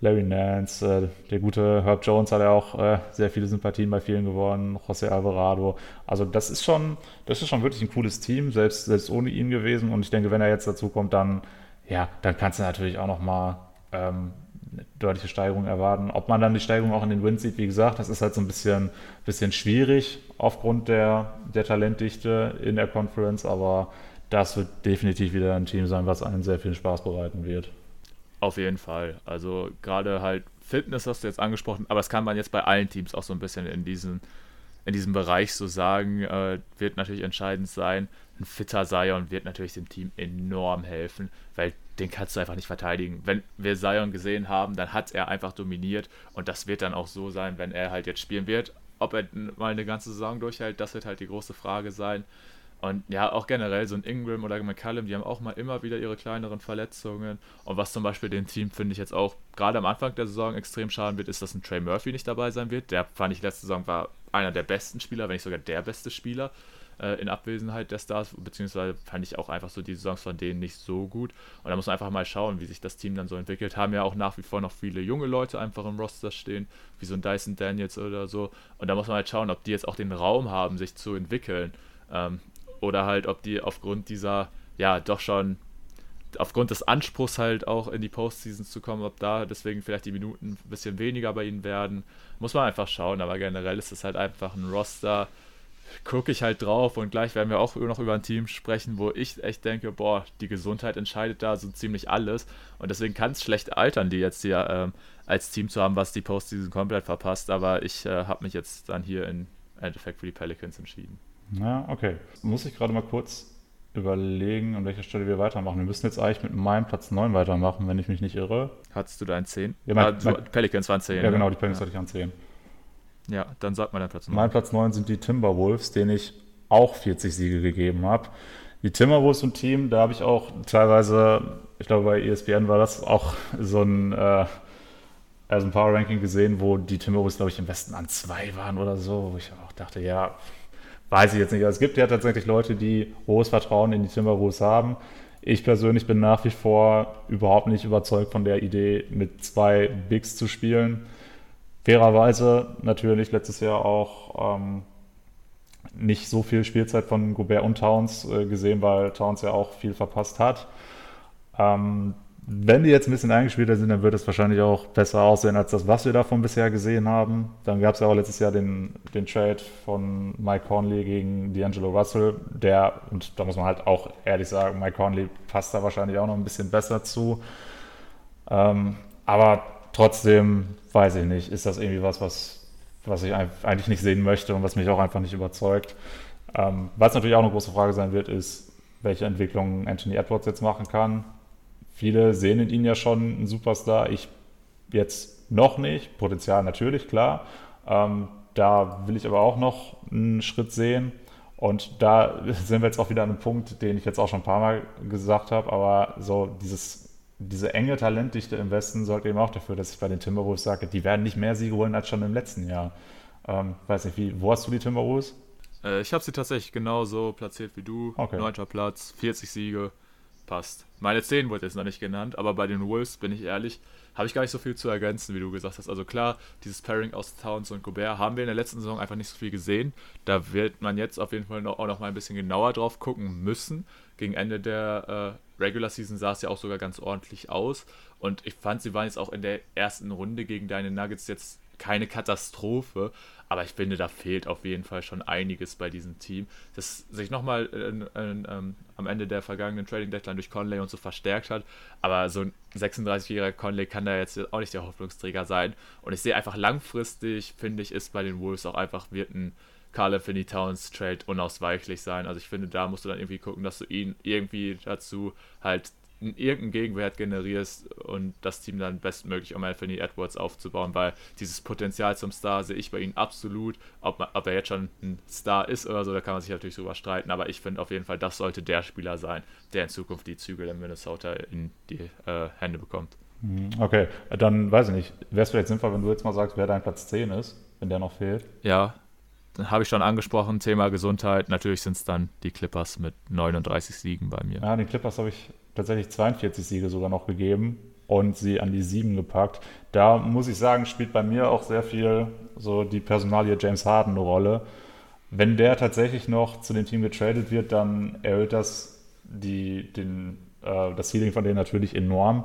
Larry Nance, äh, der gute Herb Jones hat ja auch äh, sehr viele Sympathien bei vielen gewonnen, José Alvarado. Also das ist schon, das ist schon wirklich ein cooles Team, selbst, selbst ohne ihn gewesen. Und ich denke, wenn er jetzt dazu kommt, dann, ja, dann kannst du natürlich auch noch mal ähm, eine deutliche Steigerung erwarten. Ob man dann die Steigerung auch in den Wins sieht, wie gesagt, das ist halt so ein bisschen, bisschen schwierig aufgrund der, der Talentdichte in der Conference, aber das wird definitiv wieder ein Team sein, was einen sehr viel Spaß bereiten wird. Auf jeden Fall. Also gerade halt Fitness hast du jetzt angesprochen, aber das kann man jetzt bei allen Teams auch so ein bisschen in diesen in diesem Bereich so sagen, äh, wird natürlich entscheidend sein. Ein fitter Sion wird natürlich dem Team enorm helfen, weil den kannst du einfach nicht verteidigen. Wenn wir Sion gesehen haben, dann hat er einfach dominiert und das wird dann auch so sein, wenn er halt jetzt spielen wird. Ob er mal eine ganze Saison durchhält, das wird halt die große Frage sein. Und ja, auch generell so ein Ingram oder McCallum, die haben auch mal immer wieder ihre kleineren Verletzungen. Und was zum Beispiel dem Team, finde ich jetzt auch gerade am Anfang der Saison extrem schaden wird, ist, dass ein Trey Murphy nicht dabei sein wird. Der fand ich letzte Saison war einer der besten Spieler, wenn nicht sogar der beste Spieler äh, in Abwesenheit der Stars, beziehungsweise fand ich auch einfach so die Saisons von denen nicht so gut. Und da muss man einfach mal schauen, wie sich das Team dann so entwickelt. Haben ja auch nach wie vor noch viele junge Leute einfach im Roster stehen, wie so ein Dyson Daniels oder so. Und da muss man halt schauen, ob die jetzt auch den Raum haben, sich zu entwickeln. Ähm, oder halt, ob die aufgrund dieser, ja, doch schon aufgrund des Anspruchs halt auch in die Postseasons zu kommen, ob da deswegen vielleicht die Minuten ein bisschen weniger bei ihnen werden, muss man einfach schauen. Aber generell ist es halt einfach ein Roster, gucke ich halt drauf und gleich werden wir auch noch über ein Team sprechen, wo ich echt denke, boah, die Gesundheit entscheidet da so ziemlich alles und deswegen kann es schlecht altern, die jetzt hier ähm, als Team zu haben, was die Postseason komplett verpasst, aber ich äh, habe mich jetzt dann hier im Endeffekt für die Pelicans entschieden. Ja, okay. Muss ich gerade mal kurz überlegen, an welcher Stelle wir weitermachen. Wir müssen jetzt eigentlich mit meinem Platz 9 weitermachen, wenn ich mich nicht irre. Hattest du da ein 10? Ja, mein, ah, mein, Pelicans waren 10. Ja, genau, die Pelicans ja. hatte ich an 10. Ja, dann sag mal deinen Platz 9. Mein Platz 9 sind die Timberwolves, denen ich auch 40 Siege gegeben habe. Die Timberwolves ein Team, da habe ich auch teilweise, ich glaube bei ESPN war das auch so ein, äh, also ein Power Ranking gesehen, wo die Timberwolves, glaube ich, im Westen an zwei waren oder so, wo ich auch dachte, ja, weiß ich jetzt nicht. Also es gibt ja tatsächlich Leute, die hohes Vertrauen in die Timberwolves haben. Ich persönlich bin nach wie vor überhaupt nicht überzeugt von der Idee, mit zwei Bigs zu spielen. Fairerweise natürlich letztes Jahr auch ähm, nicht so viel Spielzeit von Gobert und Towns äh, gesehen, weil Towns ja auch viel verpasst hat. Ähm, wenn die jetzt ein bisschen eingespielter sind, dann wird es wahrscheinlich auch besser aussehen als das, was wir davon bisher gesehen haben. Dann gab es ja auch letztes Jahr den, den Trade von Mike Conley gegen D'Angelo Russell, der, und da muss man halt auch ehrlich sagen, Mike Conley passt da wahrscheinlich auch noch ein bisschen besser zu. Ähm, aber trotzdem weiß ich nicht, ist das irgendwie was, was, was ich eigentlich nicht sehen möchte und was mich auch einfach nicht überzeugt. Ähm, was natürlich auch eine große Frage sein wird, ist, welche Entwicklung Anthony Edwards jetzt machen kann Viele sehen in ihm ja schon einen Superstar. Ich jetzt noch nicht. Potenzial natürlich, klar. Ähm, da will ich aber auch noch einen Schritt sehen. Und da sind wir jetzt auch wieder an einem Punkt, den ich jetzt auch schon ein paar Mal gesagt habe. Aber so dieses, diese enge Talentdichte im Westen sorgt eben auch dafür, dass ich bei den Timberwolves sage, die werden nicht mehr Siege holen als schon im letzten Jahr. Ähm, weiß nicht, wie, wo hast du die Timberwolves? Äh, ich habe sie tatsächlich genauso platziert wie du. Okay. Neunter Platz, 40 Siege passt. Meine 10 wurde jetzt noch nicht genannt, aber bei den Wolves, bin ich ehrlich, habe ich gar nicht so viel zu ergänzen, wie du gesagt hast. Also klar, dieses Pairing aus Towns und Gobert haben wir in der letzten Saison einfach nicht so viel gesehen. Da wird man jetzt auf jeden Fall noch, auch noch mal ein bisschen genauer drauf gucken müssen. Gegen Ende der äh, Regular Season sah es ja auch sogar ganz ordentlich aus. Und ich fand, sie waren jetzt auch in der ersten Runde gegen deine Nuggets jetzt keine Katastrophe, aber ich finde, da fehlt auf jeden Fall schon einiges bei diesem Team. Das sich nochmal ähm, am Ende der vergangenen Trading Deadline durch Conley und so verstärkt hat. Aber so ein 36-jähriger Conley kann da jetzt auch nicht der Hoffnungsträger sein. Und ich sehe einfach langfristig, finde ich, ist bei den Wolves auch einfach, wird ein Carl Anthony Towns Trade unausweichlich sein. Also ich finde, da musst du dann irgendwie gucken, dass du ihn irgendwie dazu halt irgendeinen Gegenwert generierst und das Team dann bestmöglich um Anthony Edwards aufzubauen, weil dieses Potenzial zum Star sehe ich bei ihm absolut. Ob, man, ob er jetzt schon ein Star ist oder so, da kann man sich natürlich drüber streiten, aber ich finde auf jeden Fall, das sollte der Spieler sein, der in Zukunft die Zügel in Minnesota in die äh, Hände bekommt. Mhm, okay, dann weiß ich nicht. Wäre es vielleicht sinnvoll, wenn du jetzt mal sagst, wer dein Platz 10 ist, wenn der noch fehlt? Ja, habe ich schon angesprochen, Thema Gesundheit. Natürlich sind es dann die Clippers mit 39 Siegen bei mir. Ja, die Clippers habe ich tatsächlich 42 Siege sogar noch gegeben und sie an die sieben gepackt. Da muss ich sagen, spielt bei mir auch sehr viel so die Personalie James Harden eine Rolle. Wenn der tatsächlich noch zu dem Team getradet wird, dann erhöht das die, den, äh, das Ceiling von denen natürlich enorm.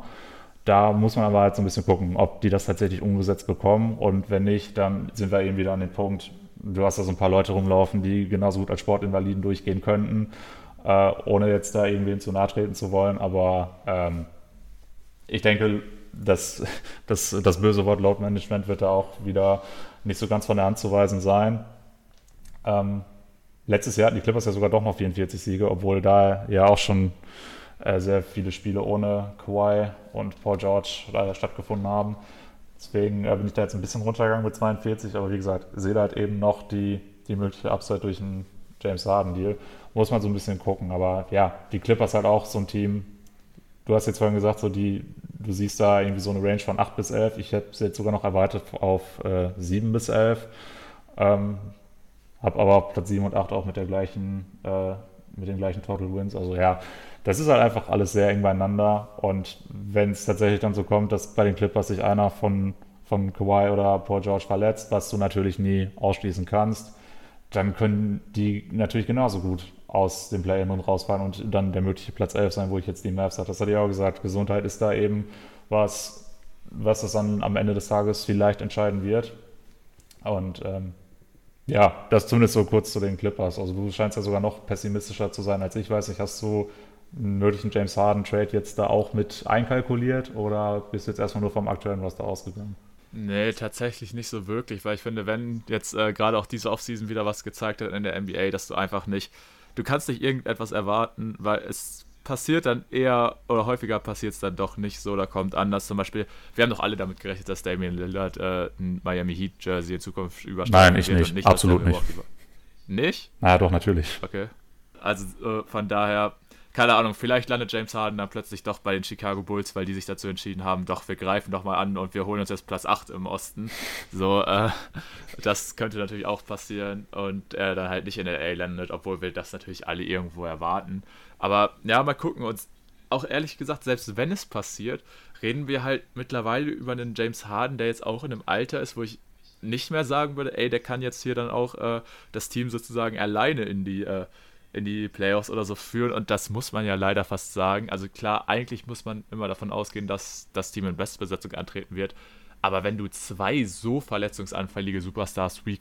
Da muss man aber halt so ein bisschen gucken, ob die das tatsächlich umgesetzt bekommen. Und wenn nicht, dann sind wir eben wieder an dem Punkt, du hast da so ein paar Leute rumlaufen, die genauso gut als Sportinvaliden durchgehen könnten äh, ohne jetzt da irgendwem zu nahe treten zu wollen. Aber ähm, ich denke, dass das, das böse Wort Load Management wird da auch wieder nicht so ganz von der Hand zu weisen sein. Ähm, letztes Jahr hatten die Clippers ja sogar doch noch 44 Siege, obwohl da ja auch schon äh, sehr viele Spiele ohne Kawhi und Paul George leider stattgefunden haben. Deswegen äh, bin ich da jetzt ein bisschen runtergegangen mit 42, aber wie gesagt, sehe da halt eben noch die, die mögliche Upside durch einen James Harden-Deal muss man so ein bisschen gucken. Aber ja, die Clippers halt auch so ein Team. Du hast jetzt vorhin gesagt, so die, du siehst da irgendwie so eine Range von 8 bis 11. Ich hätte es jetzt sogar noch erwartet auf äh, 7 bis 11. Ähm, habe aber Platz 7 und 8 auch mit der gleichen, äh, mit den gleichen Total Wins. Also ja, das ist halt einfach alles sehr eng beieinander. Und wenn es tatsächlich dann so kommt, dass bei den Clippers sich einer von, von Kawhi oder Paul George verletzt, was du natürlich nie ausschließen kannst, dann können die natürlich genauso gut aus dem Play-In und rausfahren und dann der mögliche Platz 11 sein, wo ich jetzt die Mavs habe. Das hatte ich auch gesagt. Gesundheit ist da eben was, was das dann am Ende des Tages vielleicht entscheiden wird. Und ähm, Ja, das zumindest so kurz zu den Clippers. Also du scheinst ja sogar noch pessimistischer zu sein als ich. Weiß nicht, hast du einen möglichen James Harden Trade jetzt da auch mit einkalkuliert oder bist du jetzt erstmal nur vom aktuellen Roster ausgegangen? Nee, tatsächlich nicht so wirklich, weil ich finde, wenn jetzt äh, gerade auch diese Offseason wieder was gezeigt hat in der NBA, dass du einfach nicht, du kannst nicht irgendetwas erwarten, weil es passiert dann eher oder häufiger passiert es dann doch nicht so, da kommt anders. Zum Beispiel, wir haben doch alle damit gerechnet, dass Damian Lillard äh, ein Miami Heat Jersey in Zukunft übersteigen Nein, ich nicht. nicht Absolut nicht. Nicht? Na doch, natürlich. Okay. Also äh, von daher, keine Ahnung, vielleicht landet James Harden dann plötzlich doch bei den Chicago Bulls, weil die sich dazu entschieden haben, doch, wir greifen doch mal an und wir holen uns jetzt Platz 8 im Osten. So, äh, das könnte natürlich auch passieren und er dann halt nicht in LA landet, obwohl wir das natürlich alle irgendwo erwarten. Aber ja, mal gucken uns. Auch ehrlich gesagt, selbst wenn es passiert, reden wir halt mittlerweile über einen James Harden, der jetzt auch in einem Alter ist, wo ich nicht mehr sagen würde, ey, der kann jetzt hier dann auch äh, das Team sozusagen alleine in die äh, in die Playoffs oder so führen. Und das muss man ja leider fast sagen. Also klar, eigentlich muss man immer davon ausgehen, dass das Team in Bestbesetzung antreten wird. Aber wenn du zwei so verletzungsanfällige Superstars wie,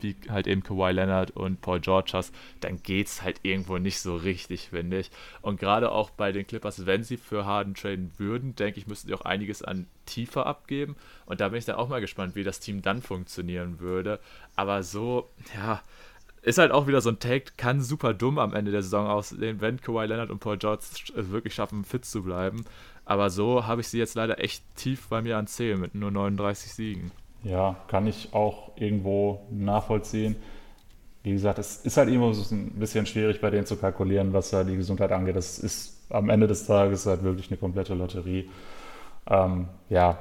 wie, halt eben Kawhi Leonard und Paul George hast, dann geht's halt irgendwo nicht so richtig, finde ich. Und gerade auch bei den Clippers, wenn sie für Harden traden würden, denke ich, müssten sie auch einiges an Tiefe abgeben. Und da bin ich dann auch mal gespannt, wie das Team dann funktionieren würde. Aber so, ja, ist halt auch wieder so ein Take, kann super dumm am Ende der Saison aussehen, wenn Kawhi Leonard und Paul George es wirklich schaffen, fit zu bleiben. Aber so habe ich sie jetzt leider echt tief bei mir an Zählen mit nur 39 Siegen. Ja, kann ich auch irgendwo nachvollziehen. Wie gesagt, es ist halt immer so ein bisschen schwierig bei denen zu kalkulieren, was da die Gesundheit angeht. Das ist am Ende des Tages halt wirklich eine komplette Lotterie. Ähm, ja,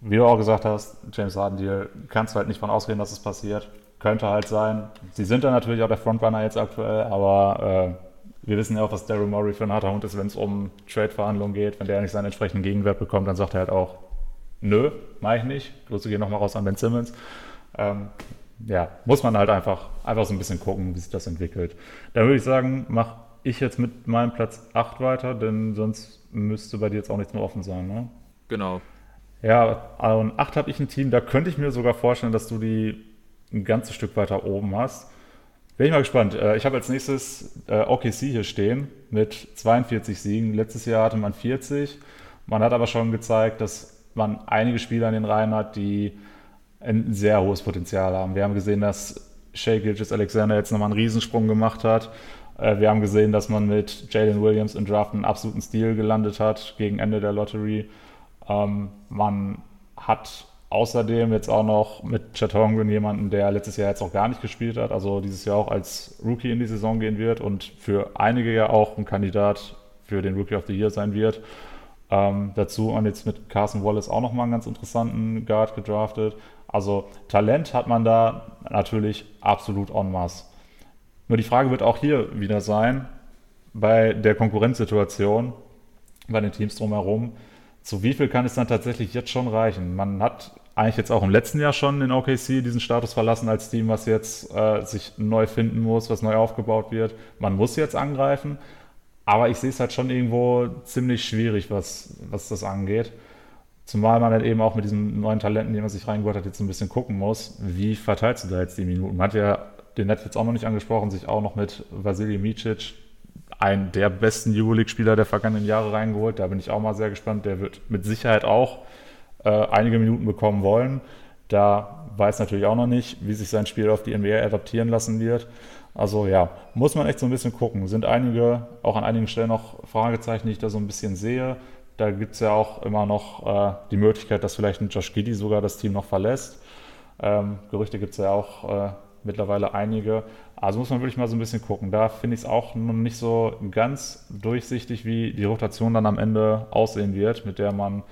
wie du auch gesagt hast, James Harden Deal, kannst du halt nicht von ausgehen, dass es passiert. Könnte halt sein. Sie sind dann natürlich auch der Frontrunner jetzt aktuell, aber äh, wir wissen ja auch, was Daryl Morey für ein harter Hund ist, wenn es um Trade-Verhandlungen geht. Wenn der nicht seinen entsprechenden Gegenwert bekommt, dann sagt er halt auch, nö, mach ich nicht. Grüße gehen nochmal raus an Ben Simmons. Ähm, ja, muss man halt einfach, einfach so ein bisschen gucken, wie sich das entwickelt. Dann würde ich sagen, mache ich jetzt mit meinem Platz 8 weiter, denn sonst müsste bei dir jetzt auch nichts mehr offen sein, ne? Genau. Ja, und 8 habe ich ein Team, da könnte ich mir sogar vorstellen, dass du die ein ganzes Stück weiter oben hast. Bin ich mal gespannt. Äh, ich habe als nächstes äh, OKC hier stehen mit 42 Siegen. Letztes Jahr hatte man 40. Man hat aber schon gezeigt, dass man einige Spieler in den Reihen hat, die ein sehr hohes Potenzial haben. Wir haben gesehen, dass Shea Gilgis Alexander jetzt nochmal einen Riesensprung gemacht hat. Äh, wir haben gesehen, dass man mit Jalen Williams im Draft einen absoluten Stil gelandet hat gegen Ende der Lottery. Ähm, man hat Außerdem jetzt auch noch mit Chet Holmgren jemanden, der letztes Jahr jetzt auch gar nicht gespielt hat, also dieses Jahr auch als Rookie in die Saison gehen wird und für einige ja auch ein Kandidat für den Rookie of the Year sein wird. Ähm, dazu und jetzt mit Carson Wallace auch nochmal einen ganz interessanten Guard gedraftet. Also Talent hat man da natürlich absolut en masse. Nur die Frage wird auch hier wieder sein, bei der Konkurrenzsituation, bei den Teams drumherum, zu wie viel kann es dann tatsächlich jetzt schon reichen? Man hat eigentlich jetzt auch im letzten Jahr schon in OKC diesen Status verlassen als Team, was jetzt äh, sich neu finden muss, was neu aufgebaut wird. Man muss jetzt angreifen, aber ich sehe es halt schon irgendwo ziemlich schwierig, was, was das angeht. Zumal man halt eben auch mit diesen neuen Talenten, die man sich reingeholt hat, jetzt ein bisschen gucken muss, wie verteilst du da jetzt die Minuten? Man hat ja den Netflix auch noch nicht angesprochen, sich auch noch mit Vasili Micic einen der besten Euroleague-Spieler der vergangenen Jahre reingeholt. Da bin ich auch mal sehr gespannt. Der wird mit Sicherheit auch äh, einige Minuten bekommen wollen. Da weiß natürlich auch noch nicht, wie sich sein Spiel auf die NBA adaptieren lassen wird. Also ja, muss man echt so ein bisschen gucken. Sind einige, auch an einigen Stellen noch Fragezeichen, die ich da so ein bisschen sehe. Da gibt es ja auch immer noch äh, die Möglichkeit, dass vielleicht ein Josh Giddy sogar das Team noch verlässt. Ähm, Gerüchte gibt es ja auch äh, mittlerweile einige. Also muss man wirklich mal so ein bisschen gucken. Da finde ich es auch noch nicht so ganz durchsichtig, wie die Rotation dann am Ende aussehen wird, mit der man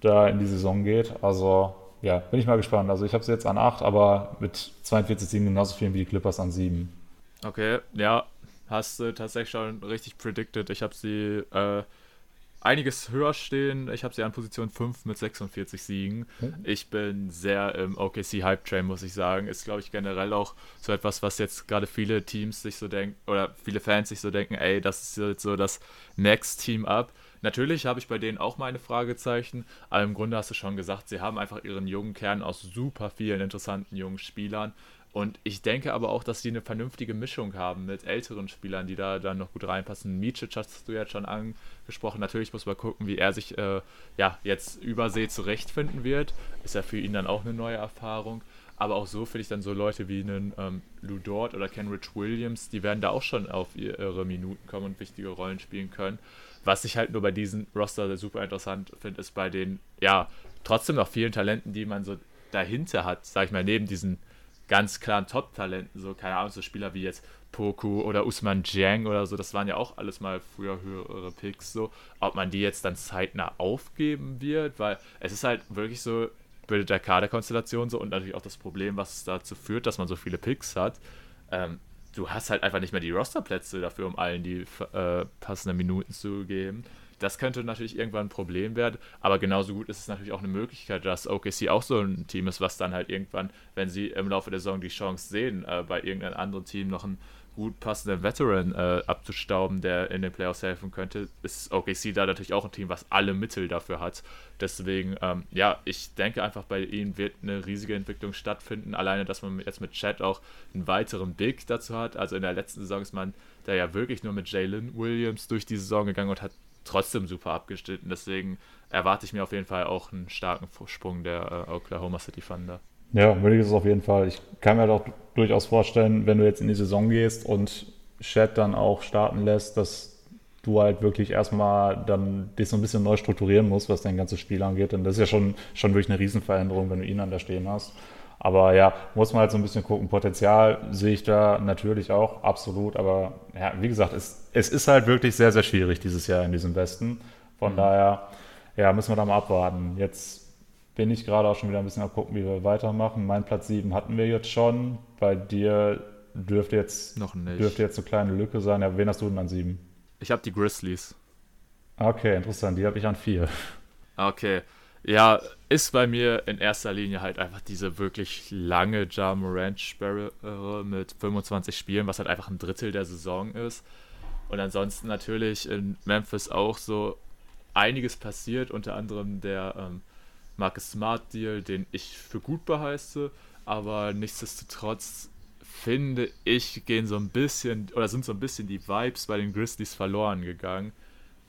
da in die Saison geht. Also ja, bin ich mal gespannt. Also ich habe sie jetzt an 8, aber mit 42 Siegen genauso viel wie die Clippers an 7. Okay, ja, hast du tatsächlich schon richtig predicted. Ich habe sie äh, einiges höher stehen. Ich habe sie an Position 5 mit 46 Siegen. Mhm. Ich bin sehr im OKC Hype Train, muss ich sagen. Ist, glaube ich, generell auch so etwas, was jetzt gerade viele Teams sich so denken, oder viele Fans sich so denken, ey, das ist jetzt so das Next Team Up. Natürlich habe ich bei denen auch meine Fragezeichen, aber im Grunde hast du schon gesagt, sie haben einfach ihren jungen Kern aus super vielen interessanten jungen Spielern. Und ich denke aber auch, dass sie eine vernünftige Mischung haben mit älteren Spielern, die da dann noch gut reinpassen. Micic hast du jetzt schon angesprochen. Natürlich muss man gucken, wie er sich äh, ja, jetzt übersee zurechtfinden wird. Ist ja für ihn dann auch eine neue Erfahrung. Aber auch so finde ich dann so Leute wie einen ähm, Lou Dort oder Kenrich Williams, die werden da auch schon auf ihre Minuten kommen und wichtige Rollen spielen können. Was ich halt nur bei diesem Roster super interessant finde, ist bei den, ja, trotzdem noch vielen Talenten, die man so dahinter hat, sag ich mal, neben diesen ganz klaren Top-Talenten, so, keine Ahnung, so Spieler wie jetzt Poku oder Usman Jiang oder so, das waren ja auch alles mal früher höhere Picks, so, ob man die jetzt dann zeitnah aufgeben wird, weil es ist halt wirklich so, bildet der Kaderkonstellation so und natürlich auch das Problem, was dazu führt, dass man so viele Picks hat. Ähm, du hast halt einfach nicht mehr die Rosterplätze dafür, um allen die äh, passenden Minuten zu geben. Das könnte natürlich irgendwann ein Problem werden, aber genauso gut ist es natürlich auch eine Möglichkeit, dass OKC auch so ein Team ist, was dann halt irgendwann, wenn sie im Laufe der Saison die Chance sehen, äh, bei irgendeinem anderen Team noch ein gut passenden Veteran äh, abzustauben, der in den Playoffs helfen könnte, ist OKC da natürlich auch ein Team, was alle Mittel dafür hat. Deswegen, ähm, ja, ich denke einfach, bei ihnen wird eine riesige Entwicklung stattfinden. Alleine, dass man jetzt mit Chad auch einen weiteren Big dazu hat. Also in der letzten Saison ist man da ja wirklich nur mit Jalen Williams durch die Saison gegangen und hat trotzdem super abgeschnitten. Deswegen erwarte ich mir auf jeden Fall auch einen starken Sprung der äh, Oklahoma City Thunder. Ja, würdig ist es auf jeden Fall. Ich kann mir doch durchaus vorstellen, wenn du jetzt in die Saison gehst und Chat dann auch starten lässt, dass du halt wirklich erstmal dann dich so ein bisschen neu strukturieren musst, was dein ganzes Spiel angeht. Denn das ist ja schon, schon wirklich eine Riesenveränderung, wenn du ihn an der stehen hast. Aber ja, muss man halt so ein bisschen gucken. Potenzial sehe ich da natürlich auch, absolut. Aber ja, wie gesagt, es, es ist halt wirklich sehr, sehr schwierig dieses Jahr in diesem Westen. Von mhm. daher, ja, müssen wir da mal abwarten. Jetzt bin ich gerade auch schon wieder ein bisschen am gucken, wie wir weitermachen. Mein Platz 7 hatten wir jetzt schon. Bei dir dürfte jetzt, Noch nicht. dürfte jetzt eine kleine Lücke sein. Ja, wen hast du denn an 7? Ich habe die Grizzlies. Okay, interessant. Die habe ich an 4. Okay. Ja, ist bei mir in erster Linie halt einfach diese wirklich lange Ja Morant-Sperre mit 25 Spielen, was halt einfach ein Drittel der Saison ist. Und ansonsten natürlich in Memphis auch so einiges passiert, unter anderem der ähm, Marcus Smart Deal, den ich für gut beheiße, aber nichtsdestotrotz finde ich, gehen so ein bisschen oder sind so ein bisschen die Vibes bei den Grizzlies verloren gegangen.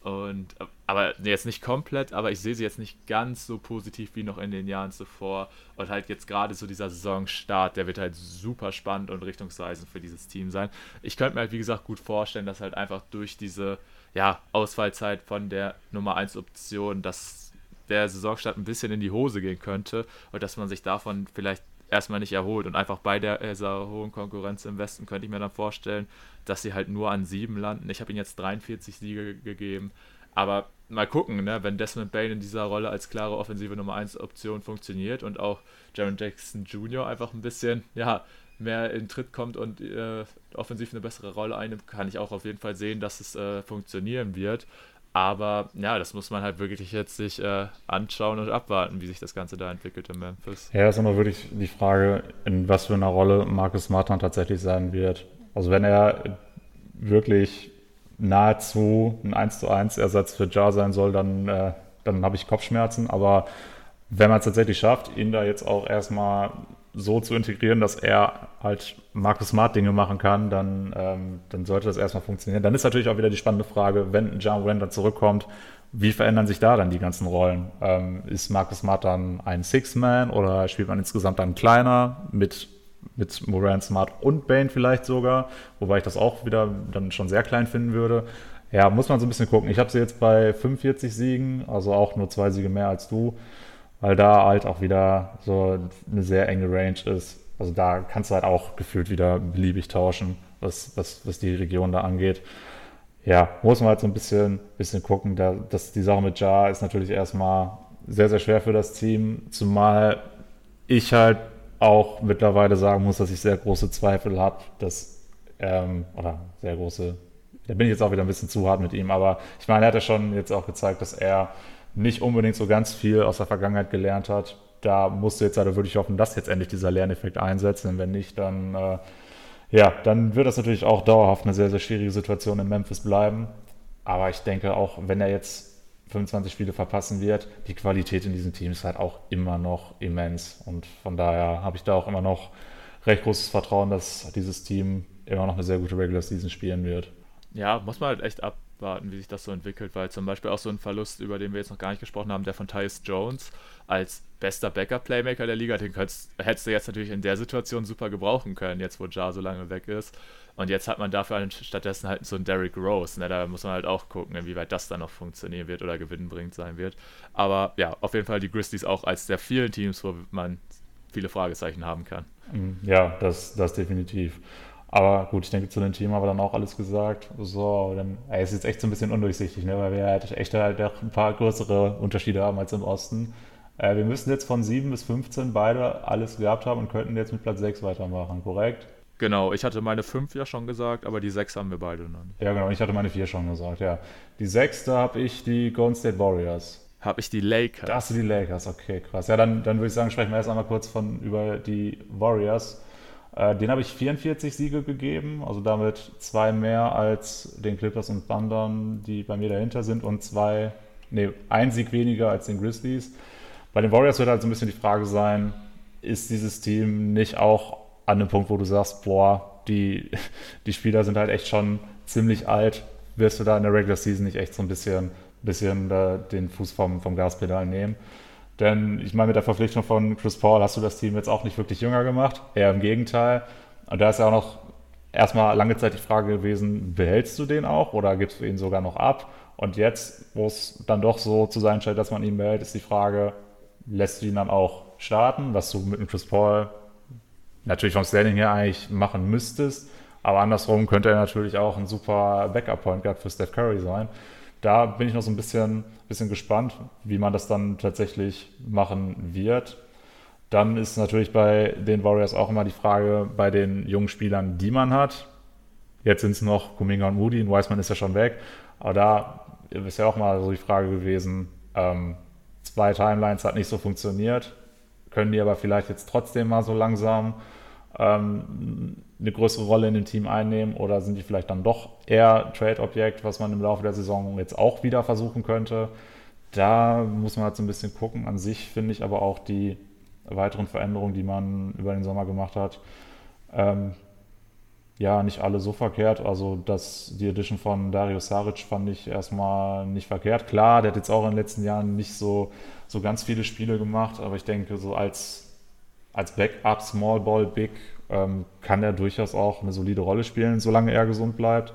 Und aber jetzt nicht komplett, aber ich sehe sie jetzt nicht ganz so positiv wie noch in den Jahren zuvor. Und halt jetzt gerade so dieser Saisonstart, der wird halt super spannend und richtungsweisend für dieses Team sein. Ich könnte mir halt, wie gesagt, gut vorstellen, dass halt einfach durch diese ja, Ausfallzeit von der Nummer 1 Option, dass der Saisonstart ein bisschen in die Hose gehen könnte und dass man sich davon vielleicht erstmal nicht erholt. Und einfach bei der äh, hohen Konkurrenz im Westen könnte ich mir dann vorstellen, dass sie halt nur an sieben landen. Ich habe ihnen jetzt 43 Siege gegeben. Aber mal gucken, ne? wenn Desmond Bain in dieser Rolle als klare offensive Nummer 1 Option funktioniert und auch Jaron Jackson Jr. einfach ein bisschen, ja, mehr in Tritt kommt und äh, offensiv eine bessere Rolle einnimmt, kann ich auch auf jeden Fall sehen, dass es äh, funktionieren wird. Aber ja, das muss man halt wirklich jetzt sich äh, anschauen und abwarten, wie sich das Ganze da entwickelt in Memphis. Ja, ist immer wirklich die Frage, in was für einer Rolle Marcus Martin tatsächlich sein wird. Also wenn er wirklich nahezu ein 1 zu 1 Ersatz für Jar sein soll, dann, äh, dann habe ich Kopfschmerzen. Aber wenn man es tatsächlich schafft, ihn da jetzt auch erstmal so zu integrieren, dass er halt Marcus Smart Dinge machen kann, dann, ähm, dann sollte das erstmal funktionieren. Dann ist natürlich auch wieder die spannende Frage, wenn John Rand zurückkommt, wie verändern sich da dann die ganzen Rollen? Ähm, ist Marcus Smart dann ein Six-Man oder spielt man insgesamt dann kleiner mit, mit Moran Smart und Bane vielleicht sogar? Wobei ich das auch wieder dann schon sehr klein finden würde. Ja, muss man so ein bisschen gucken. Ich habe sie jetzt bei 45 Siegen, also auch nur zwei Siege mehr als du weil da halt auch wieder so eine sehr enge Range ist. Also da kannst du halt auch gefühlt wieder beliebig tauschen, was, was, was die Region da angeht. Ja, muss man halt so ein bisschen, bisschen gucken. Da, dass die Sache mit Jar ist natürlich erstmal sehr, sehr schwer für das Team, zumal ich halt auch mittlerweile sagen muss, dass ich sehr große Zweifel habe, dass, ähm, oder sehr große, da bin ich jetzt auch wieder ein bisschen zu hart mit ihm, aber ich meine, er hat ja schon jetzt auch gezeigt, dass er nicht unbedingt so ganz viel aus der Vergangenheit gelernt hat. Da musst du jetzt also wirklich hoffen, dass jetzt endlich dieser Lerneffekt einsetzt. Und wenn nicht, dann, äh, ja, dann wird das natürlich auch dauerhaft eine sehr, sehr schwierige Situation in Memphis bleiben. Aber ich denke auch, wenn er jetzt 25 Spiele verpassen wird, die Qualität in diesem Team ist halt auch immer noch immens. Und von daher habe ich da auch immer noch recht großes Vertrauen, dass dieses Team immer noch eine sehr gute Regular Season spielen wird. Ja, muss man halt echt abwarten, wie sich das so entwickelt, weil zum Beispiel auch so ein Verlust, über den wir jetzt noch gar nicht gesprochen haben, der von Tyus Jones als bester Backup-Playmaker der Liga, den hättest du jetzt natürlich in der Situation super gebrauchen können, jetzt wo Jar so lange weg ist. Und jetzt hat man dafür stattdessen halt so einen Derrick Rose. Ne? Da muss man halt auch gucken, inwieweit das dann noch funktionieren wird oder gewinnbringend sein wird. Aber ja, auf jeden Fall die Grizzlies auch als der vielen Teams, wo man viele Fragezeichen haben kann. Ja, das, das definitiv. Aber gut, ich denke, zu dem Thema haben wir dann auch alles gesagt. So, dann ey, es ist jetzt echt so ein bisschen undurchsichtig, ne? weil wir halt echt halt ein paar größere Unterschiede haben als im Osten. Äh, wir müssen jetzt von 7 bis 15 beide alles gehabt haben und könnten jetzt mit Platz 6 weitermachen, korrekt? Genau, ich hatte meine 5 ja schon gesagt, aber die 6 haben wir beide noch nicht. Ja, genau, ich hatte meine 4 schon gesagt, ja. Die 6, da habe ich die Golden State Warriors. Habe ich die Lakers. Da hast du die Lakers, okay, krass. Ja, dann, dann würde ich sagen, sprechen wir erst einmal kurz von, über die Warriors. Äh, den habe ich 44 Siege gegeben, also damit zwei mehr als den Clippers und Thundern, die bei mir dahinter sind, und zwei, nee, ein Sieg weniger als den Grizzlies. Bei den Warriors wird halt so ein bisschen die Frage sein, ist dieses Team nicht auch an dem Punkt, wo du sagst, boah, die, die Spieler sind halt echt schon ziemlich alt, wirst du da in der Regular Season nicht echt so ein bisschen, bisschen äh, den Fuß vom, vom Gaspedal nehmen? Denn ich meine, mit der Verpflichtung von Chris Paul hast du das Team jetzt auch nicht wirklich jünger gemacht, eher im Gegenteil. Und da ist ja auch noch erstmal lange Zeit die Frage gewesen, behältst du den auch oder gibst du ihn sogar noch ab? Und jetzt, wo es dann doch so zu sein scheint, dass man ihn behält, ist die Frage, lässt du ihn dann auch starten, was du mit dem Chris Paul natürlich vom Standing her eigentlich machen müsstest. Aber andersrum könnte er natürlich auch ein super Backup-Point Guard für Steph Curry sein da bin ich noch so ein bisschen, bisschen gespannt, wie man das dann tatsächlich machen wird. Dann ist natürlich bei den Warriors auch immer die Frage bei den jungen Spielern, die man hat. Jetzt sind es noch Kuminga und Moody, und Wiseman ist ja schon weg. Aber da ist ja auch mal so die Frage gewesen, ähm, zwei Timelines hat nicht so funktioniert. Können die aber vielleicht jetzt trotzdem mal so langsam ähm, eine größere Rolle in dem Team einnehmen oder sind die vielleicht dann doch eher Trade-Objekt, was man im Laufe der Saison jetzt auch wieder versuchen könnte? Da muss man halt so ein bisschen gucken. An sich finde ich aber auch die weiteren Veränderungen, die man über den Sommer gemacht hat, ähm, ja, nicht alle so verkehrt. Also das, die Edition von Dario Saric fand ich erstmal nicht verkehrt. Klar, der hat jetzt auch in den letzten Jahren nicht so, so ganz viele Spiele gemacht, aber ich denke, so als als Backup, Small Ball, Big, ähm, kann er durchaus auch eine solide Rolle spielen, solange er gesund bleibt.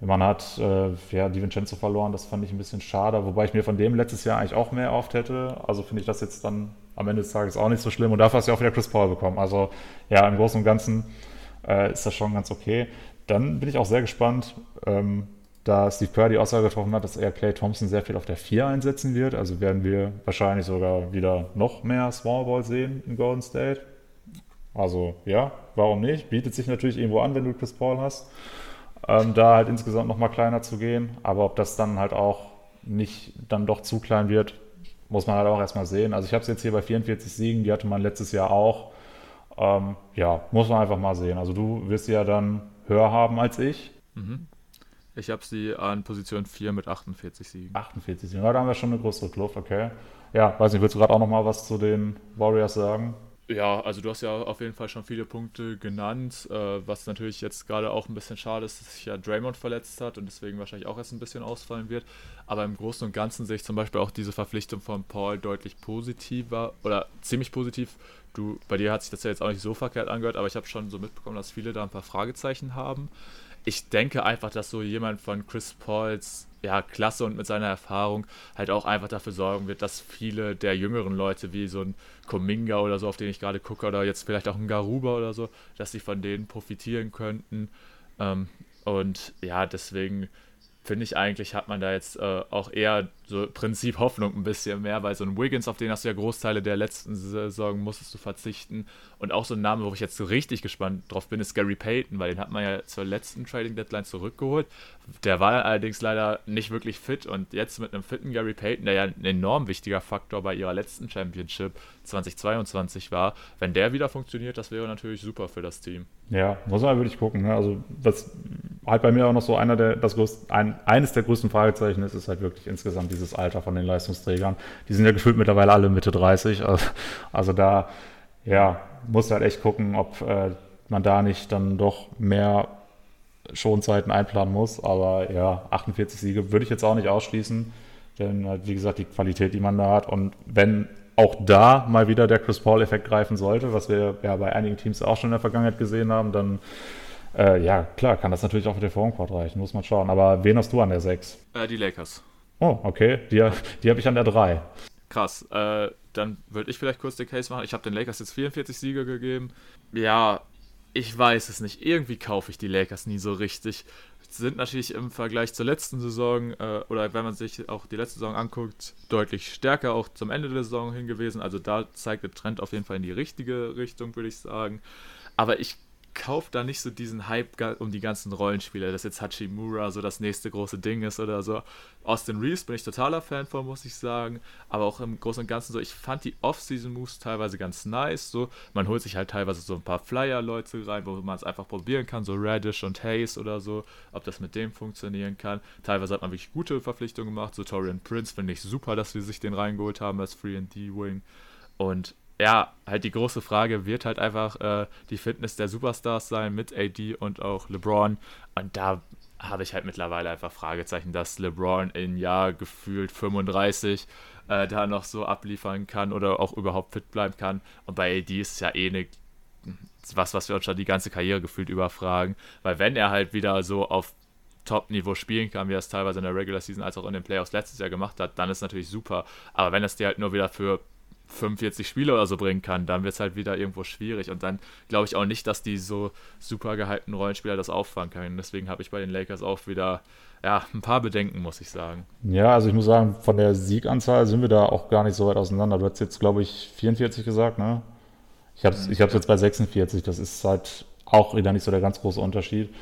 Man hat äh, ja, Di Vincenzo verloren, das fand ich ein bisschen schade, wobei ich mir von dem letztes Jahr eigentlich auch mehr erhofft hätte. Also finde ich das jetzt dann am Ende des Tages auch nicht so schlimm. Und dafür hast du ja auch wieder Chris Paul bekommen. Also ja, im Großen und Ganzen äh, ist das schon ganz okay. Dann bin ich auch sehr gespannt, ähm, da Steve Kerr die Aussage getroffen hat, dass er Clay Thompson sehr viel auf der 4 einsetzen wird. Also werden wir wahrscheinlich sogar wieder noch mehr Small Ball sehen in Golden State. Also ja, warum nicht? Bietet sich natürlich irgendwo an, wenn du Chris Paul hast, ähm, da halt insgesamt nochmal kleiner zu gehen. Aber ob das dann halt auch nicht dann doch zu klein wird, muss man halt auch erstmal sehen. Also ich habe es jetzt hier bei 44 Siegen, die hatte man letztes Jahr auch. Ähm, ja, muss man einfach mal sehen. Also du wirst ja dann höher haben als ich. Mhm. Ich habe sie an Position 4 mit 48 Siegen. 48 Siegen, ja, da haben wir schon eine größere Kluft, okay. Ja, weiß nicht, willst du gerade auch nochmal was zu den Warriors sagen? Ja, also du hast ja auf jeden Fall schon viele Punkte genannt, äh, was natürlich jetzt gerade auch ein bisschen schade ist, dass sich ja Draymond verletzt hat und deswegen wahrscheinlich auch erst ein bisschen ausfallen wird. Aber im Großen und Ganzen sehe ich zum Beispiel auch diese Verpflichtung von Paul deutlich positiver oder ziemlich positiv. Du, bei dir hat sich das ja jetzt auch nicht so verkehrt angehört, aber ich habe schon so mitbekommen, dass viele da ein paar Fragezeichen haben ich denke einfach, dass so jemand von Chris Pauls ja, Klasse und mit seiner Erfahrung halt auch einfach dafür sorgen wird, dass viele der jüngeren Leute, wie so ein Kominga oder so, auf den ich gerade gucke, oder jetzt vielleicht auch ein Garuba oder so, dass sie von denen profitieren könnten. Ähm, und ja, deswegen finde ich eigentlich, hat man da jetzt äh, auch eher so Prinzip Hoffnung ein bisschen mehr, weil so ein Wiggins, auf den hast du ja Großteile der letzten Saison, musstest du verzichten. Und auch so ein Name, wo ich jetzt so richtig gespannt drauf bin, ist Gary Payton, weil den hat man ja zur letzten Trading Deadline zurückgeholt. Der war allerdings leider nicht wirklich fit und jetzt mit einem fitten Gary Payton, der ja ein enorm wichtiger Faktor bei ihrer letzten Championship 2022 war, wenn der wieder funktioniert, das wäre natürlich super für das Team. Ja, muss man wirklich gucken. Ne? Also das halt bei mir auch noch so einer der, das größte, ein, eines der größten Fragezeichen ist, ist halt wirklich insgesamt dieses Alter von den Leistungsträgern. Die sind ja gefühlt mittlerweile alle Mitte 30. Also, also da ja, muss halt echt gucken, ob äh, man da nicht dann doch mehr Schonzeiten einplanen muss. Aber ja, 48 Siege würde ich jetzt auch nicht ausschließen. Denn, halt, wie gesagt, die Qualität, die man da hat. Und wenn auch da mal wieder der Chris Paul-Effekt greifen sollte, was wir ja bei einigen Teams auch schon in der Vergangenheit gesehen haben, dann äh, ja, klar, kann das natürlich auch für den Frontcourt reichen, muss man schauen. Aber wen hast du an der 6? Äh, die Lakers. Oh, okay. Die, die habe ich an der 3. Krass. Äh, dann würde ich vielleicht kurz den Case machen. Ich habe den Lakers jetzt 44 Siege gegeben. Ja, ich weiß es nicht. Irgendwie kaufe ich die Lakers nie so richtig. Sind natürlich im Vergleich zur letzten Saison, äh, oder wenn man sich auch die letzte Saison anguckt, deutlich stärker auch zum Ende der Saison hingewiesen. Also da zeigt der Trend auf jeden Fall in die richtige Richtung, würde ich sagen. Aber ich kauft da nicht so diesen Hype um die ganzen Rollenspieler, dass jetzt Hachimura so das nächste große Ding ist oder so. Austin Reeves bin ich totaler Fan von, muss ich sagen. Aber auch im Großen und Ganzen so, ich fand die Off-Season-Moves teilweise ganz nice. So, man holt sich halt teilweise so ein paar Flyer-Leute rein, wo man es einfach probieren kann, so Radish und Hayes oder so, ob das mit dem funktionieren kann. Teilweise hat man wirklich gute Verpflichtungen gemacht. So Torian Prince finde ich super, dass wir sich den reingeholt haben als Free and D-Wing. Und ja, halt die große Frage wird halt einfach äh, die Fitness der Superstars sein mit AD und auch LeBron. Und da habe ich halt mittlerweile einfach Fragezeichen, dass LeBron in Jahr gefühlt 35 äh, da noch so abliefern kann oder auch überhaupt fit bleiben kann. Und bei AD ist es ja eh ne, was, was wir uns schon die ganze Karriere gefühlt überfragen. Weil wenn er halt wieder so auf Top-Niveau spielen kann, wie er es teilweise in der Regular Season als auch in den Playoffs letztes Jahr gemacht hat, dann ist natürlich super. Aber wenn es dir halt nur wieder für 45 Spiele oder so bringen kann, dann wird es halt wieder irgendwo schwierig. Und dann glaube ich auch nicht, dass die so super gehypten Rollenspieler das auffangen können. Deswegen habe ich bei den Lakers auch wieder ja, ein paar Bedenken, muss ich sagen. Ja, also ich muss sagen, von der Sieganzahl sind wir da auch gar nicht so weit auseinander. Du hast jetzt, glaube ich, 44 gesagt, ne? Ich habe es ich jetzt bei 46. Das ist halt auch wieder nicht so der ganz große Unterschied.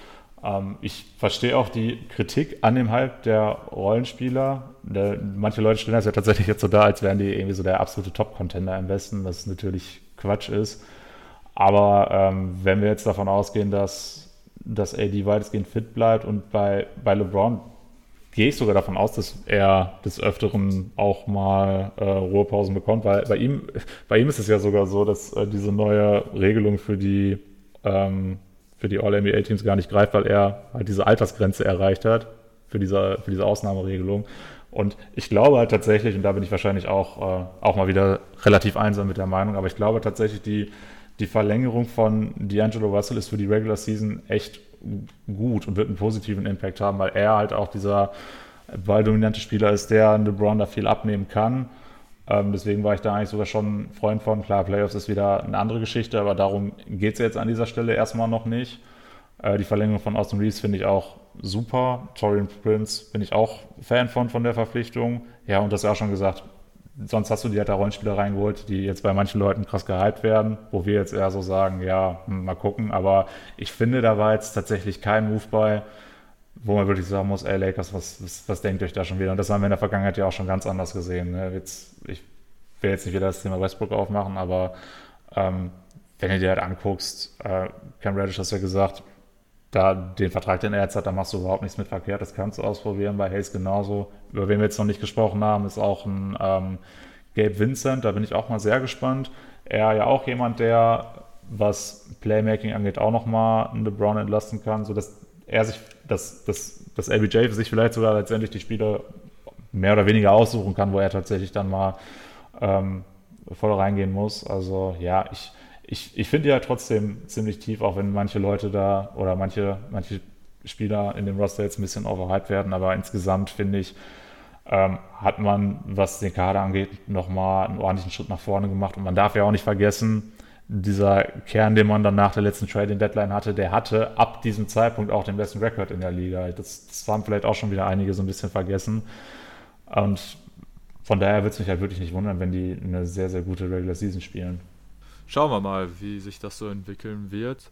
Ähm, ich verstehe auch die Kritik an dem Hype der Rollenspieler. Manche Leute stellen das ja tatsächlich jetzt so da, als wären die irgendwie so der absolute Top-Contender im Westen, was natürlich Quatsch ist. Aber ähm, wenn wir jetzt davon ausgehen, dass, dass AD weitestgehend fit bleibt und bei, bei LeBron gehe ich sogar davon aus, dass er des Öfteren auch mal äh, Ruhepausen bekommt, weil bei ihm, bei ihm ist es ja sogar so, dass äh, diese neue Regelung für die ähm, für die All-NBA-Teams gar nicht greift, weil er halt diese Altersgrenze erreicht hat für diese, für diese Ausnahmeregelung. Und ich glaube halt tatsächlich, und da bin ich wahrscheinlich auch, äh, auch mal wieder relativ einsam mit der Meinung, aber ich glaube tatsächlich, die, die Verlängerung von D'Angelo Russell ist für die Regular Season echt gut und wird einen positiven Impact haben, weil er halt auch dieser balldominante Spieler ist, der LeBron da viel abnehmen kann. Ähm, deswegen war ich da eigentlich sogar schon Freund von. Klar, Playoffs ist wieder eine andere Geschichte, aber darum geht es jetzt an dieser Stelle erstmal noch nicht. Äh, die Verlängerung von Austin Reeves finde ich auch super. Torian Prince bin ich auch Fan von, von der Verpflichtung. Ja, und das auch schon gesagt, sonst hast du dir halt da Rollenspieler reingeholt, die jetzt bei manchen Leuten krass gehypt werden, wo wir jetzt eher so sagen, ja, hm, mal gucken. Aber ich finde, da war jetzt tatsächlich kein Move bei, wo man wirklich sagen muss, ey Lakers, was, was, was denkt euch da schon wieder? Und das haben wir in der Vergangenheit ja auch schon ganz anders gesehen. Ne? Jetzt, ich will jetzt nicht wieder das Thema Westbrook aufmachen, aber ähm, wenn du dir halt anguckst, äh, Cam Reddish hast ja gesagt, da den Vertrag, den er jetzt hat, da machst du überhaupt nichts mit verkehrt. Das kannst du ausprobieren. Bei Hayes genauso. Über wen wir jetzt noch nicht gesprochen haben, ist auch ein ähm, Gabe Vincent. Da bin ich auch mal sehr gespannt. Er ja auch jemand, der, was Playmaking angeht, auch nochmal einen LeBron entlasten kann, sodass er sich, dass, dass, dass LBJ sich vielleicht sogar letztendlich die Spiele mehr oder weniger aussuchen kann, wo er tatsächlich dann mal ähm, voll reingehen muss. Also ja, ich, ich, ich finde ja trotzdem ziemlich tief, auch wenn manche Leute da oder manche, manche Spieler in dem Roster jetzt ein bisschen overhyped werden, aber insgesamt finde ich, ähm, hat man, was den Kader angeht, nochmal einen ordentlichen Schritt nach vorne gemacht. Und man darf ja auch nicht vergessen, dieser Kern, den man dann nach der letzten Trading Deadline hatte, der hatte ab diesem Zeitpunkt auch den besten Rekord in der Liga. Das, das haben vielleicht auch schon wieder einige so ein bisschen vergessen. Und von daher würde es mich halt wirklich nicht wundern, wenn die eine sehr, sehr gute Regular Season spielen. Schauen wir mal, wie sich das so entwickeln wird.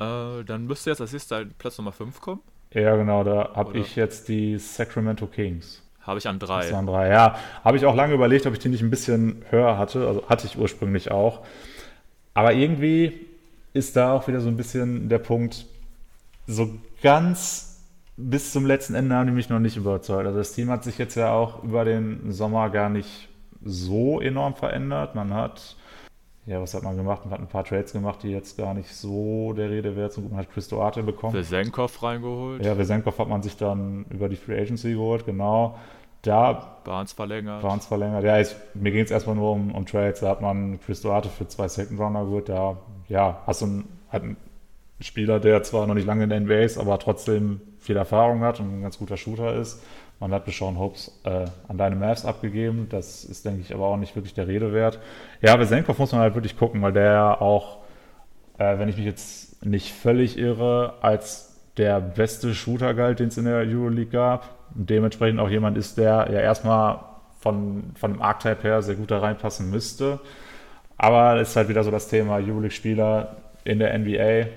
Äh, dann müsste jetzt als nächstes Platz Nummer 5 kommen. Ja, genau, da habe ich jetzt die Sacramento Kings. Habe ich an drei. Das waren drei, ja. Habe ich auch lange überlegt, ob ich die nicht ein bisschen höher hatte. Also hatte ich ursprünglich auch. Aber irgendwie ist da auch wieder so ein bisschen der Punkt, so ganz bis zum letzten Ende haben die mich noch nicht überzeugt. Also das Team hat sich jetzt ja auch über den Sommer gar nicht so enorm verändert. Man hat ja, was hat man gemacht? Man hat ein paar Trades gemacht, die jetzt gar nicht so der Rede wert sind. Man hat Chris Duarte bekommen. Vesenkov reingeholt. Ja, Vesenkov hat man sich dann über die Free Agency geholt, genau. Da Barnes verlängert. Barnes verlängert. Ja, ich, mir ging es erstmal nur um, um Trades. Da hat man Chris Duarte für zwei Second Runner geholt. Da, ja, hast du einen, hat einen Spieler, der zwar noch nicht lange in der NBA ist, aber trotzdem viel Erfahrung hat und ein ganz guter Shooter ist. Man hat Sean Hopes äh, an deine Mavs abgegeben. Das ist, denke ich, aber auch nicht wirklich der Rede wert. Ja, Besenkov muss man halt wirklich gucken, weil der auch, äh, wenn ich mich jetzt nicht völlig irre, als der beste Shooter galt, den es in der Euroleague gab. Und dementsprechend auch jemand ist, der ja erstmal von, von dem Archetype her sehr gut da reinpassen müsste. Aber es ist halt wieder so das Thema Euroleague-Spieler in der NBA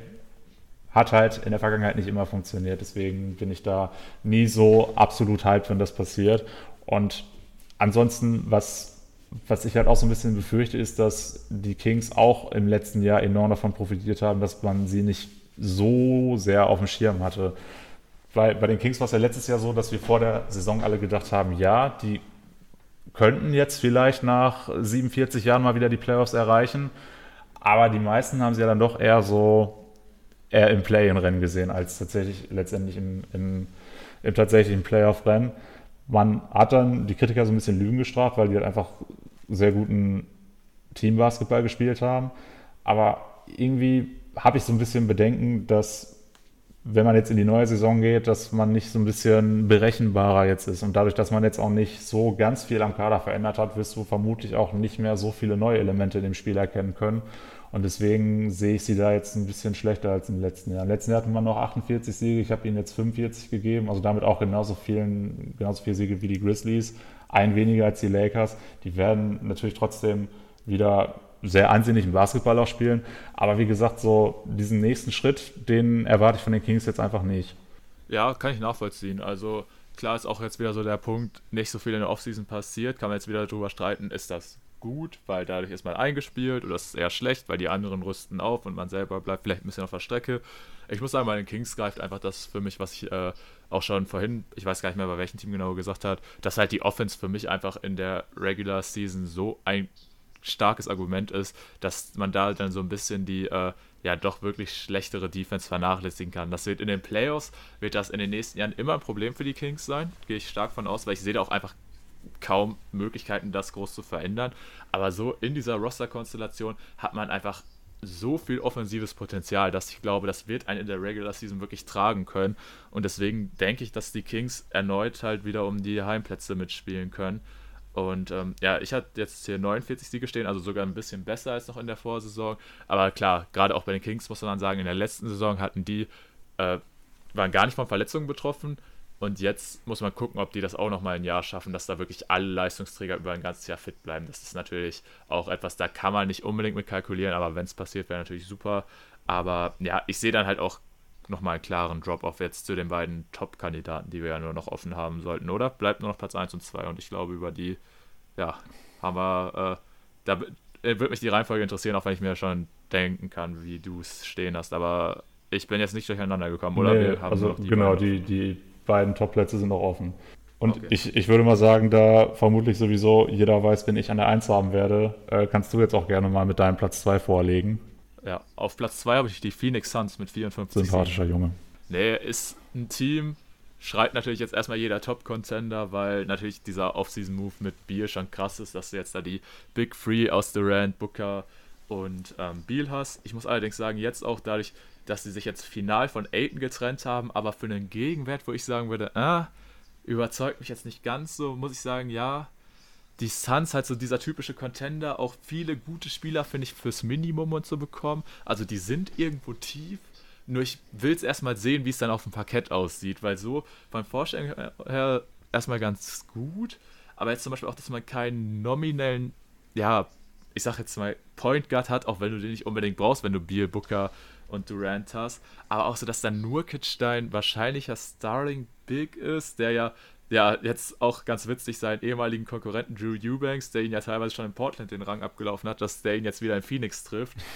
hat halt in der Vergangenheit nicht immer funktioniert. Deswegen bin ich da nie so absolut hyped, wenn das passiert. Und ansonsten, was, was ich halt auch so ein bisschen befürchte, ist, dass die Kings auch im letzten Jahr enorm davon profitiert haben, dass man sie nicht so sehr auf dem Schirm hatte. Weil bei den Kings war es ja letztes Jahr so, dass wir vor der Saison alle gedacht haben, ja, die könnten jetzt vielleicht nach 47 Jahren mal wieder die Playoffs erreichen. Aber die meisten haben sie ja dann doch eher so eher im Play-in-Rennen gesehen, als tatsächlich letztendlich im, im, im tatsächlichen Playoff-Rennen. Man hat dann die Kritiker so ein bisschen Lügen gestraft, weil die halt einfach sehr guten Teambasketball gespielt haben. Aber irgendwie habe ich so ein bisschen Bedenken, dass wenn man jetzt in die neue Saison geht, dass man nicht so ein bisschen berechenbarer jetzt ist. Und dadurch, dass man jetzt auch nicht so ganz viel am Kader verändert hat, wirst du vermutlich auch nicht mehr so viele neue Elemente in dem Spiel erkennen können. Und deswegen sehe ich sie da jetzt ein bisschen schlechter als im letzten Jahr. Im letzten Jahr hatten wir noch 48 Siege, ich habe ihnen jetzt 45 gegeben, also damit auch genauso, vielen, genauso viele Siege wie die Grizzlies. Ein weniger als die Lakers. Die werden natürlich trotzdem wieder sehr ansehnlichen Basketball auch spielen. Aber wie gesagt, so diesen nächsten Schritt, den erwarte ich von den Kings jetzt einfach nicht. Ja, kann ich nachvollziehen. Also klar ist auch jetzt wieder so der Punkt, nicht so viel in der Offseason passiert. Kann man jetzt wieder darüber streiten, ist das gut, weil dadurch ist man eingespielt oder ist es eher schlecht, weil die anderen rüsten auf und man selber bleibt vielleicht ein bisschen auf der Strecke. Ich muss sagen, bei den Kings greift einfach das für mich, was ich äh, auch schon vorhin, ich weiß gar nicht mehr, bei welchem Team genau gesagt hat, dass halt die Offense für mich einfach in der Regular Season so ein starkes Argument ist, dass man da dann so ein bisschen die äh, ja doch wirklich schlechtere Defense vernachlässigen kann. Das wird in den Playoffs, wird das in den nächsten Jahren immer ein Problem für die Kings sein, gehe ich stark von aus, weil ich sehe da auch einfach kaum Möglichkeiten, das groß zu verändern. Aber so in dieser Roster-Konstellation hat man einfach so viel offensives Potenzial, dass ich glaube, das wird einen in der Regular Season wirklich tragen können. Und deswegen denke ich, dass die Kings erneut halt wieder um die Heimplätze mitspielen können. Und ähm, ja, ich hatte jetzt hier 49 Siege stehen, also sogar ein bisschen besser als noch in der Vorsaison. Aber klar, gerade auch bei den Kings muss man sagen, in der letzten Saison hatten die, äh, waren gar nicht von Verletzungen betroffen. Und jetzt muss man gucken, ob die das auch nochmal ein Jahr schaffen, dass da wirklich alle Leistungsträger über ein ganzes Jahr fit bleiben. Das ist natürlich auch etwas, da kann man nicht unbedingt mit kalkulieren, aber wenn es passiert, wäre natürlich super. Aber ja, ich sehe dann halt auch nochmal einen klaren Drop-off jetzt zu den beiden Top-Kandidaten, die wir ja nur noch offen haben sollten, oder? Bleibt nur noch Platz 1 und 2 und ich glaube, über die, ja, haben wir, äh, da äh, würde mich die Reihenfolge interessieren, auch wenn ich mir schon denken kann, wie du es stehen hast, aber ich bin jetzt nicht durcheinander gekommen, oder? Nee, also die genau, die, die beiden Top-Plätze sind noch offen. Und okay. ich, ich würde mal sagen, da vermutlich sowieso jeder weiß, wenn ich an der 1 haben werde, äh, kannst du jetzt auch gerne mal mit deinem Platz 2 vorlegen. Ja, auf Platz 2 habe ich die Phoenix Suns mit 54. Sympathischer Junge. Nee, ist ein Team, schreit natürlich jetzt erstmal jeder Top-Contender, weil natürlich dieser Off-Season-Move mit Beal schon krass ist, dass du jetzt da die Big Three aus Durant, Booker und ähm, Beal hast. Ich muss allerdings sagen, jetzt auch dadurch, dass sie sich jetzt final von Aiton getrennt haben, aber für einen Gegenwert, wo ich sagen würde, ah, überzeugt mich jetzt nicht ganz so, muss ich sagen, ja. Die Suns halt so dieser typische Contender, auch viele gute Spieler, finde ich, fürs Minimum und so bekommen. Also die sind irgendwo tief, nur ich will es erstmal sehen, wie es dann auf dem Parkett aussieht, weil so beim Vorstellen her erstmal ganz gut, aber jetzt zum Beispiel auch, dass man keinen nominellen, ja, ich sag jetzt mal, Point Guard hat, auch wenn du den nicht unbedingt brauchst, wenn du Beal, Booker und Durant hast. Aber auch so, dass dann Nurkic dein wahrscheinlicher Starling Big ist, der ja, ja jetzt auch ganz witzig seinen ehemaligen Konkurrenten Drew Eubanks, der ihn ja teilweise schon in Portland den Rang abgelaufen hat, dass der ihn jetzt wieder in Phoenix trifft.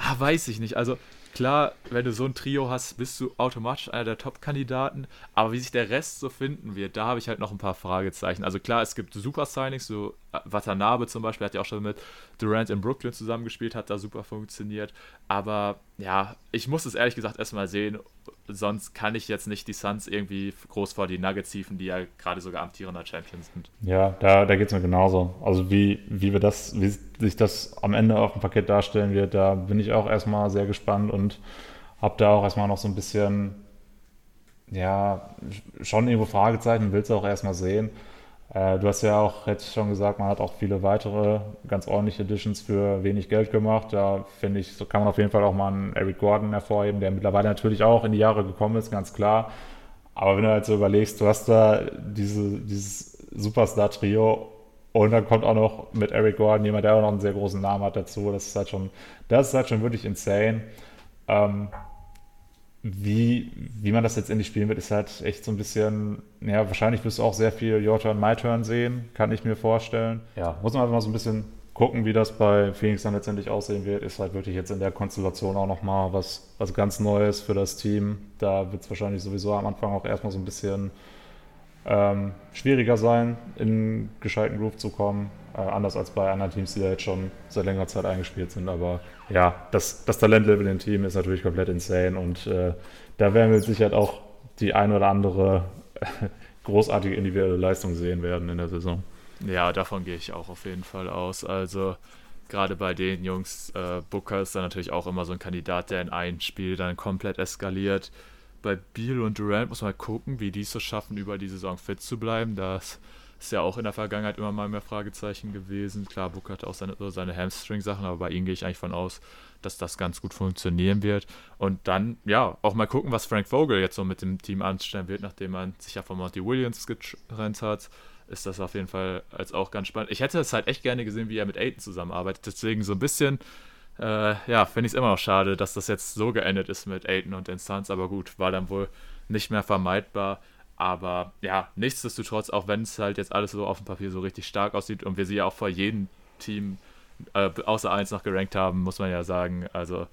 Ah, weiß ich nicht. Also klar, wenn du so ein Trio hast, bist du automatisch einer der Top-Kandidaten. Aber wie sich der Rest so finden wird, da habe ich halt noch ein paar Fragezeichen. Also klar, es gibt Super-Signings, so Watanabe zum Beispiel hat ja auch schon mit Durant in Brooklyn zusammengespielt, hat da super funktioniert. Aber ja, ich muss es ehrlich gesagt erstmal sehen. Sonst kann ich jetzt nicht die Suns irgendwie groß vor die Nuggets hieven, die ja gerade sogar amtierender Champions sind. Ja, da, da geht es mir genauso. Also wie, wie wir das, wie sich das am Ende auf dem Paket darstellen wird, da bin ich auch erstmal sehr gespannt und habe da auch erstmal noch so ein bisschen, ja, schon irgendwo Fragezeichen, willst du auch erstmal sehen. Äh, du hast ja auch jetzt schon gesagt, man hat auch viele weitere ganz ordentliche Editions für wenig Geld gemacht. Da finde ich, so kann man auf jeden Fall auch mal einen Eric Gordon hervorheben, der mittlerweile natürlich auch in die Jahre gekommen ist, ganz klar. Aber wenn du halt so überlegst, du hast da diese, dieses Superstar-Trio und dann kommt auch noch mit Eric Gordon jemand, der auch noch einen sehr großen Namen hat dazu. Das ist halt schon, das ist halt schon wirklich insane. Ähm, wie, wie man das letztendlich spielen wird, ist halt echt so ein bisschen, ja, wahrscheinlich wirst du auch sehr viel Your Turn, My Turn sehen, kann ich mir vorstellen. Ja, muss man einfach mal so ein bisschen gucken, wie das bei Phoenix dann letztendlich aussehen wird. Ist halt wirklich jetzt in der Konstellation auch nochmal was, was ganz Neues für das Team. Da wird es wahrscheinlich sowieso am Anfang auch erstmal so ein bisschen ähm, schwieriger sein, in einen gescheiten Groove zu kommen. Äh, anders als bei anderen Teams, die da jetzt schon seit längerer Zeit eingespielt sind. Aber ja, das, das Talentlevel im Team ist natürlich komplett insane und äh, da werden wir sicher auch die ein oder andere großartige individuelle Leistung sehen werden in der Saison. Ja, davon gehe ich auch auf jeden Fall aus. Also gerade bei den Jungs, äh, Booker ist dann natürlich auch immer so ein Kandidat, der in einem Spiel dann komplett eskaliert. Bei Beal und Durant muss man halt gucken, wie die es so schaffen, über die Saison fit zu bleiben. Das ist ja auch in der Vergangenheit immer mal mehr Fragezeichen gewesen. Klar, Book hat auch seine, seine Hamstring-Sachen, aber bei ihm gehe ich eigentlich von aus, dass das ganz gut funktionieren wird. Und dann, ja, auch mal gucken, was Frank Vogel jetzt so mit dem Team anstellen wird, nachdem man sich ja von Monty Williams getrennt hat. Ist das auf jeden Fall als auch ganz spannend. Ich hätte es halt echt gerne gesehen, wie er mit Aiden zusammenarbeitet. Deswegen so ein bisschen, äh, ja, finde ich es immer noch schade, dass das jetzt so geendet ist mit Aiden und den Suns. Aber gut, war dann wohl nicht mehr vermeidbar. Aber ja, nichtsdestotrotz, auch wenn es halt jetzt alles so auf dem Papier so richtig stark aussieht und wir sie ja auch vor jedem Team äh, außer eins noch gerankt haben, muss man ja sagen, also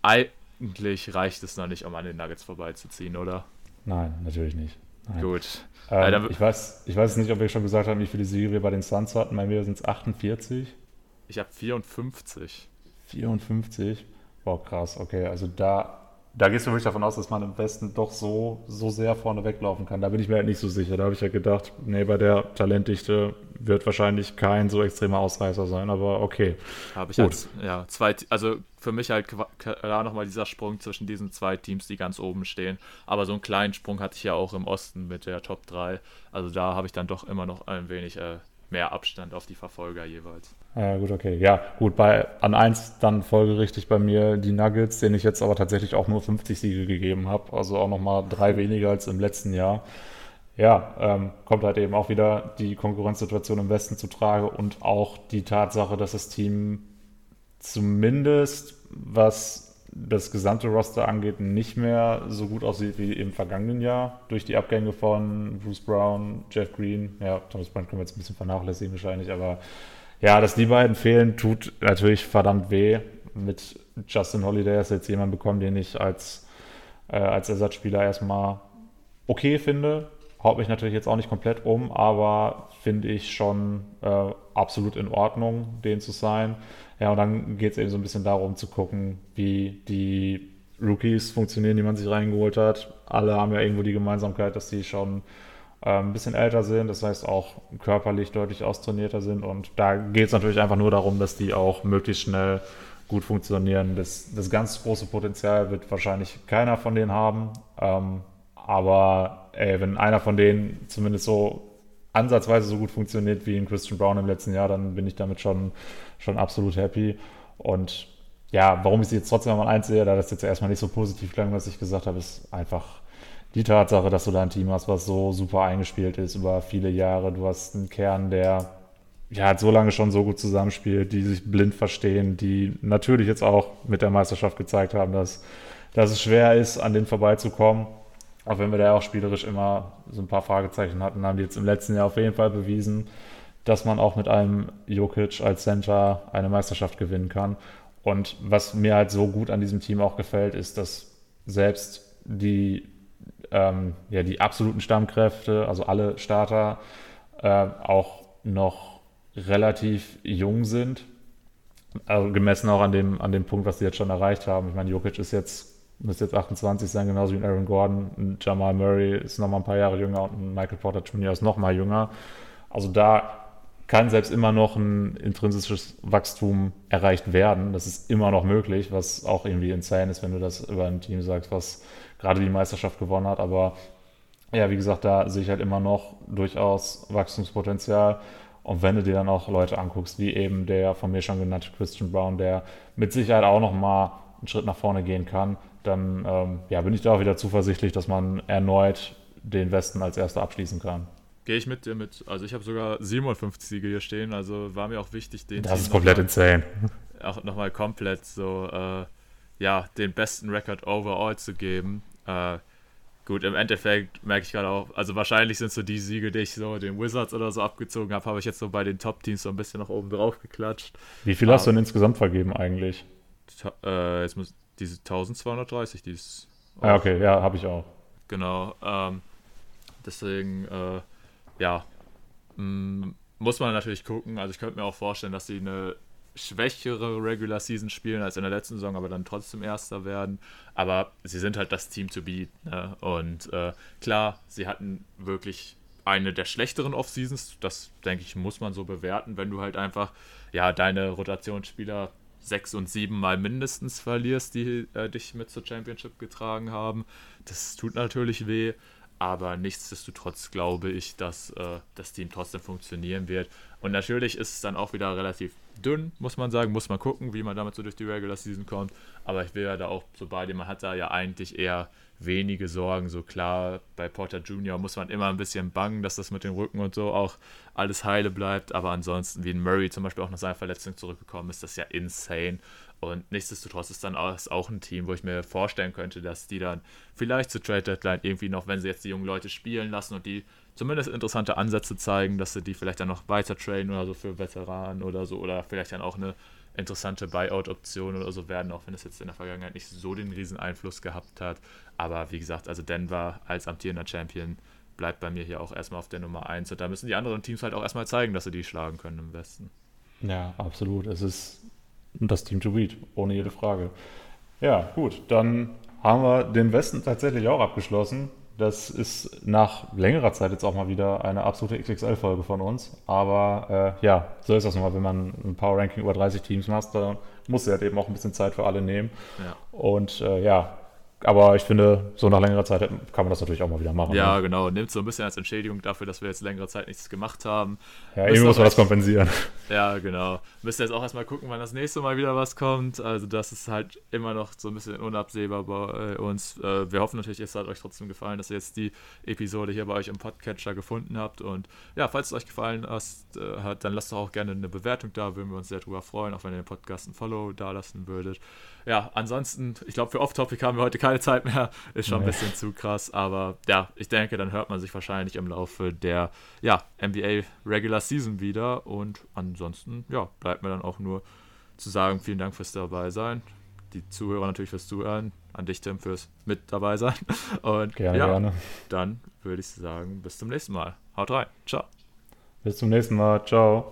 eigentlich reicht es noch nicht, um an den Nuggets vorbeizuziehen, oder? Nein, natürlich nicht. Nein. Gut. Ähm, ich, weiß, ich weiß nicht, ob wir schon gesagt haben, wie viele Siege wir bei den Suns hatten. Bei mir sind es 48. Ich habe 54. 54? Boah, krass. Okay, also da da gehst du wirklich davon aus, dass man im Westen doch so, so sehr vorne weglaufen kann. Da bin ich mir halt nicht so sicher. Da habe ich ja gedacht, nee, bei der Talentdichte wird wahrscheinlich kein so extremer Ausreißer sein, aber okay. Habe ich Gut. als, ja, zwei, also für mich halt klar nochmal dieser Sprung zwischen diesen zwei Teams, die ganz oben stehen. Aber so einen kleinen Sprung hatte ich ja auch im Osten mit der Top 3. Also da habe ich dann doch immer noch ein wenig äh, mehr Abstand auf die Verfolger jeweils. Ja, gut, okay. Ja, gut, bei an 1 dann folgerichtig bei mir die Nuggets, denen ich jetzt aber tatsächlich auch nur 50 Siege gegeben habe. Also auch nochmal drei weniger als im letzten Jahr. Ja, ähm, kommt halt eben auch wieder die Konkurrenzsituation im Westen zu Trage und auch die Tatsache, dass das Team zumindest, was das gesamte Roster angeht, nicht mehr so gut aussieht wie im vergangenen Jahr. Durch die Abgänge von Bruce Brown, Jeff Green, ja, Thomas Brandt können wir jetzt ein bisschen vernachlässigen wahrscheinlich, aber ja, dass die beiden fehlen, tut natürlich verdammt weh. Mit Justin Holiday ist jetzt jemand bekommen, den ich als, äh, als Ersatzspieler erstmal okay finde. Haut mich natürlich jetzt auch nicht komplett um, aber finde ich schon äh, absolut in Ordnung, den zu sein. Ja, und dann geht es eben so ein bisschen darum zu gucken, wie die Rookies funktionieren, die man sich reingeholt hat. Alle haben ja irgendwo die Gemeinsamkeit, dass die schon äh, ein bisschen älter sind, das heißt auch körperlich deutlich austrainierter sind. Und da geht es natürlich einfach nur darum, dass die auch möglichst schnell gut funktionieren. Das, das ganz große Potenzial wird wahrscheinlich keiner von denen haben. Ähm, aber ey, wenn einer von denen zumindest so ansatzweise so gut funktioniert wie in Christian Brown im letzten Jahr, dann bin ich damit schon, schon absolut happy. Und ja, warum ich sie jetzt trotzdem mal eins sehe, da das jetzt erstmal nicht so positiv klang, was ich gesagt habe, ist einfach die Tatsache, dass du da ein Team hast, was so super eingespielt ist über viele Jahre. Du hast einen Kern, der ja so lange schon so gut zusammenspielt, die sich blind verstehen, die natürlich jetzt auch mit der Meisterschaft gezeigt haben, dass, dass es schwer ist, an denen vorbeizukommen. Auch wenn wir da auch spielerisch immer so ein paar Fragezeichen hatten, haben die jetzt im letzten Jahr auf jeden Fall bewiesen, dass man auch mit einem Jokic als Center eine Meisterschaft gewinnen kann. Und was mir halt so gut an diesem Team auch gefällt, ist, dass selbst die, ähm, ja, die absoluten Stammkräfte, also alle Starter, äh, auch noch relativ jung sind. Also gemessen auch an dem, an dem Punkt, was sie jetzt schon erreicht haben. Ich meine, Jokic ist jetzt, müsste jetzt 28 sein, genauso wie Aaron Gordon. Jamal Murray ist nochmal ein paar Jahre jünger und Michael Porter Jr. ist nochmal jünger. Also da kann selbst immer noch ein intrinsisches Wachstum erreicht werden. Das ist immer noch möglich, was auch irgendwie insane ist, wenn du das über ein Team sagst, was gerade die Meisterschaft gewonnen hat. Aber ja, wie gesagt, da sehe ich halt immer noch durchaus Wachstumspotenzial. Und wenn du dir dann auch Leute anguckst, wie eben der von mir schon genannte Christian Brown, der mit Sicherheit auch noch mal einen Schritt nach vorne gehen kann, dann ähm, ja, bin ich da auch wieder zuversichtlich, dass man erneut den Westen als erster abschließen kann. Gehe ich mit dir mit. Also ich habe sogar 57 Siege hier stehen, also war mir auch wichtig, den Das Team ist komplett insane. Auch nochmal komplett so, äh, ja, den besten Record overall zu geben. Äh, gut, im Endeffekt merke ich gerade auch, also wahrscheinlich sind so die Siege, die ich so den Wizards oder so abgezogen habe, habe ich jetzt so bei den Top-Teams so ein bisschen nach oben drauf geklatscht. Wie viel hast du denn insgesamt vergeben eigentlich? Äh, jetzt muss diese 1230, die ist. Ah, okay, ja, habe ich auch. Genau. Ähm, deswegen, äh, ja, mm, muss man natürlich gucken. Also ich könnte mir auch vorstellen, dass sie eine schwächere Regular Season spielen als in der letzten Saison, aber dann trotzdem Erster werden. Aber sie sind halt das Team to beat. Ne? Und äh, klar, sie hatten wirklich eine der schlechteren Off-Seasons. Das, denke ich, muss man so bewerten, wenn du halt einfach ja deine Rotationsspieler sechs und sieben Mal mindestens verlierst, die äh, dich mit zur Championship getragen haben. Das tut natürlich weh. Aber nichtsdestotrotz glaube ich, dass äh, das Team trotzdem funktionieren wird. Und natürlich ist es dann auch wieder relativ dünn, muss man sagen. Muss man gucken, wie man damit so durch die Regular Season kommt. Aber ich will ja da auch so bei dem, man hat da ja eigentlich eher wenige Sorgen. So klar, bei Porter Jr. muss man immer ein bisschen bangen, dass das mit dem Rücken und so auch alles heile bleibt. Aber ansonsten, wie ein Murray zum Beispiel auch nach seiner Verletzung zurückgekommen ist, das ja insane. Und nichtsdestotrotz ist dann auch, ein Team, wo ich mir vorstellen könnte, dass die dann vielleicht zur Trade Deadline irgendwie noch, wenn sie jetzt die jungen Leute spielen lassen und die zumindest interessante Ansätze zeigen, dass sie die vielleicht dann noch weiter trainen oder so für Veteranen oder so oder vielleicht dann auch eine interessante Buyout-Option oder so werden, auch wenn es jetzt in der Vergangenheit nicht so den riesen Einfluss gehabt hat. Aber wie gesagt, also Denver als amtierender Champion bleibt bei mir hier auch erstmal auf der Nummer 1 und da müssen die anderen Teams halt auch erstmal zeigen, dass sie die schlagen können im Westen. Ja, absolut. Es ist das Team to beat, ohne jede Frage. Ja, gut, dann haben wir den Westen tatsächlich auch abgeschlossen. Das ist nach längerer Zeit jetzt auch mal wieder eine absolute XXL-Folge von uns. Aber äh, ja, so ist das nochmal, wenn man ein Power Ranking über 30 Teams macht, dann muss er halt eben auch ein bisschen Zeit für alle nehmen. Ja. Und äh, ja, aber ich finde, so nach längerer Zeit kann man das natürlich auch mal wieder machen. Ja, ne? genau. Nimmt so ein bisschen als Entschädigung dafür, dass wir jetzt längere Zeit nichts gemacht haben. Ja, irgendwie muss man das kompensieren. Ja, genau. Müssen jetzt auch erstmal gucken, wann das nächste Mal wieder was kommt. Also, das ist halt immer noch so ein bisschen unabsehbar bei uns. Äh, wir hoffen natürlich, es hat euch trotzdem gefallen, dass ihr jetzt die Episode hier bei euch im Podcatcher gefunden habt. Und ja, falls es euch gefallen äh, hat, dann lasst doch auch gerne eine Bewertung da. Würden wir uns sehr drüber freuen, auch wenn ihr den Podcast ein Follow da lassen würdet ja, ansonsten, ich glaube, für Off-Topic haben wir heute keine Zeit mehr. Ist schon nee. ein bisschen zu krass, aber ja, ich denke, dann hört man sich wahrscheinlich im Laufe der ja, NBA Regular Season wieder. Und ansonsten, ja, bleibt mir dann auch nur zu sagen, vielen Dank fürs dabei sein. Die Zuhörer natürlich fürs Zuhören, an dich, Tim, fürs mit dabei sein. Und gerne, ja, gerne. dann würde ich sagen, bis zum nächsten Mal. Haut rein. Ciao. Bis zum nächsten Mal. Ciao.